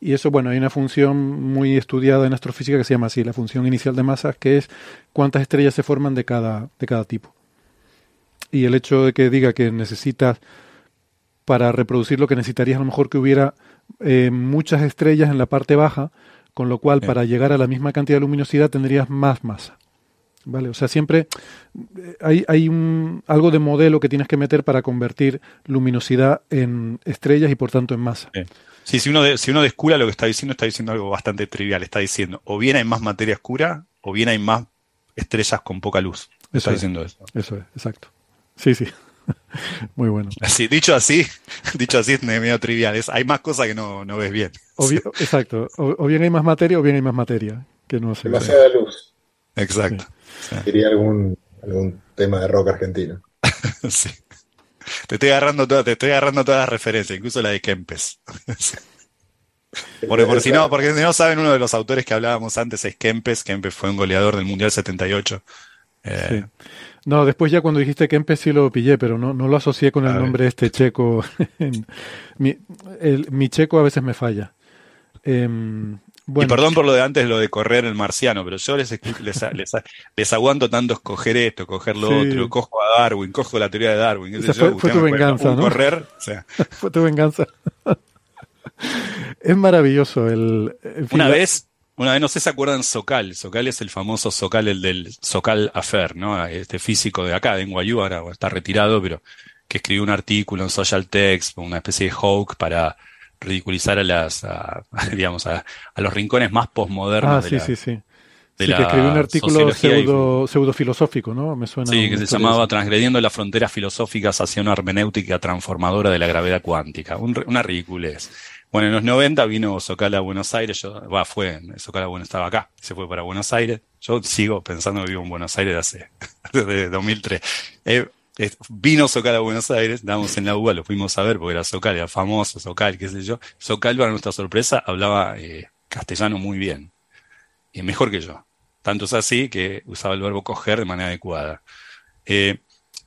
Y eso, bueno, hay una función muy estudiada en astrofísica que se llama así, la función inicial de masas, que es cuántas estrellas se forman de cada, de cada tipo. Y el hecho de que diga que necesitas, para reproducir lo que necesitarías, a lo mejor que hubiera eh, muchas estrellas en la parte baja, con lo cual para llegar a la misma cantidad de luminosidad tendrías más masa. ¿Vale? O sea, siempre eh, hay, hay un, algo de modelo que tienes que meter para convertir luminosidad en estrellas y por tanto en masa. Sí, si uno, si uno descura lo que está diciendo, está diciendo algo bastante trivial. Está diciendo, o bien hay más materia oscura, o bien hay más estrellas con poca luz. Está diciendo eso. Eso es, exacto. Sí, sí. Muy bueno. Así, dicho así, dicho así es medio trivial. hay más cosas que no, no ves bien. exacto. O, bien hay más materia o bien hay más materia que no se Demasiada luz. Exacto. Sería algún, algún tema de rock argentino. sí. Te estoy agarrando todas, te estoy agarrando todas las referencias, incluso la de Kempes. Porque, si no, porque no saben, uno de los autores que hablábamos antes es Kempes. Kempes fue un goleador del Mundial 78. Eh, no, después ya cuando dijiste Kempes sí lo pillé, pero no, no lo asocié con el nombre este checo. mi, mi, checo a veces me falla. Y perdón por lo de antes, lo de correr el marciano, pero yo les, les, aguanto tanto escoger esto, coger lo otro, cojo a Darwin, cojo la teoría de Darwin. fue, tu venganza, ¿no? Correr, fue tu venganza. es maravilloso el... una vez, una vez, no sé si se acuerdan Socal. Socal es el famoso Socal, el del Socal Affair, ¿no? Este físico de acá, de Guayú, ahora está retirado, pero que escribió un artículo en Social Text, una especie de hawk para ridiculizar a las, digamos, a, los rincones más posmodernos. Ah, sí, sí, sí. que escribió un artículo pseudo, pseudo, filosófico, ¿no? Me suena. Sí, que se llamaba Transgrediendo las fronteras filosóficas hacia una hermenéutica transformadora de la gravedad cuántica. una ridiculez. Bueno, en los 90 vino Socal a Buenos Aires, yo, va, fue, Socal bueno, estaba acá, se fue para Buenos Aires. Yo sigo pensando que vivo en Buenos Aires hace, desde 2003. Eh, vino Socal a Buenos Aires, estábamos en la UBA, lo fuimos a ver porque era Socal, era famoso Socal, qué sé yo. Socal, para nuestra sorpresa, hablaba eh, castellano muy bien, y mejor que yo. Tanto es así que usaba el verbo coger de manera adecuada. Eh,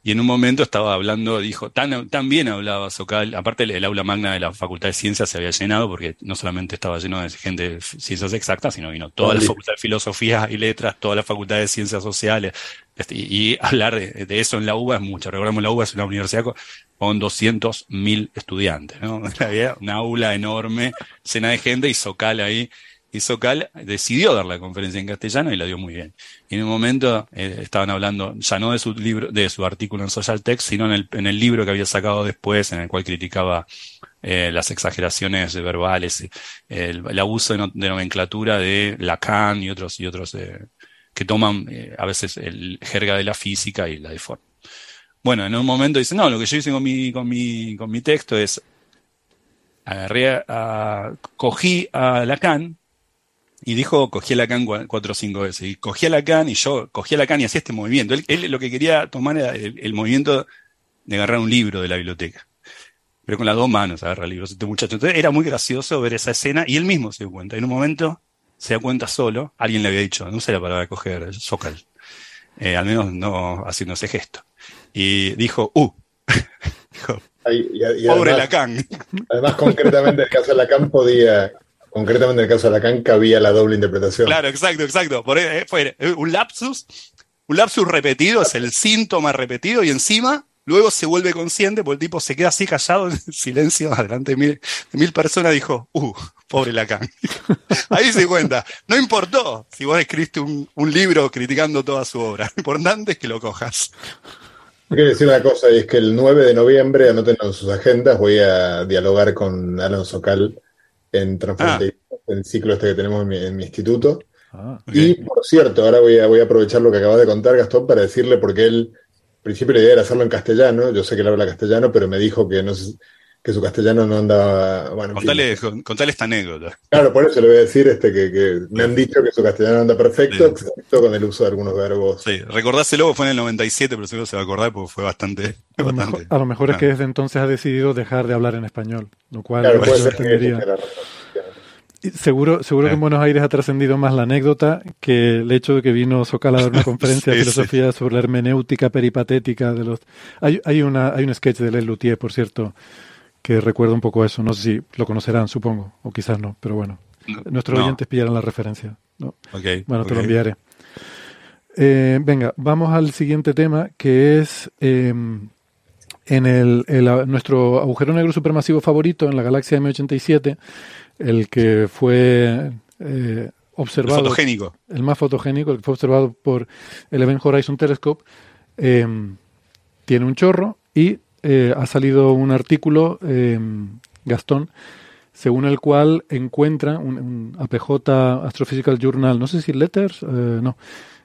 y en un momento estaba hablando, dijo, tan, tan bien hablaba Socal, aparte el, aula magna de la Facultad de Ciencias se había llenado, porque no solamente estaba lleno de gente de ciencias exactas, sino vino toda la Facultad de Filosofía y Letras, toda la Facultad de Ciencias Sociales, este, y, hablar de, eso en la UBA es mucho. Recordemos, la UBA es una universidad con, con 200.000 estudiantes, ¿no? Había una aula enorme, llena de gente y Socal ahí y Socal decidió dar la conferencia en castellano y la dio muy bien. Y en un momento eh, estaban hablando ya no de su libro, de su artículo en Social Text, sino en el, en el libro que había sacado después, en el cual criticaba eh, las exageraciones verbales, el, abuso de, nomenclatura de Lacan y otros y otros eh, que toman a veces el jerga de la física y la deforman. Bueno, en un momento dice, no, lo que yo hice con mi, con mi, con mi texto es agarré a, cogí a Lacan y dijo, cogí a Lacan cuatro o cinco veces. Y cogí a Lacan y yo cogí a Lacan y hacía este movimiento. Él, lo que quería tomar era el, movimiento de agarrar un libro de la biblioteca. Pero con las dos manos agarra libros este muchacho. Entonces era muy gracioso ver esa escena y él mismo se dio cuenta. En un momento se da cuenta solo, alguien le había dicho, no sé la palabra coger, socal. Eh, al menos no haciendo ese gesto. Y dijo, uh. dijo, pobre Lacan. Además, concretamente, el caso de Lacan podía Concretamente en el caso de Lacan cabía la doble interpretación. Claro, exacto, exacto. Por, eh, fue eh, un lapsus, un lapsus repetido, es el síntoma repetido y encima luego se vuelve consciente porque el tipo se queda así callado en silencio delante de mil, mil personas dijo, uh, pobre Lacan. Ahí se cuenta, no importó si vos escribiste un, un libro criticando toda su obra, lo importante es que lo cojas. Quiero decir una cosa, y es que el 9 de noviembre, anoten en sus agendas, voy a dialogar con Alonso Cal en ah. el ciclo este que tenemos en mi, instituto. Ah, y por cierto, ahora voy a, voy a aprovechar lo que acabas de contar, Gastón, para decirle, porque él, al principio la idea era hacerlo en castellano, yo sé que él habla castellano, pero me dijo que no que su castellano no andaba. Bueno, contale, contale, esta anécdota. Claro, por eso le voy a decir este, que, me han dicho que su castellano anda perfecto, excepto con el uso de algunos verbos. Sí, recordáselo, fue en el 97, pero seguro se va a acordar porque fue bastante. A lo, Mejor, es que desde entonces ha decidido dejar de hablar en español, lo cual claro, puede ser Seguro, seguro que en Buenos Aires ha trascendido más la anécdota que el hecho de que vino Socala a dar una conferencia de filosofía sobre la hermenéutica peripatética de los. Hay, hay, una, hay un sketch de Les Luthier, por cierto, que recuerda un poco eso. No sé si lo conocerán, supongo, o quizás no, pero bueno. Nuestros oyentes pillarán la referencia. ¿no? bueno, te lo enviaré. Eh, venga, vamos al siguiente tema, que es em, en el, nuestro agujero negro supermasivo favorito, en la galaxia M87, el que fue eh, observado. El fotogénico. El más fotogénico, el que fue observado por el Event Horizon Telescope, em, tiene un chorro y eh, ha salido un artículo, em, Gastón, según el cual encuentra un, APJ Astrophysical Journal, no sé si Letters, no,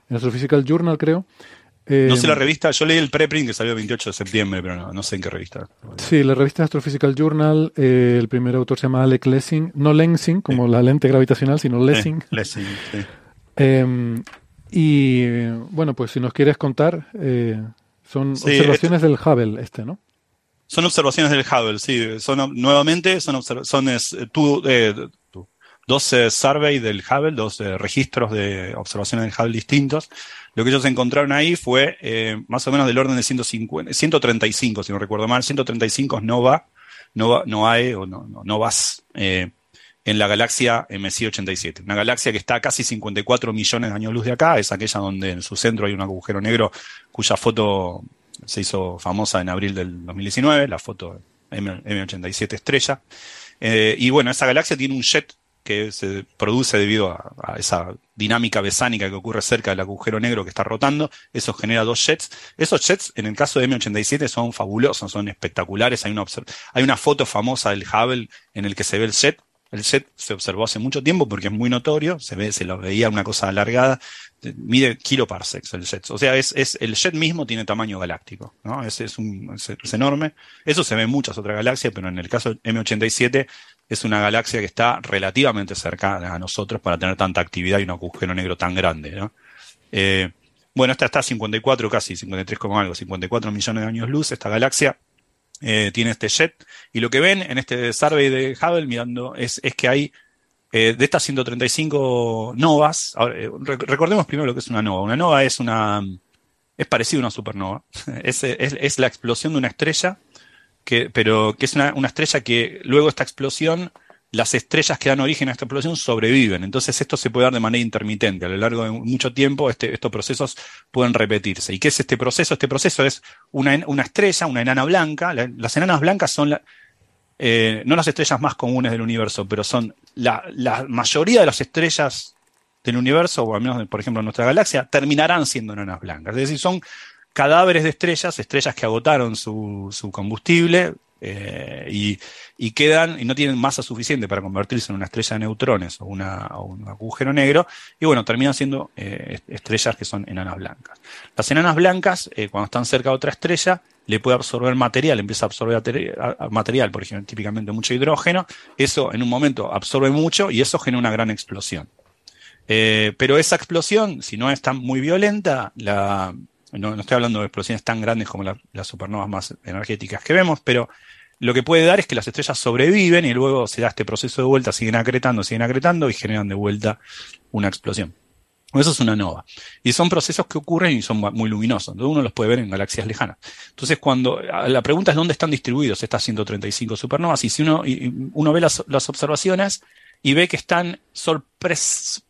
en Astrophysical Journal, creo. no sé la eh, revista, yo leí el preprint que salió el 28 de septiembre, pero no, sé en qué revista. Sí, la revista Astrophysical Journal, eh, el primer autor se llama Alec Lessing, no Lensing, como la lente gravitacional, sino Lessing. Lessing, sí. Em, y bueno, pues si nos quieres contar, eh, son observaciones del Hubble este, ¿no? Son observaciones del Hubble, sí. Son nuevamente, son, son tú, dos surveys del Hubble, dos registros de observaciones del Hubble distintos. Lo que ellos encontraron ahí fue eh, más o menos del orden de 150, 135, si no recuerdo mal, 135 nova, nova novae o no, no, novas eh, en la galaxia MC87. Una galaxia que está a casi 54 millones de años luz de acá, es aquella donde en su centro hay un agujero negro cuya foto se hizo famosa en abril del 2019, la foto M, 87 estrella. Eh, y bueno, esa galaxia tiene un jet que se produce debido a, esa dinámica besánica que ocurre cerca del agujero negro que está rotando. Eso genera dos jets. Esos jets, en el caso de M87, son fabulosos, son espectaculares. Hay una, hay una foto famosa del Hubble en el que se ve el jet. El jet se observó hace mucho tiempo porque es muy notorio, se ve, se lo veía una cosa alargada, mide kiloparsecs el jet. O sea, es, el jet mismo tiene tamaño galáctico, ¿no? Es, es, un, es, enorme. Eso se ve en muchas otras galaxias, pero en el caso de M87 es una galaxia que está relativamente cercana a nosotros para tener tanta actividad y un agujero negro tan grande. ¿no? Eh, bueno, esta está a 54, casi 53, algo, 54 millones de años luz. Esta galaxia eh, tiene este jet. Y lo que ven en este survey de Hubble mirando es, es que hay eh, de estas 135 novas. recordemos primero lo que es una nova. Una nova es una. Es parecido a una supernova. es, es la explosión de una estrella pero que es una, estrella que luego esta explosión, las estrellas que dan origen a esta explosión sobreviven. Entonces esto se puede dar de manera intermitente. A lo largo de mucho tiempo este, estos procesos pueden repetirse. ¿Y qué es este proceso? Este proceso es una, estrella, una enana blanca. las enanas blancas son eh, no las estrellas más comunes del universo, pero son la, la, mayoría de las estrellas del universo, o al menos, por ejemplo, en nuestra galaxia, terminarán siendo enanas blancas. Es decir, son cadáveres de estrellas, estrellas que agotaron su, combustible eh, y, quedan y no tienen masa suficiente para convertirse en una estrella de neutrones o, un agujero negro, y bueno, terminan siendo eh, estrellas que son enanas blancas. Las enanas blancas, eh, cuando están cerca de otra estrella, le puede absorber material, empieza a absorber material, por ejemplo, típicamente mucho hidrógeno, eso en un momento absorbe mucho y eso genera una gran explosión. pero esa explosión, si no es tan muy violenta, la, no, estoy hablando de explosiones tan grandes como las supernovas más energéticas que vemos, pero lo que puede dar es que las estrellas sobreviven y luego se da este proceso de vuelta, siguen acretando, siguen acretando y generan de vuelta una explosión. Eso es una nova. Y son procesos que ocurren y son muy luminosos. Entonces uno los puede ver en galaxias lejanas. Entonces, cuando la pregunta es dónde están distribuidos estas 135 supernovas, y si uno, uno ve las, las observaciones y ve que están sorpres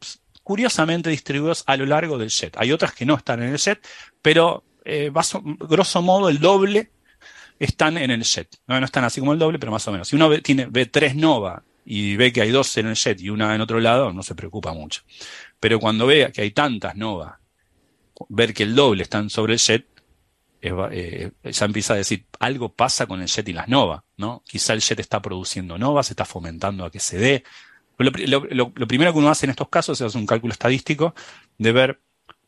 curiosamente distribuidos a lo largo del jet. Hay otras que no están en el jet, pero eh, grosso modo el doble están en el jet. No, están así como el doble, pero más o menos. Si uno ve, tiene, tres nova y ve que hay dos en el jet y una en otro lado, no se preocupa mucho. Pero cuando ve que hay tantas nova, ver que el doble están sobre el jet, eh, ya empieza a decir, algo pasa con el jet y las nova, ¿no? Quizá el jet está produciendo novas, está fomentando a que se dé, lo, primero que uno hace en estos casos es un cálculo estadístico de ver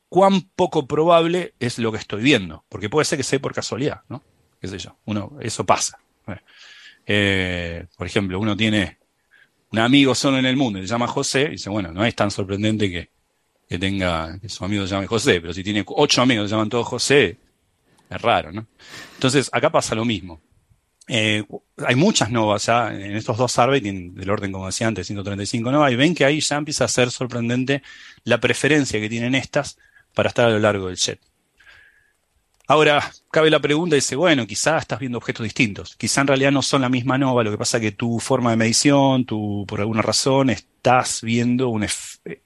cuán poco probable es lo que estoy viendo, porque puede ser que sea por casualidad, ¿no? ¿Qué sé yo? Uno, eso pasa. Eh, por ejemplo, uno tiene un amigo solo en el mundo, se llama José, y dice, bueno, no es tan sorprendente que, que tenga, que su amigo se llame José, pero si tiene ocho amigos que se llaman todos José, es raro, ¿no? Entonces, acá pasa lo mismo. Eh, hay muchas novas ya en estos dos surveys, del orden, como decía antes, 135 novas, y ven que ahí ya empieza a ser sorprendente la preferencia que tienen estas para estar a lo largo del jet. Ahora, cabe la pregunta y dice, bueno, quizá estás viendo objetos distintos. Quizá en realidad no son la misma nova, lo que pasa que tu forma de medición, tú por alguna razón estás viendo un,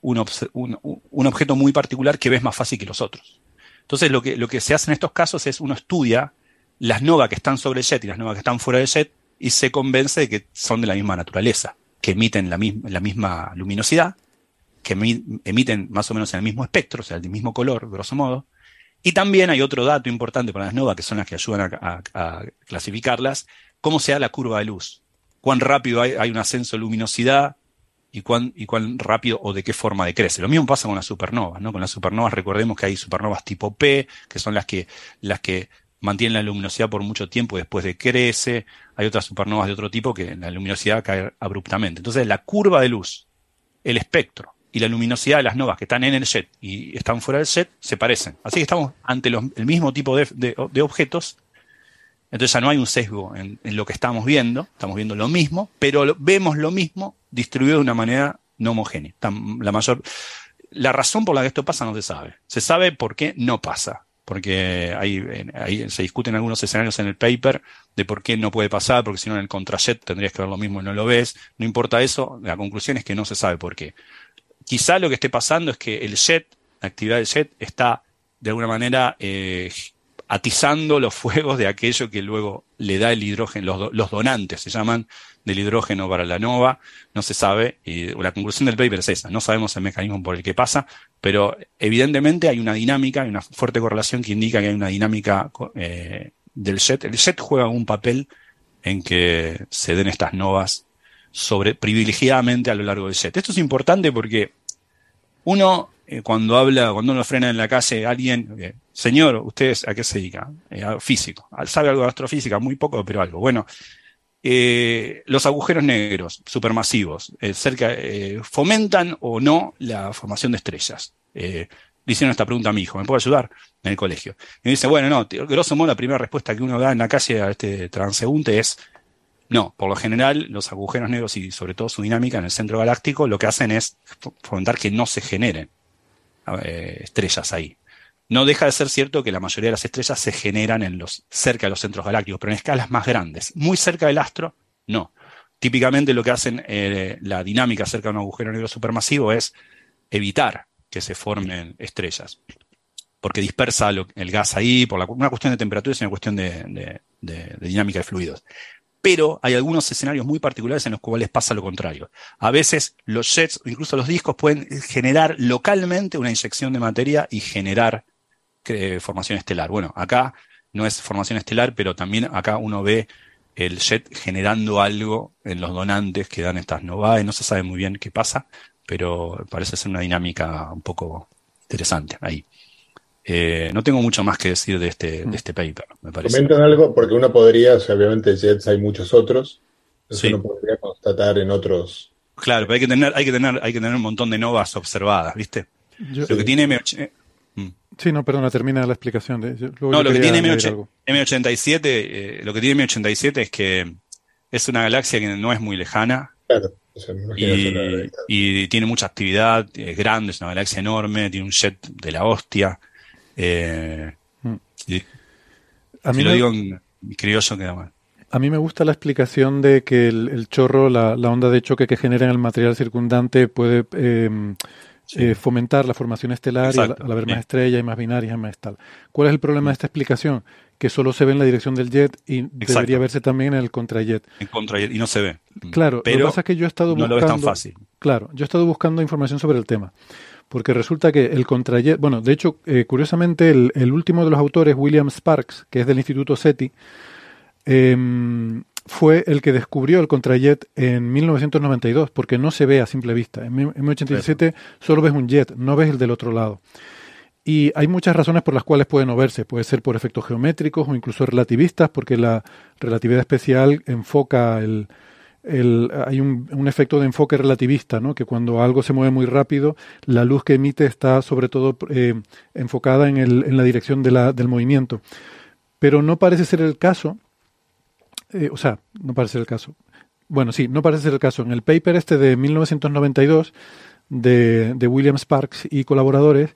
un, objeto muy particular que ves más fácil que los otros. Entonces, lo que, lo que se hace en estos casos es uno estudia las novas que están sobre el jet y las novas que están fuera del jet y se convence de que son de la misma naturaleza, que emiten la, misma luminosidad, que emiten más o menos en el mismo espectro, o sea, el mismo color, grosso modo, y también hay otro dato importante para las novas, que son las que ayudan a, clasificarlas, cómo se da la curva de luz. Cuán rápido hay, un ascenso de luminosidad y cuán, y cuán rápido o de qué forma decrece. Lo mismo pasa con las supernovas, ¿no? Con las supernovas recordemos que hay supernovas tipo P, que son las que, las que mantienen la luminosidad por mucho tiempo y después decrece. Hay otras supernovas de otro tipo que la luminosidad cae abruptamente. Entonces, la curva de luz, el espectro y la luminosidad de las novas que están en el jet y están fuera del jet se parecen. Así que estamos ante el mismo tipo de, objetos. Entonces ya no hay un sesgo en, lo que estamos viendo, estamos viendo lo mismo, pero vemos lo mismo distribuido de una manera no homogénea. La, mayor, la razón por la que esto pasa no se sabe. Se sabe por qué no pasa. Porque ahí, se discuten algunos escenarios en el paper de por qué no puede pasar, porque si no en el contrajet tendrías que ver lo mismo y no lo ves. No importa eso, la conclusión es que no se sabe por qué quizá lo que esté pasando es que el jet, la actividad del jet, está de alguna manera eh, atizando los fuegos de aquello que luego le da el hidrógeno, los, donantes se llaman del hidrógeno para la nova, no se sabe, y la conclusión del paper es esa, no sabemos el mecanismo por el que pasa, pero evidentemente hay una dinámica, hay una fuerte correlación que indica que hay una dinámica eh, del jet. El jet juega un papel en que se den estas novas sobre, privilegiadamente a lo largo del set. Esto es importante porque uno, eh, cuando habla, cuando uno frena en la calle, alguien, eh, señor, ¿usted a qué se dedica? Eh, físico. ¿Sabe algo de astrofísica? Muy poco, pero algo. Bueno, los agujeros negros supermasivos, cerca, ¿fomentan o no la formación de estrellas? le hicieron esta pregunta a mi hijo, ¿me puede ayudar? En el colegio. Y me dice, bueno, no, grosso modo la primera respuesta que uno da en la calle a este transeúnte es, no, por lo general, los agujeros negros y sobre todo su dinámica en el centro galáctico lo que hacen es fomentar que no se generen eh, estrellas ahí. No deja de ser cierto que la mayoría de las estrellas se generan en los, cerca de los centros galácticos, pero en escalas más grandes. Muy cerca del astro, no. Típicamente lo que hacen eh, la dinámica cerca de un agujero negro supermasivo es evitar que se formen estrellas, porque dispersa el gas ahí por una cuestión de temperatura y una cuestión de dinámica de fluidos pero hay algunos escenarios muy particulares en los cuales pasa lo contrario. A veces los jets incluso los discos pueden generar localmente una inyección de materia y generar formación estelar. Bueno, acá no es formación estelar, pero también acá uno ve el jet generando algo en los donantes que dan estas novae. No se sabe muy bien qué pasa, pero parece ser una dinámica un poco interesante ahí. Eh, no tengo mucho más que decir de este, de este paper, me parece. Comentan algo, porque uno podría, obviamente Jets hay muchos otros, eso uno podría constatar en otros. Claro, pero hay que tener, hay que tener, hay que tener un montón de novas observadas, ¿viste? lo que tiene m eh, mm. Sí, no, perdona, termina la explicación. De, no, lo que tiene M87, eh, lo que tiene M87 es que es una galaxia que no es muy lejana. Claro. y, y, tiene mucha actividad, es grande, es una galaxia enorme, tiene un jet de la hostia. Eh, mm. a mí lo digo en criollo queda mal. A mí me gusta la explicación de que el, chorro, la, onda de choque que genera en el material circundante puede eh, fomentar la formación estelar y al, haber más estrellas y más binarias y más tal. ¿Cuál es el problema de esta explicación? Que solo se ve en la dirección del jet y debería verse también en el contrajet. En contrajet y no se ve. Claro, pero lo que pasa es que yo he estado buscando. No lo tan fácil. Claro, yo he estado buscando información sobre el tema porque resulta que el contrajet, bueno, de hecho, eh, curiosamente, el, último de los autores, William Sparks, que es del Instituto SETI, em, fue el que descubrió el contrajet en 1992, porque no se ve a simple vista. En M87 solo ves un jet, no ves el del otro lado. Y hay muchas razones por las cuales puede no verse. Puede ser por efectos geométricos o incluso relativistas, porque la relatividad especial enfoca el, hay un, efecto de enfoque relativista, ¿no? que cuando algo se mueve muy rápido, la luz que emite está sobre todo eh, enfocada en, el, en, la dirección de la, del movimiento. Pero no parece ser el caso eh, o sea, no parece el caso. Bueno, sí, no parece ser el caso. En el paper este de 1992 de, de William Sparks y colaboradores,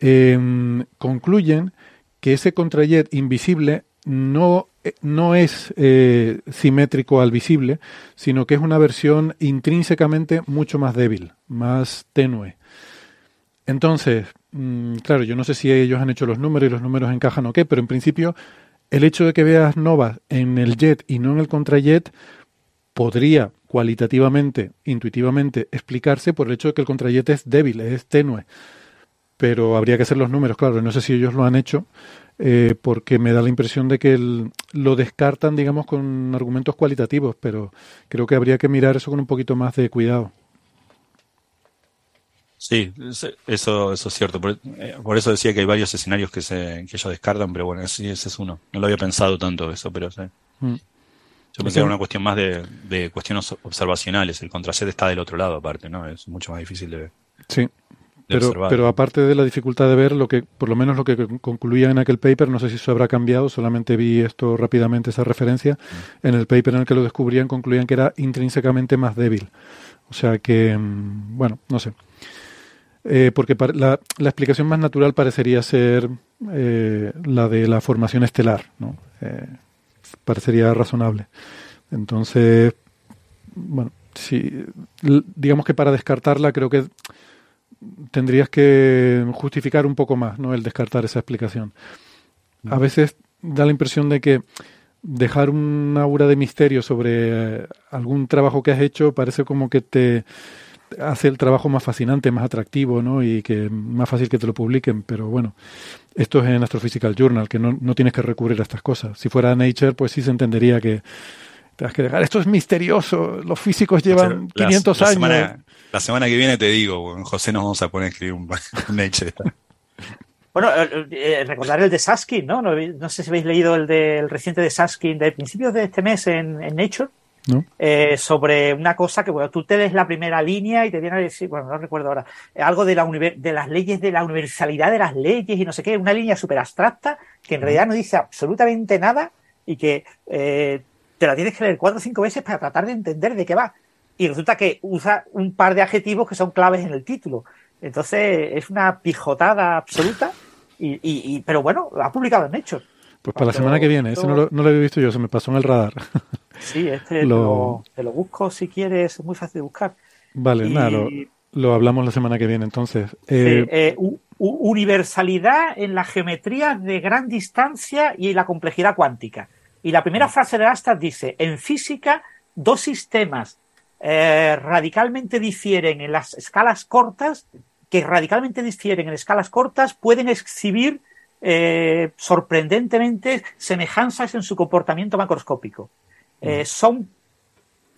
em, concluyen que ese contrajet invisible no, eh, no es eh, simétrico al visible, sino que es una versión intrínsecamente mucho más débil, más tenue. Entonces, mm, claro, yo no sé si ellos han hecho los números y los números encajan o qué, pero en principio el hecho de que veas novas en el jet y no en el contrajet podría cualitativamente, intuitivamente explicarse por el hecho de que el contrajet es débil, es tenue. Pero habría que hacer los números, claro, no sé si ellos lo han hecho, eh, porque me da la impresión de que lo descartan, digamos, con argumentos cualitativos, pero creo que habría que mirar eso con un poquito más de cuidado. Sí, eso, eso es cierto. Por, eh, eso decía que hay varios escenarios que, se, que ellos descartan, pero bueno, ese, ese es uno. No lo había pensado tanto eso, pero sí. Mm. Yo pensé que era una cuestión más de, cuestiones observacionales. El contraset está del otro lado, aparte, ¿no? Es mucho más difícil de, sí. pero, pero aparte de la dificultad de ver, lo que, por lo menos lo que concluía en aquel paper, no sé si eso habrá cambiado, solamente vi esto rápidamente, esa referencia. Mm. En el paper en el que lo descubrían, concluían que era intrínsecamente más débil. O sea que, mm, bueno, no sé. Eh, porque la, la, explicación más natural parecería ser eh, la de la formación estelar, ¿no? Eh, parecería razonable. Entonces, bueno, si, digamos que para descartarla creo que tendrías que justificar un poco más, ¿no? El descartar esa explicación. A veces da la impresión de que dejar un aura de misterio sobre algún trabajo que has hecho parece como que te hace el trabajo más fascinante, más atractivo, ¿no? Y que más fácil que te lo publiquen. Pero bueno, esto es en Astrophysical Journal, que no, no tienes que recurrir a estas cosas. Si fuera Nature, pues sí se entendería que te que dejar. Esto es misterioso. Los físicos llevan 500 años. Semana, la semana que viene te digo, José, nos vamos a poner a escribir un, Nature. Bueno, eh, recordar el de Saskin, ¿no? ¿no? sé si habéis leído el del reciente de Saskin de principios de este mes en Nature. Eh, sobre una cosa que, bueno, tú te des la primera línea y te viene a decir, bueno, no recuerdo ahora, algo de, la de las leyes, de la universalidad de las leyes y no sé qué, una línea súper abstracta que en realidad no dice absolutamente nada y que eh, te la tienes que leer cuatro o cinco veces para tratar de entender de qué va. Y resulta que usa un par de adjetivos que son claves en el título. Entonces es una pijotada absoluta, y, y, pero bueno, ha publicado en Hechos. Pues para la semana que viene, ese no lo, no lo, había visto yo, se me pasó en el radar. Sí, este lo... Te, lo, busco si quieres, es muy fácil de buscar. Vale, nada, lo, hablamos la semana que viene entonces. Eh... eh universalidad en la geometría de gran distancia y la complejidad cuántica. Y la primera frase de Astas dice, en física, dos sistemas eh, radicalmente difieren en las escalas cortas, que radicalmente difieren en escalas cortas, pueden exhibir sorprendentemente semejanzas en su comportamiento macroscópico. Eh, son,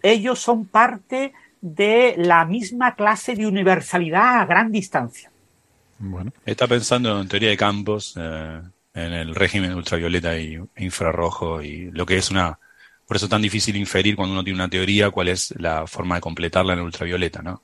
ellos son parte de la misma clase de universalidad a gran distancia. Bueno. Está pensando en teoría de campos, eh, en el régimen ultravioleta y infrarrojo y lo que es una... Por eso es tan difícil inferir cuando uno tiene una teoría cuál es la forma de completarla en el ultravioleta, ¿no?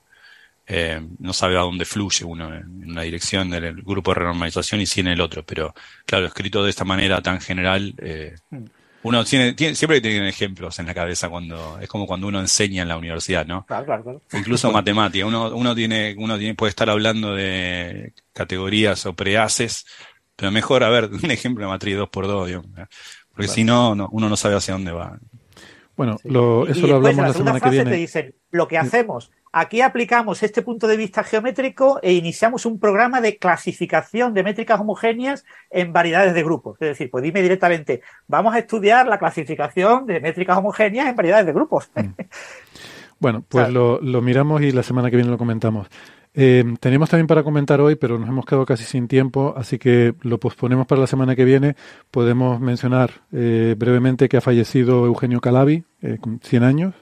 Eh, no sabe a dónde fluye uno en una dirección del grupo de renormalización y si en el otro, pero claro, escrito de esta manera tan general, eh, mm uno tiene, siempre tiene ejemplos en la cabeza cuando es como cuando uno enseña en la universidad, ¿no? Claro, claro, claro. Incluso matemática. Uno, uno tiene, uno tiene, puede estar hablando de categorías o prehaces, pero mejor, a ver, un ejemplo de matriz 2x2, digamos, porque si no, uno no sabe hacia dónde va. Bueno, lo, eso lo hablamos la, semana que viene. Te dicen, lo que hacemos Aquí aplicamos este punto de vista geométrico e iniciamos un programa de clasificación de métricas homogéneas en variedades de grupos. Es decir, pues dime directamente, vamos a estudiar la clasificación de métricas homogéneas en variedades de grupos. Mm. Bueno, pues lo, miramos y la semana que viene lo comentamos. Eh, tenemos también para comentar hoy, pero nos hemos quedado casi sin tiempo, así que lo posponemos para la semana que viene. Podemos mencionar eh, brevemente que ha fallecido Eugenio Calabi, eh, con 100 años.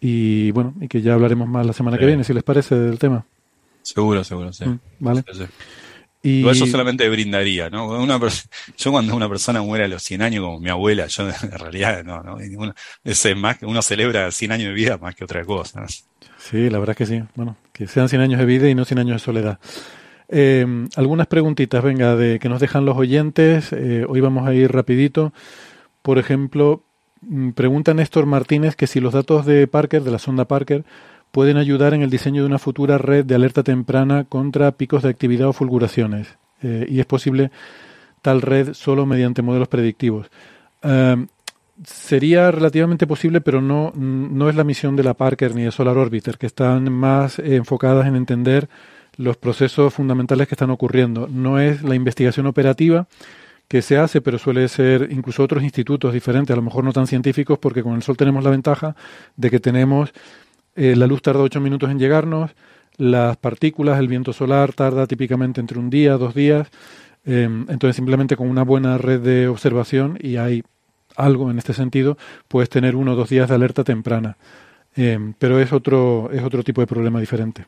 Y bueno, y que ya hablaremos más la semana que viene, si les parece, del tema. Seguro, seguro, sí. Mm, vale. Y... Eso solamente brindaría, ¿no? Una yo cuando una persona muere a los 100 años, como mi abuela, yo en realidad, no, no, uno, es más, uno celebra 100 años de vida más que otra cosa. Sí, la verdad es que sí. Bueno, que sean 100 años de vida y no 100 años de soledad. Eh, algunas preguntitas, venga, de que nos dejan los oyentes. Eh, hoy vamos a ir rapidito. Por ejemplo, mm, pregunta Néstor Martínez que si los datos de Parker, de la sonda Parker, pueden ayudar en el diseño de una futura red de alerta temprana contra picos de actividad o fulguraciones. Eh, y es posible tal red solo mediante modelos predictivos. Em, sería relativamente posible, pero no, no es la misión de la Parker ni de Solar Orbiter, que están más enfocadas en entender los procesos fundamentales que están ocurriendo. No es la investigación operativa que se hace, pero suele ser incluso otros institutos diferentes, a lo mejor no tan científicos, porque con el Sol tenemos la ventaja de que tenemos eh, la luz tarda ocho minutos en llegarnos, las partículas, el viento solar tarda típicamente entre un día, dos días. Em, entonces, simplemente con una buena red de observación, y hay algo en este sentido, puedes tener uno o dos días de alerta temprana. Em, pero es otro, es otro tipo de problema diferente.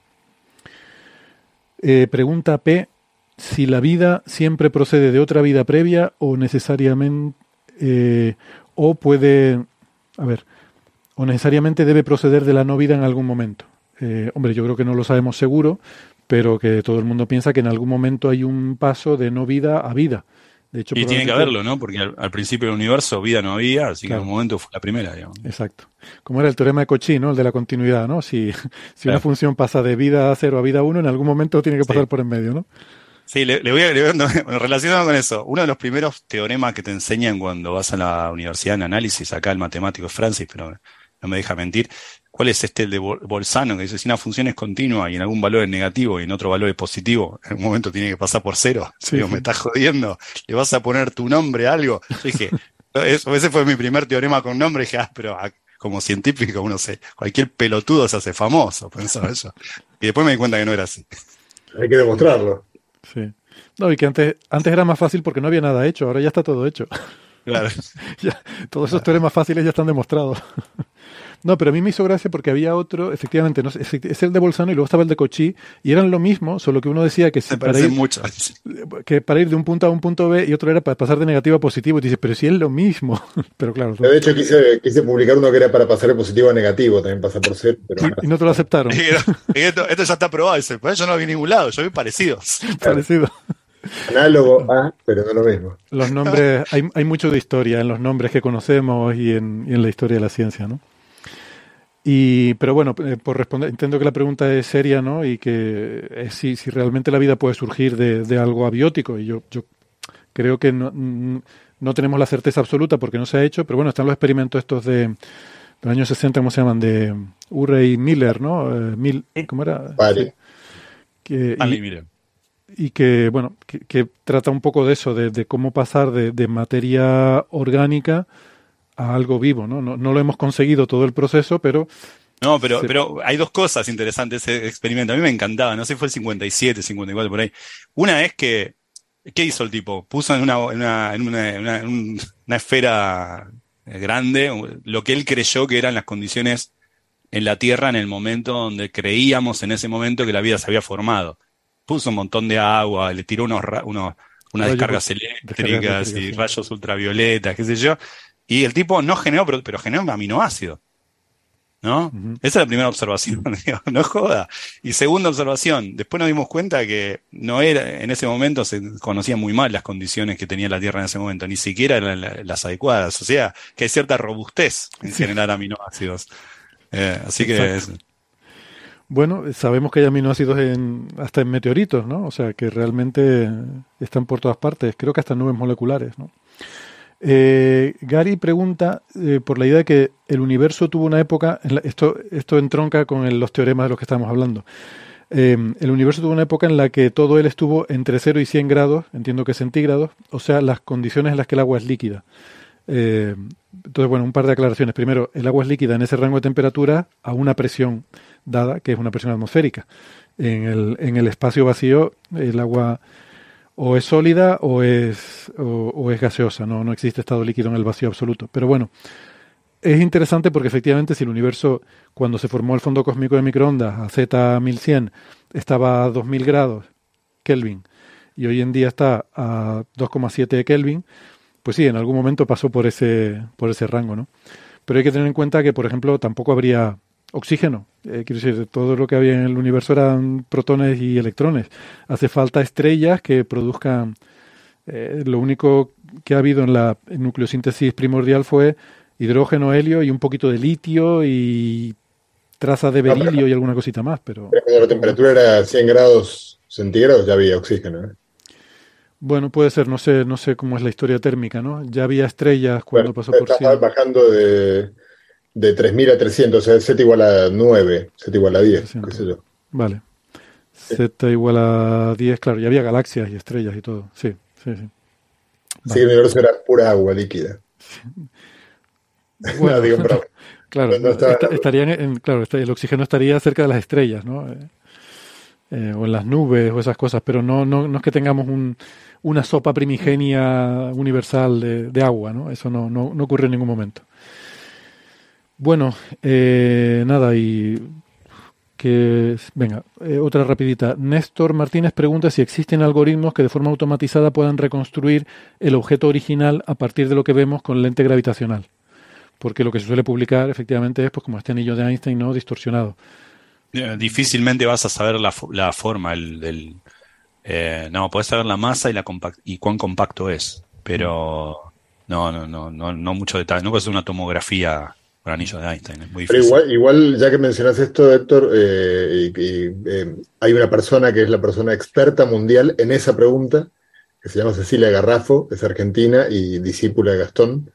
Eh, pregunta P si la vida siempre procede de otra vida previa o necesariamente eh, o puede a ver o necesariamente debe proceder de la no vida en algún momento. Eh, hombre, yo creo que no lo sabemos seguro, pero que todo el mundo piensa que en algún momento hay un paso de no vida a vida. De hecho, y tiene que haberlo, ¿no? Porque al, principio del universo vida no había, así que en un momento fue la primera, digamos. Exacto. Como era el teorema de Cauchy, ¿no? El de la continuidad, ¿no? Si, si una función pasa de vida a cero a vida a uno, en algún momento tiene que pasar por en medio, ¿no? Sí, le, voy a, relacionado con eso. Uno de los primeros teoremas que te enseñan cuando vas a la universidad en análisis, acá el matemático es Francis, pero no me deja mentir, ¿Cuál es este el de Bolzano? Que dice, si una función es continua y en algún valor es negativo y en otro valor es positivo, en un momento tiene que pasar por cero. me estás jodiendo, le vas a poner tu nombre a algo. Yo dije, eso, ese fue mi primer teorema con nombre, y dije, ah, pero ah, como científico uno sé, cualquier pelotudo se hace famoso, pensaba eso. Y después me di cuenta que no era así. Hay que demostrarlo. Sí. No, y que antes, antes era más fácil porque no había nada hecho, ahora ya está todo hecho. Claro. todos esos teoremas fáciles ya están demostrados. No, pero a mí me hizo gracia porque había otro, efectivamente, no, es el de Bolzano y luego estaba el de Cochí, y eran lo mismo, solo que uno decía que, si para ir, que para ir de un punto a un punto B y otro era para pasar de negativo a positivo. Y dices, pero si es lo mismo. pero claro. De hecho, quise, quise, publicar uno que era para pasar de positivo a negativo, también pasa por ser. Pero y no te lo aceptaron. esto, ya está probado, dice, pues yo no vi ningún lado, yo vi parecidos. Parecido. Análogo a, pero no lo mismo. Los nombres, hay, hay mucho de historia en los nombres que conocemos y en, y en la historia de la ciencia, ¿no? Y, pero bueno, eh, por responder, entiendo que la pregunta es seria, ¿no? Y que es si, si realmente la vida puede surgir de, de algo abiótico. Y yo, yo creo que no, no, tenemos la certeza absoluta porque no se ha hecho, pero bueno, están los experimentos estos de, los años 60, ¿cómo se llaman? De Urey Miller, ¿no? Eh, Mil, ¿Cómo era? Vale. Que, y, y, que, bueno, que, que, trata un poco de eso, de, de cómo pasar de, de materia orgánica a algo vivo, ¿no? ¿no? No lo hemos conseguido todo el proceso, pero... No, pero, pero hay dos cosas interesantes ese experimento. A mí me encantaba, no sé si fue el 57, 54, por ahí. Una es que, ¿qué hizo el tipo? Puso en una, una, en una, una esfera grande lo que él creyó que eran las condiciones en la Tierra en el momento donde creíamos en ese momento que la vida se había formado. Puso un montón de agua, le tiró unos, unos unas descargas eléctricas y rayos ultravioletas, qué sé yo, y el tipo no generó, pero, pero generó aminoácido. ¿No? Esa es la primera observación, no joda. Y segunda observación, después nos dimos cuenta que no era, en ese momento se conocían muy mal las condiciones que tenía la Tierra en ese momento, ni siquiera eran las adecuadas. O sea, que hay cierta robustez en generar aminoácidos. Eh, así que Bueno, sabemos que hay aminoácidos en, hasta en meteoritos, ¿no? O sea, que realmente están por todas partes. Creo que hasta nubes moleculares, ¿no? Eh, Gary pregunta eh, por la idea de que el universo tuvo una época, esto, esto entronca con los teoremas de los que estamos hablando. Eh, el universo tuvo una época en la que todo él estuvo entre 0 y 100 grados, entiendo que centígrados, o sea, las condiciones en las que el agua es líquida. Eh, entonces, bueno, un par de aclaraciones. Primero, el agua es líquida en ese rango de temperatura a una presión dada, que es una presión atmosférica. En el, en el espacio vacío, el agua o es sólida o es, o, es gaseosa, no, no existe estado líquido en el vacío absoluto. Pero bueno, es interesante porque efectivamente si el universo, cuando se formó el fondo cósmico de microondas a Z1100, estaba a 2000 grados Kelvin y hoy en día está a 2,7 Kelvin, pues sí, en algún momento pasó por ese, por ese rango, ¿no? Pero hay que tener en cuenta que, por ejemplo, tampoco habría oxígeno. Eh, quiero decir, todo lo que había en el universo eran protones y electrones. Hace falta estrellas que produzcan. Eh, lo único que ha habido en la nucleosíntesis primordial fue hidrógeno, helio y un poquito de litio y trazas de berilio y alguna cosita más, pero... Cuando la temperatura era 100 grados centígrados ya había oxígeno. ¿eh? Bueno, puede ser, no sé, no sé cómo es la historia térmica, ¿no? Ya había estrellas cuando pasó por Estaba bajando de, de 3.000 a 300, o sea, Z igual a 9, Z igual a 10, qué sé yo. Vale. Z igual a 10, claro, ya había galaxias y estrellas y todo, sí, sí, sí. Sí, el universo era pura agua líquida. Bueno, digo, pero, claro, no, estarían en, claro, el oxígeno estaría cerca de las estrellas, ¿no? Eh, eh, o en las nubes o esas cosas, pero no, no, no es que tengamos un, una sopa primigenia universal de, de agua, ¿no? Eso no, no, no, ocurre en ningún momento. Bueno, eh, nada, y que venga, eh, otra rapidita. Néstor Martínez pregunta si existen algoritmos que de forma automatizada puedan reconstruir el objeto original a partir de lo que vemos con lente gravitacional. Porque lo que se suele publicar efectivamente es pues como este anillo de Einstein no distorsionado. Eh, difícilmente vas a saber la, la forma, el, del eh, no, puedes saber la masa y la y cuán compacto es, pero no, no, no, no, no mucho detalle. No puede ser una tomografía anillo de Einstein. Es muy Pero igual, igual, ya que mencionas esto, Héctor, eh, eh, hay una persona que es la persona experta mundial en esa pregunta, que se llama Cecilia Garrafo, es argentina y discípula de Gastón,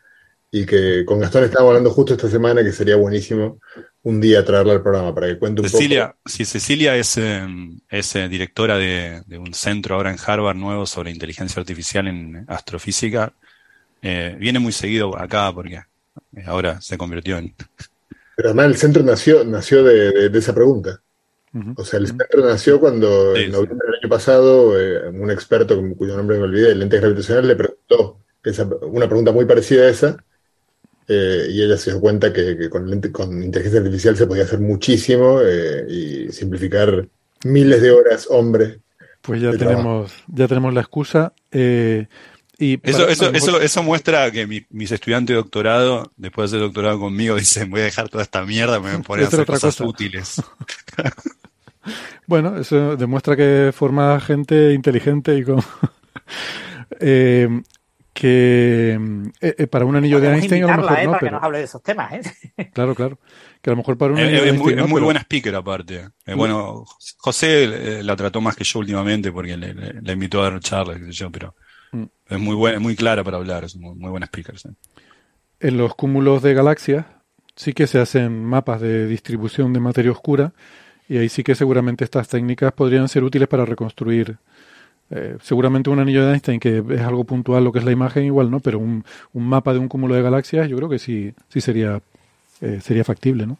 y que con Gastón estábamos hablando justo esta semana que sería buenísimo un día traerla al programa para que cuente un Cecilia, poco. Sí, Cecilia es, em, es eh, directora de, un centro ahora en Harvard nuevo sobre inteligencia artificial en astrofísica. viene muy seguido acá porque ahora se convirtió en... Pero además el centro nació, nació de, esa pregunta. O sea, el centro nació cuando en noviembre del año pasado eh, un experto cuyo nombre me olvidé, el lente gravitacional, le preguntó una pregunta muy parecida a esa eh, y ella se dio cuenta que, con, con, inteligencia artificial se podía hacer muchísimo eh, y simplificar miles de horas, hombre. Pues ya tenemos, ya tenemos la excusa. Eh, eso, eso, eso, eso, muestra que mis estudiantes de doctorado, después de hacer doctorado conmigo, dicen voy a dejar toda esta mierda, me voy a poner a hacer cosas útiles. bueno, eso demuestra que forma gente inteligente y con eh, que eh, eh, para un anillo de Einstein a lo mejor no, para pero... que nos hable de esos temas, ¿eh? Claro, claro. Que a lo mejor para un anillo es, de Einstein, muy, no, es muy pero... buena speaker aparte. Eh, bueno, José la trató más que yo últimamente porque le, le, le invitó a dar charlas, qué sé yo, pero. Es muy buena, muy clara para hablar, es muy, buena speaker. ¿sí? En los cúmulos de galaxias sí que se hacen mapas de distribución de materia oscura y ahí sí que seguramente estas técnicas podrían ser útiles para reconstruir eh, seguramente un anillo de Einstein, que es algo puntual lo que es la imagen, igual no, pero un, un mapa de un cúmulo de galaxias, yo creo que sí, sí sería, eh, sería factible, ¿no?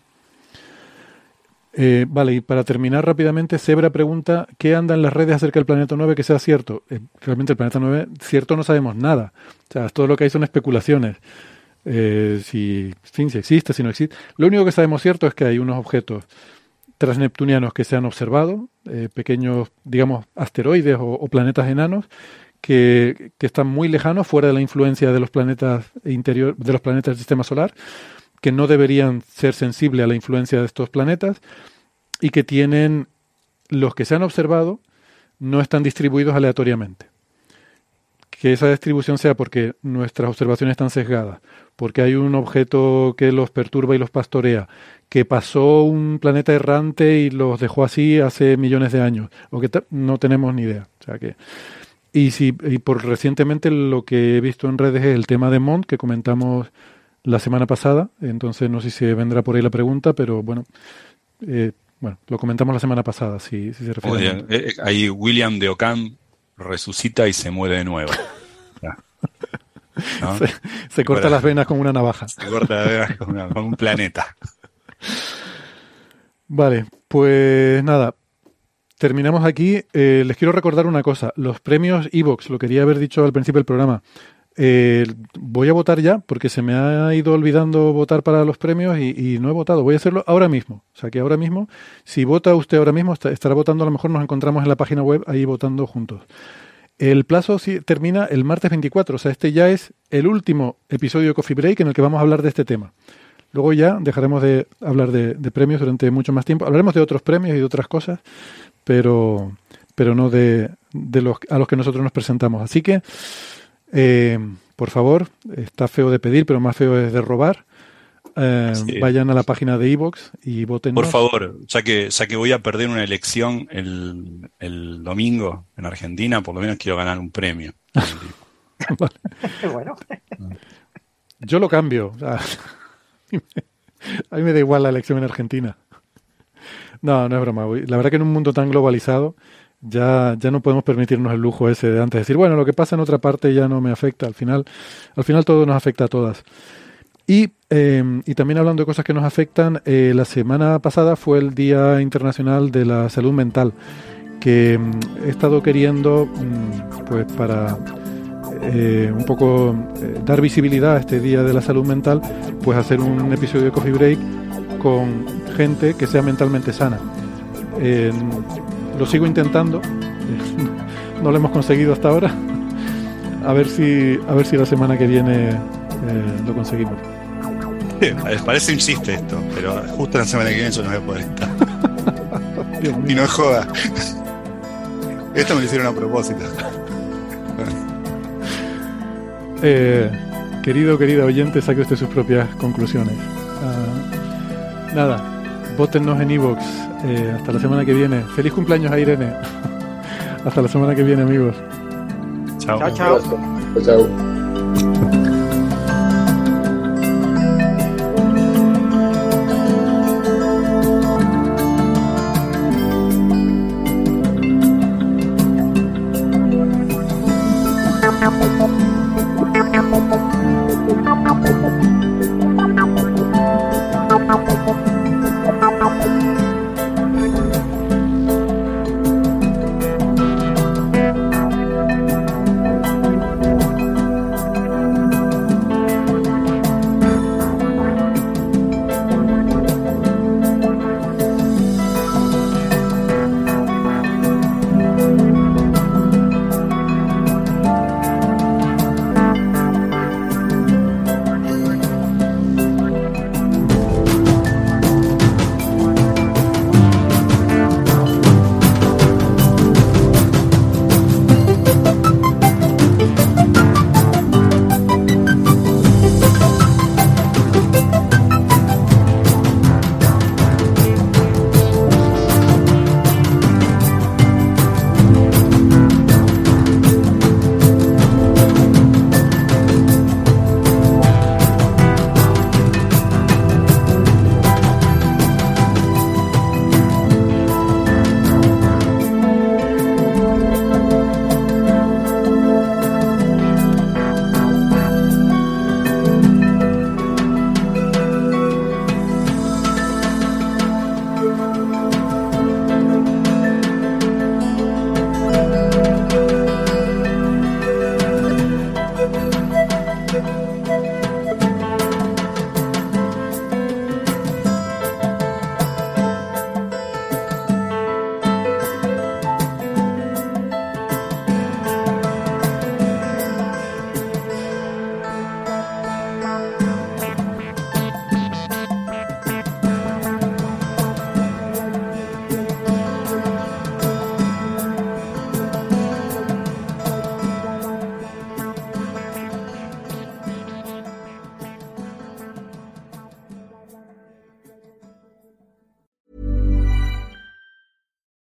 Eh, vale, y para terminar rápidamente, Zebra pregunta, ¿qué anda en las redes acerca del planeta 9 que sea cierto? Eh, realmente el planeta 9, cierto no sabemos nada. O sea, todo lo que hay son especulaciones. Eh, si, si existe, si no existe. Lo único que sabemos cierto es que hay unos objetos transneptunianos que se han observado, eh, pequeños, digamos, asteroides o, o planetas enanos que, que, están muy lejanos, fuera de la influencia de los planetas interior, de los planetas del sistema solar, que no deberían ser sensibles a la influencia de estos planetas y que tienen los que se han observado no están distribuidos aleatoriamente. Que esa distribución sea porque nuestras observaciones están sesgadas, porque hay un objeto que los perturba y los pastorea, que pasó un planeta errante y los dejó así hace millones de años, o que no tenemos ni idea. O sea que y si y por recientemente lo que he visto en redes es el tema de Mont que comentamos la semana pasada, entonces no sé si vendrá por ahí la pregunta, pero bueno, eh, bueno, lo comentamos la semana pasada, si, si se refiere. Oye, eh, ahí William de Ocam resucita y se muere de nuevo. ¿No? Se, se corta las venas con una navaja. Se corta las venas con, una, con un planeta. Vale, pues nada, terminamos aquí. Eh, les quiero recordar una cosa. Los premios Evox, lo quería haber dicho al principio del programa. Eh, voy a votar ya porque se me ha ido olvidando votar para los premios y, no he votado. Voy a hacerlo ahora mismo. O sea que ahora mismo, si vota usted ahora mismo, estará votando. A lo mejor nos encontramos en la página web ahí votando juntos. El plazo termina el martes 24. O sea, este ya es el último episodio de Coffee Break en el que vamos a hablar de este tema. Luego ya dejaremos de hablar de, de, premios durante mucho más tiempo. Hablaremos de otros premios y de otras cosas, pero, pero no de, de los a los que nosotros nos presentamos. Así que, eh, por favor, está feo de pedir, pero más feo es de robar. eh, vayan a la página de Evox y voten. Por favor, ya que, ya que voy a perder una elección el, el domingo en Argentina, por lo menos quiero ganar un premio. bueno. Yo lo cambio. a mí me da igual la elección en Argentina. No, no es broma. La verdad que en un mundo tan globalizado ya, ya no podemos permitirnos el lujo ese de antes decir, bueno, lo que pasa en otra parte ya no me afecta. Al final, al final todo nos afecta a todas. Y, em, y también hablando de cosas que nos afectan, eh, la semana pasada fue el Día Internacional de la Salud Mental, que em, he estado queriendo, mm, pues para eh, un poco eh, dar visibilidad a este Día de la Salud Mental, pues hacer un episodio de Coffee Break con gente que sea mentalmente sana. Lo sigo intentando, no lo hemos conseguido hasta ahora. A ver si, a ver si la semana que viene eh, lo conseguimos. Parece un chiste esto, pero justo la semana que viene yo no voy a poder estar. y no es joda. Esto me lo hicieron a propósito. Eh, querido, querida oyente, saque usted sus propias conclusiones. Uh, nada, votennos en Evox. Eh, hasta la semana que viene. Feliz cumpleaños a Irene. hasta la semana que viene, amigos. Chao, chao. chao. chao.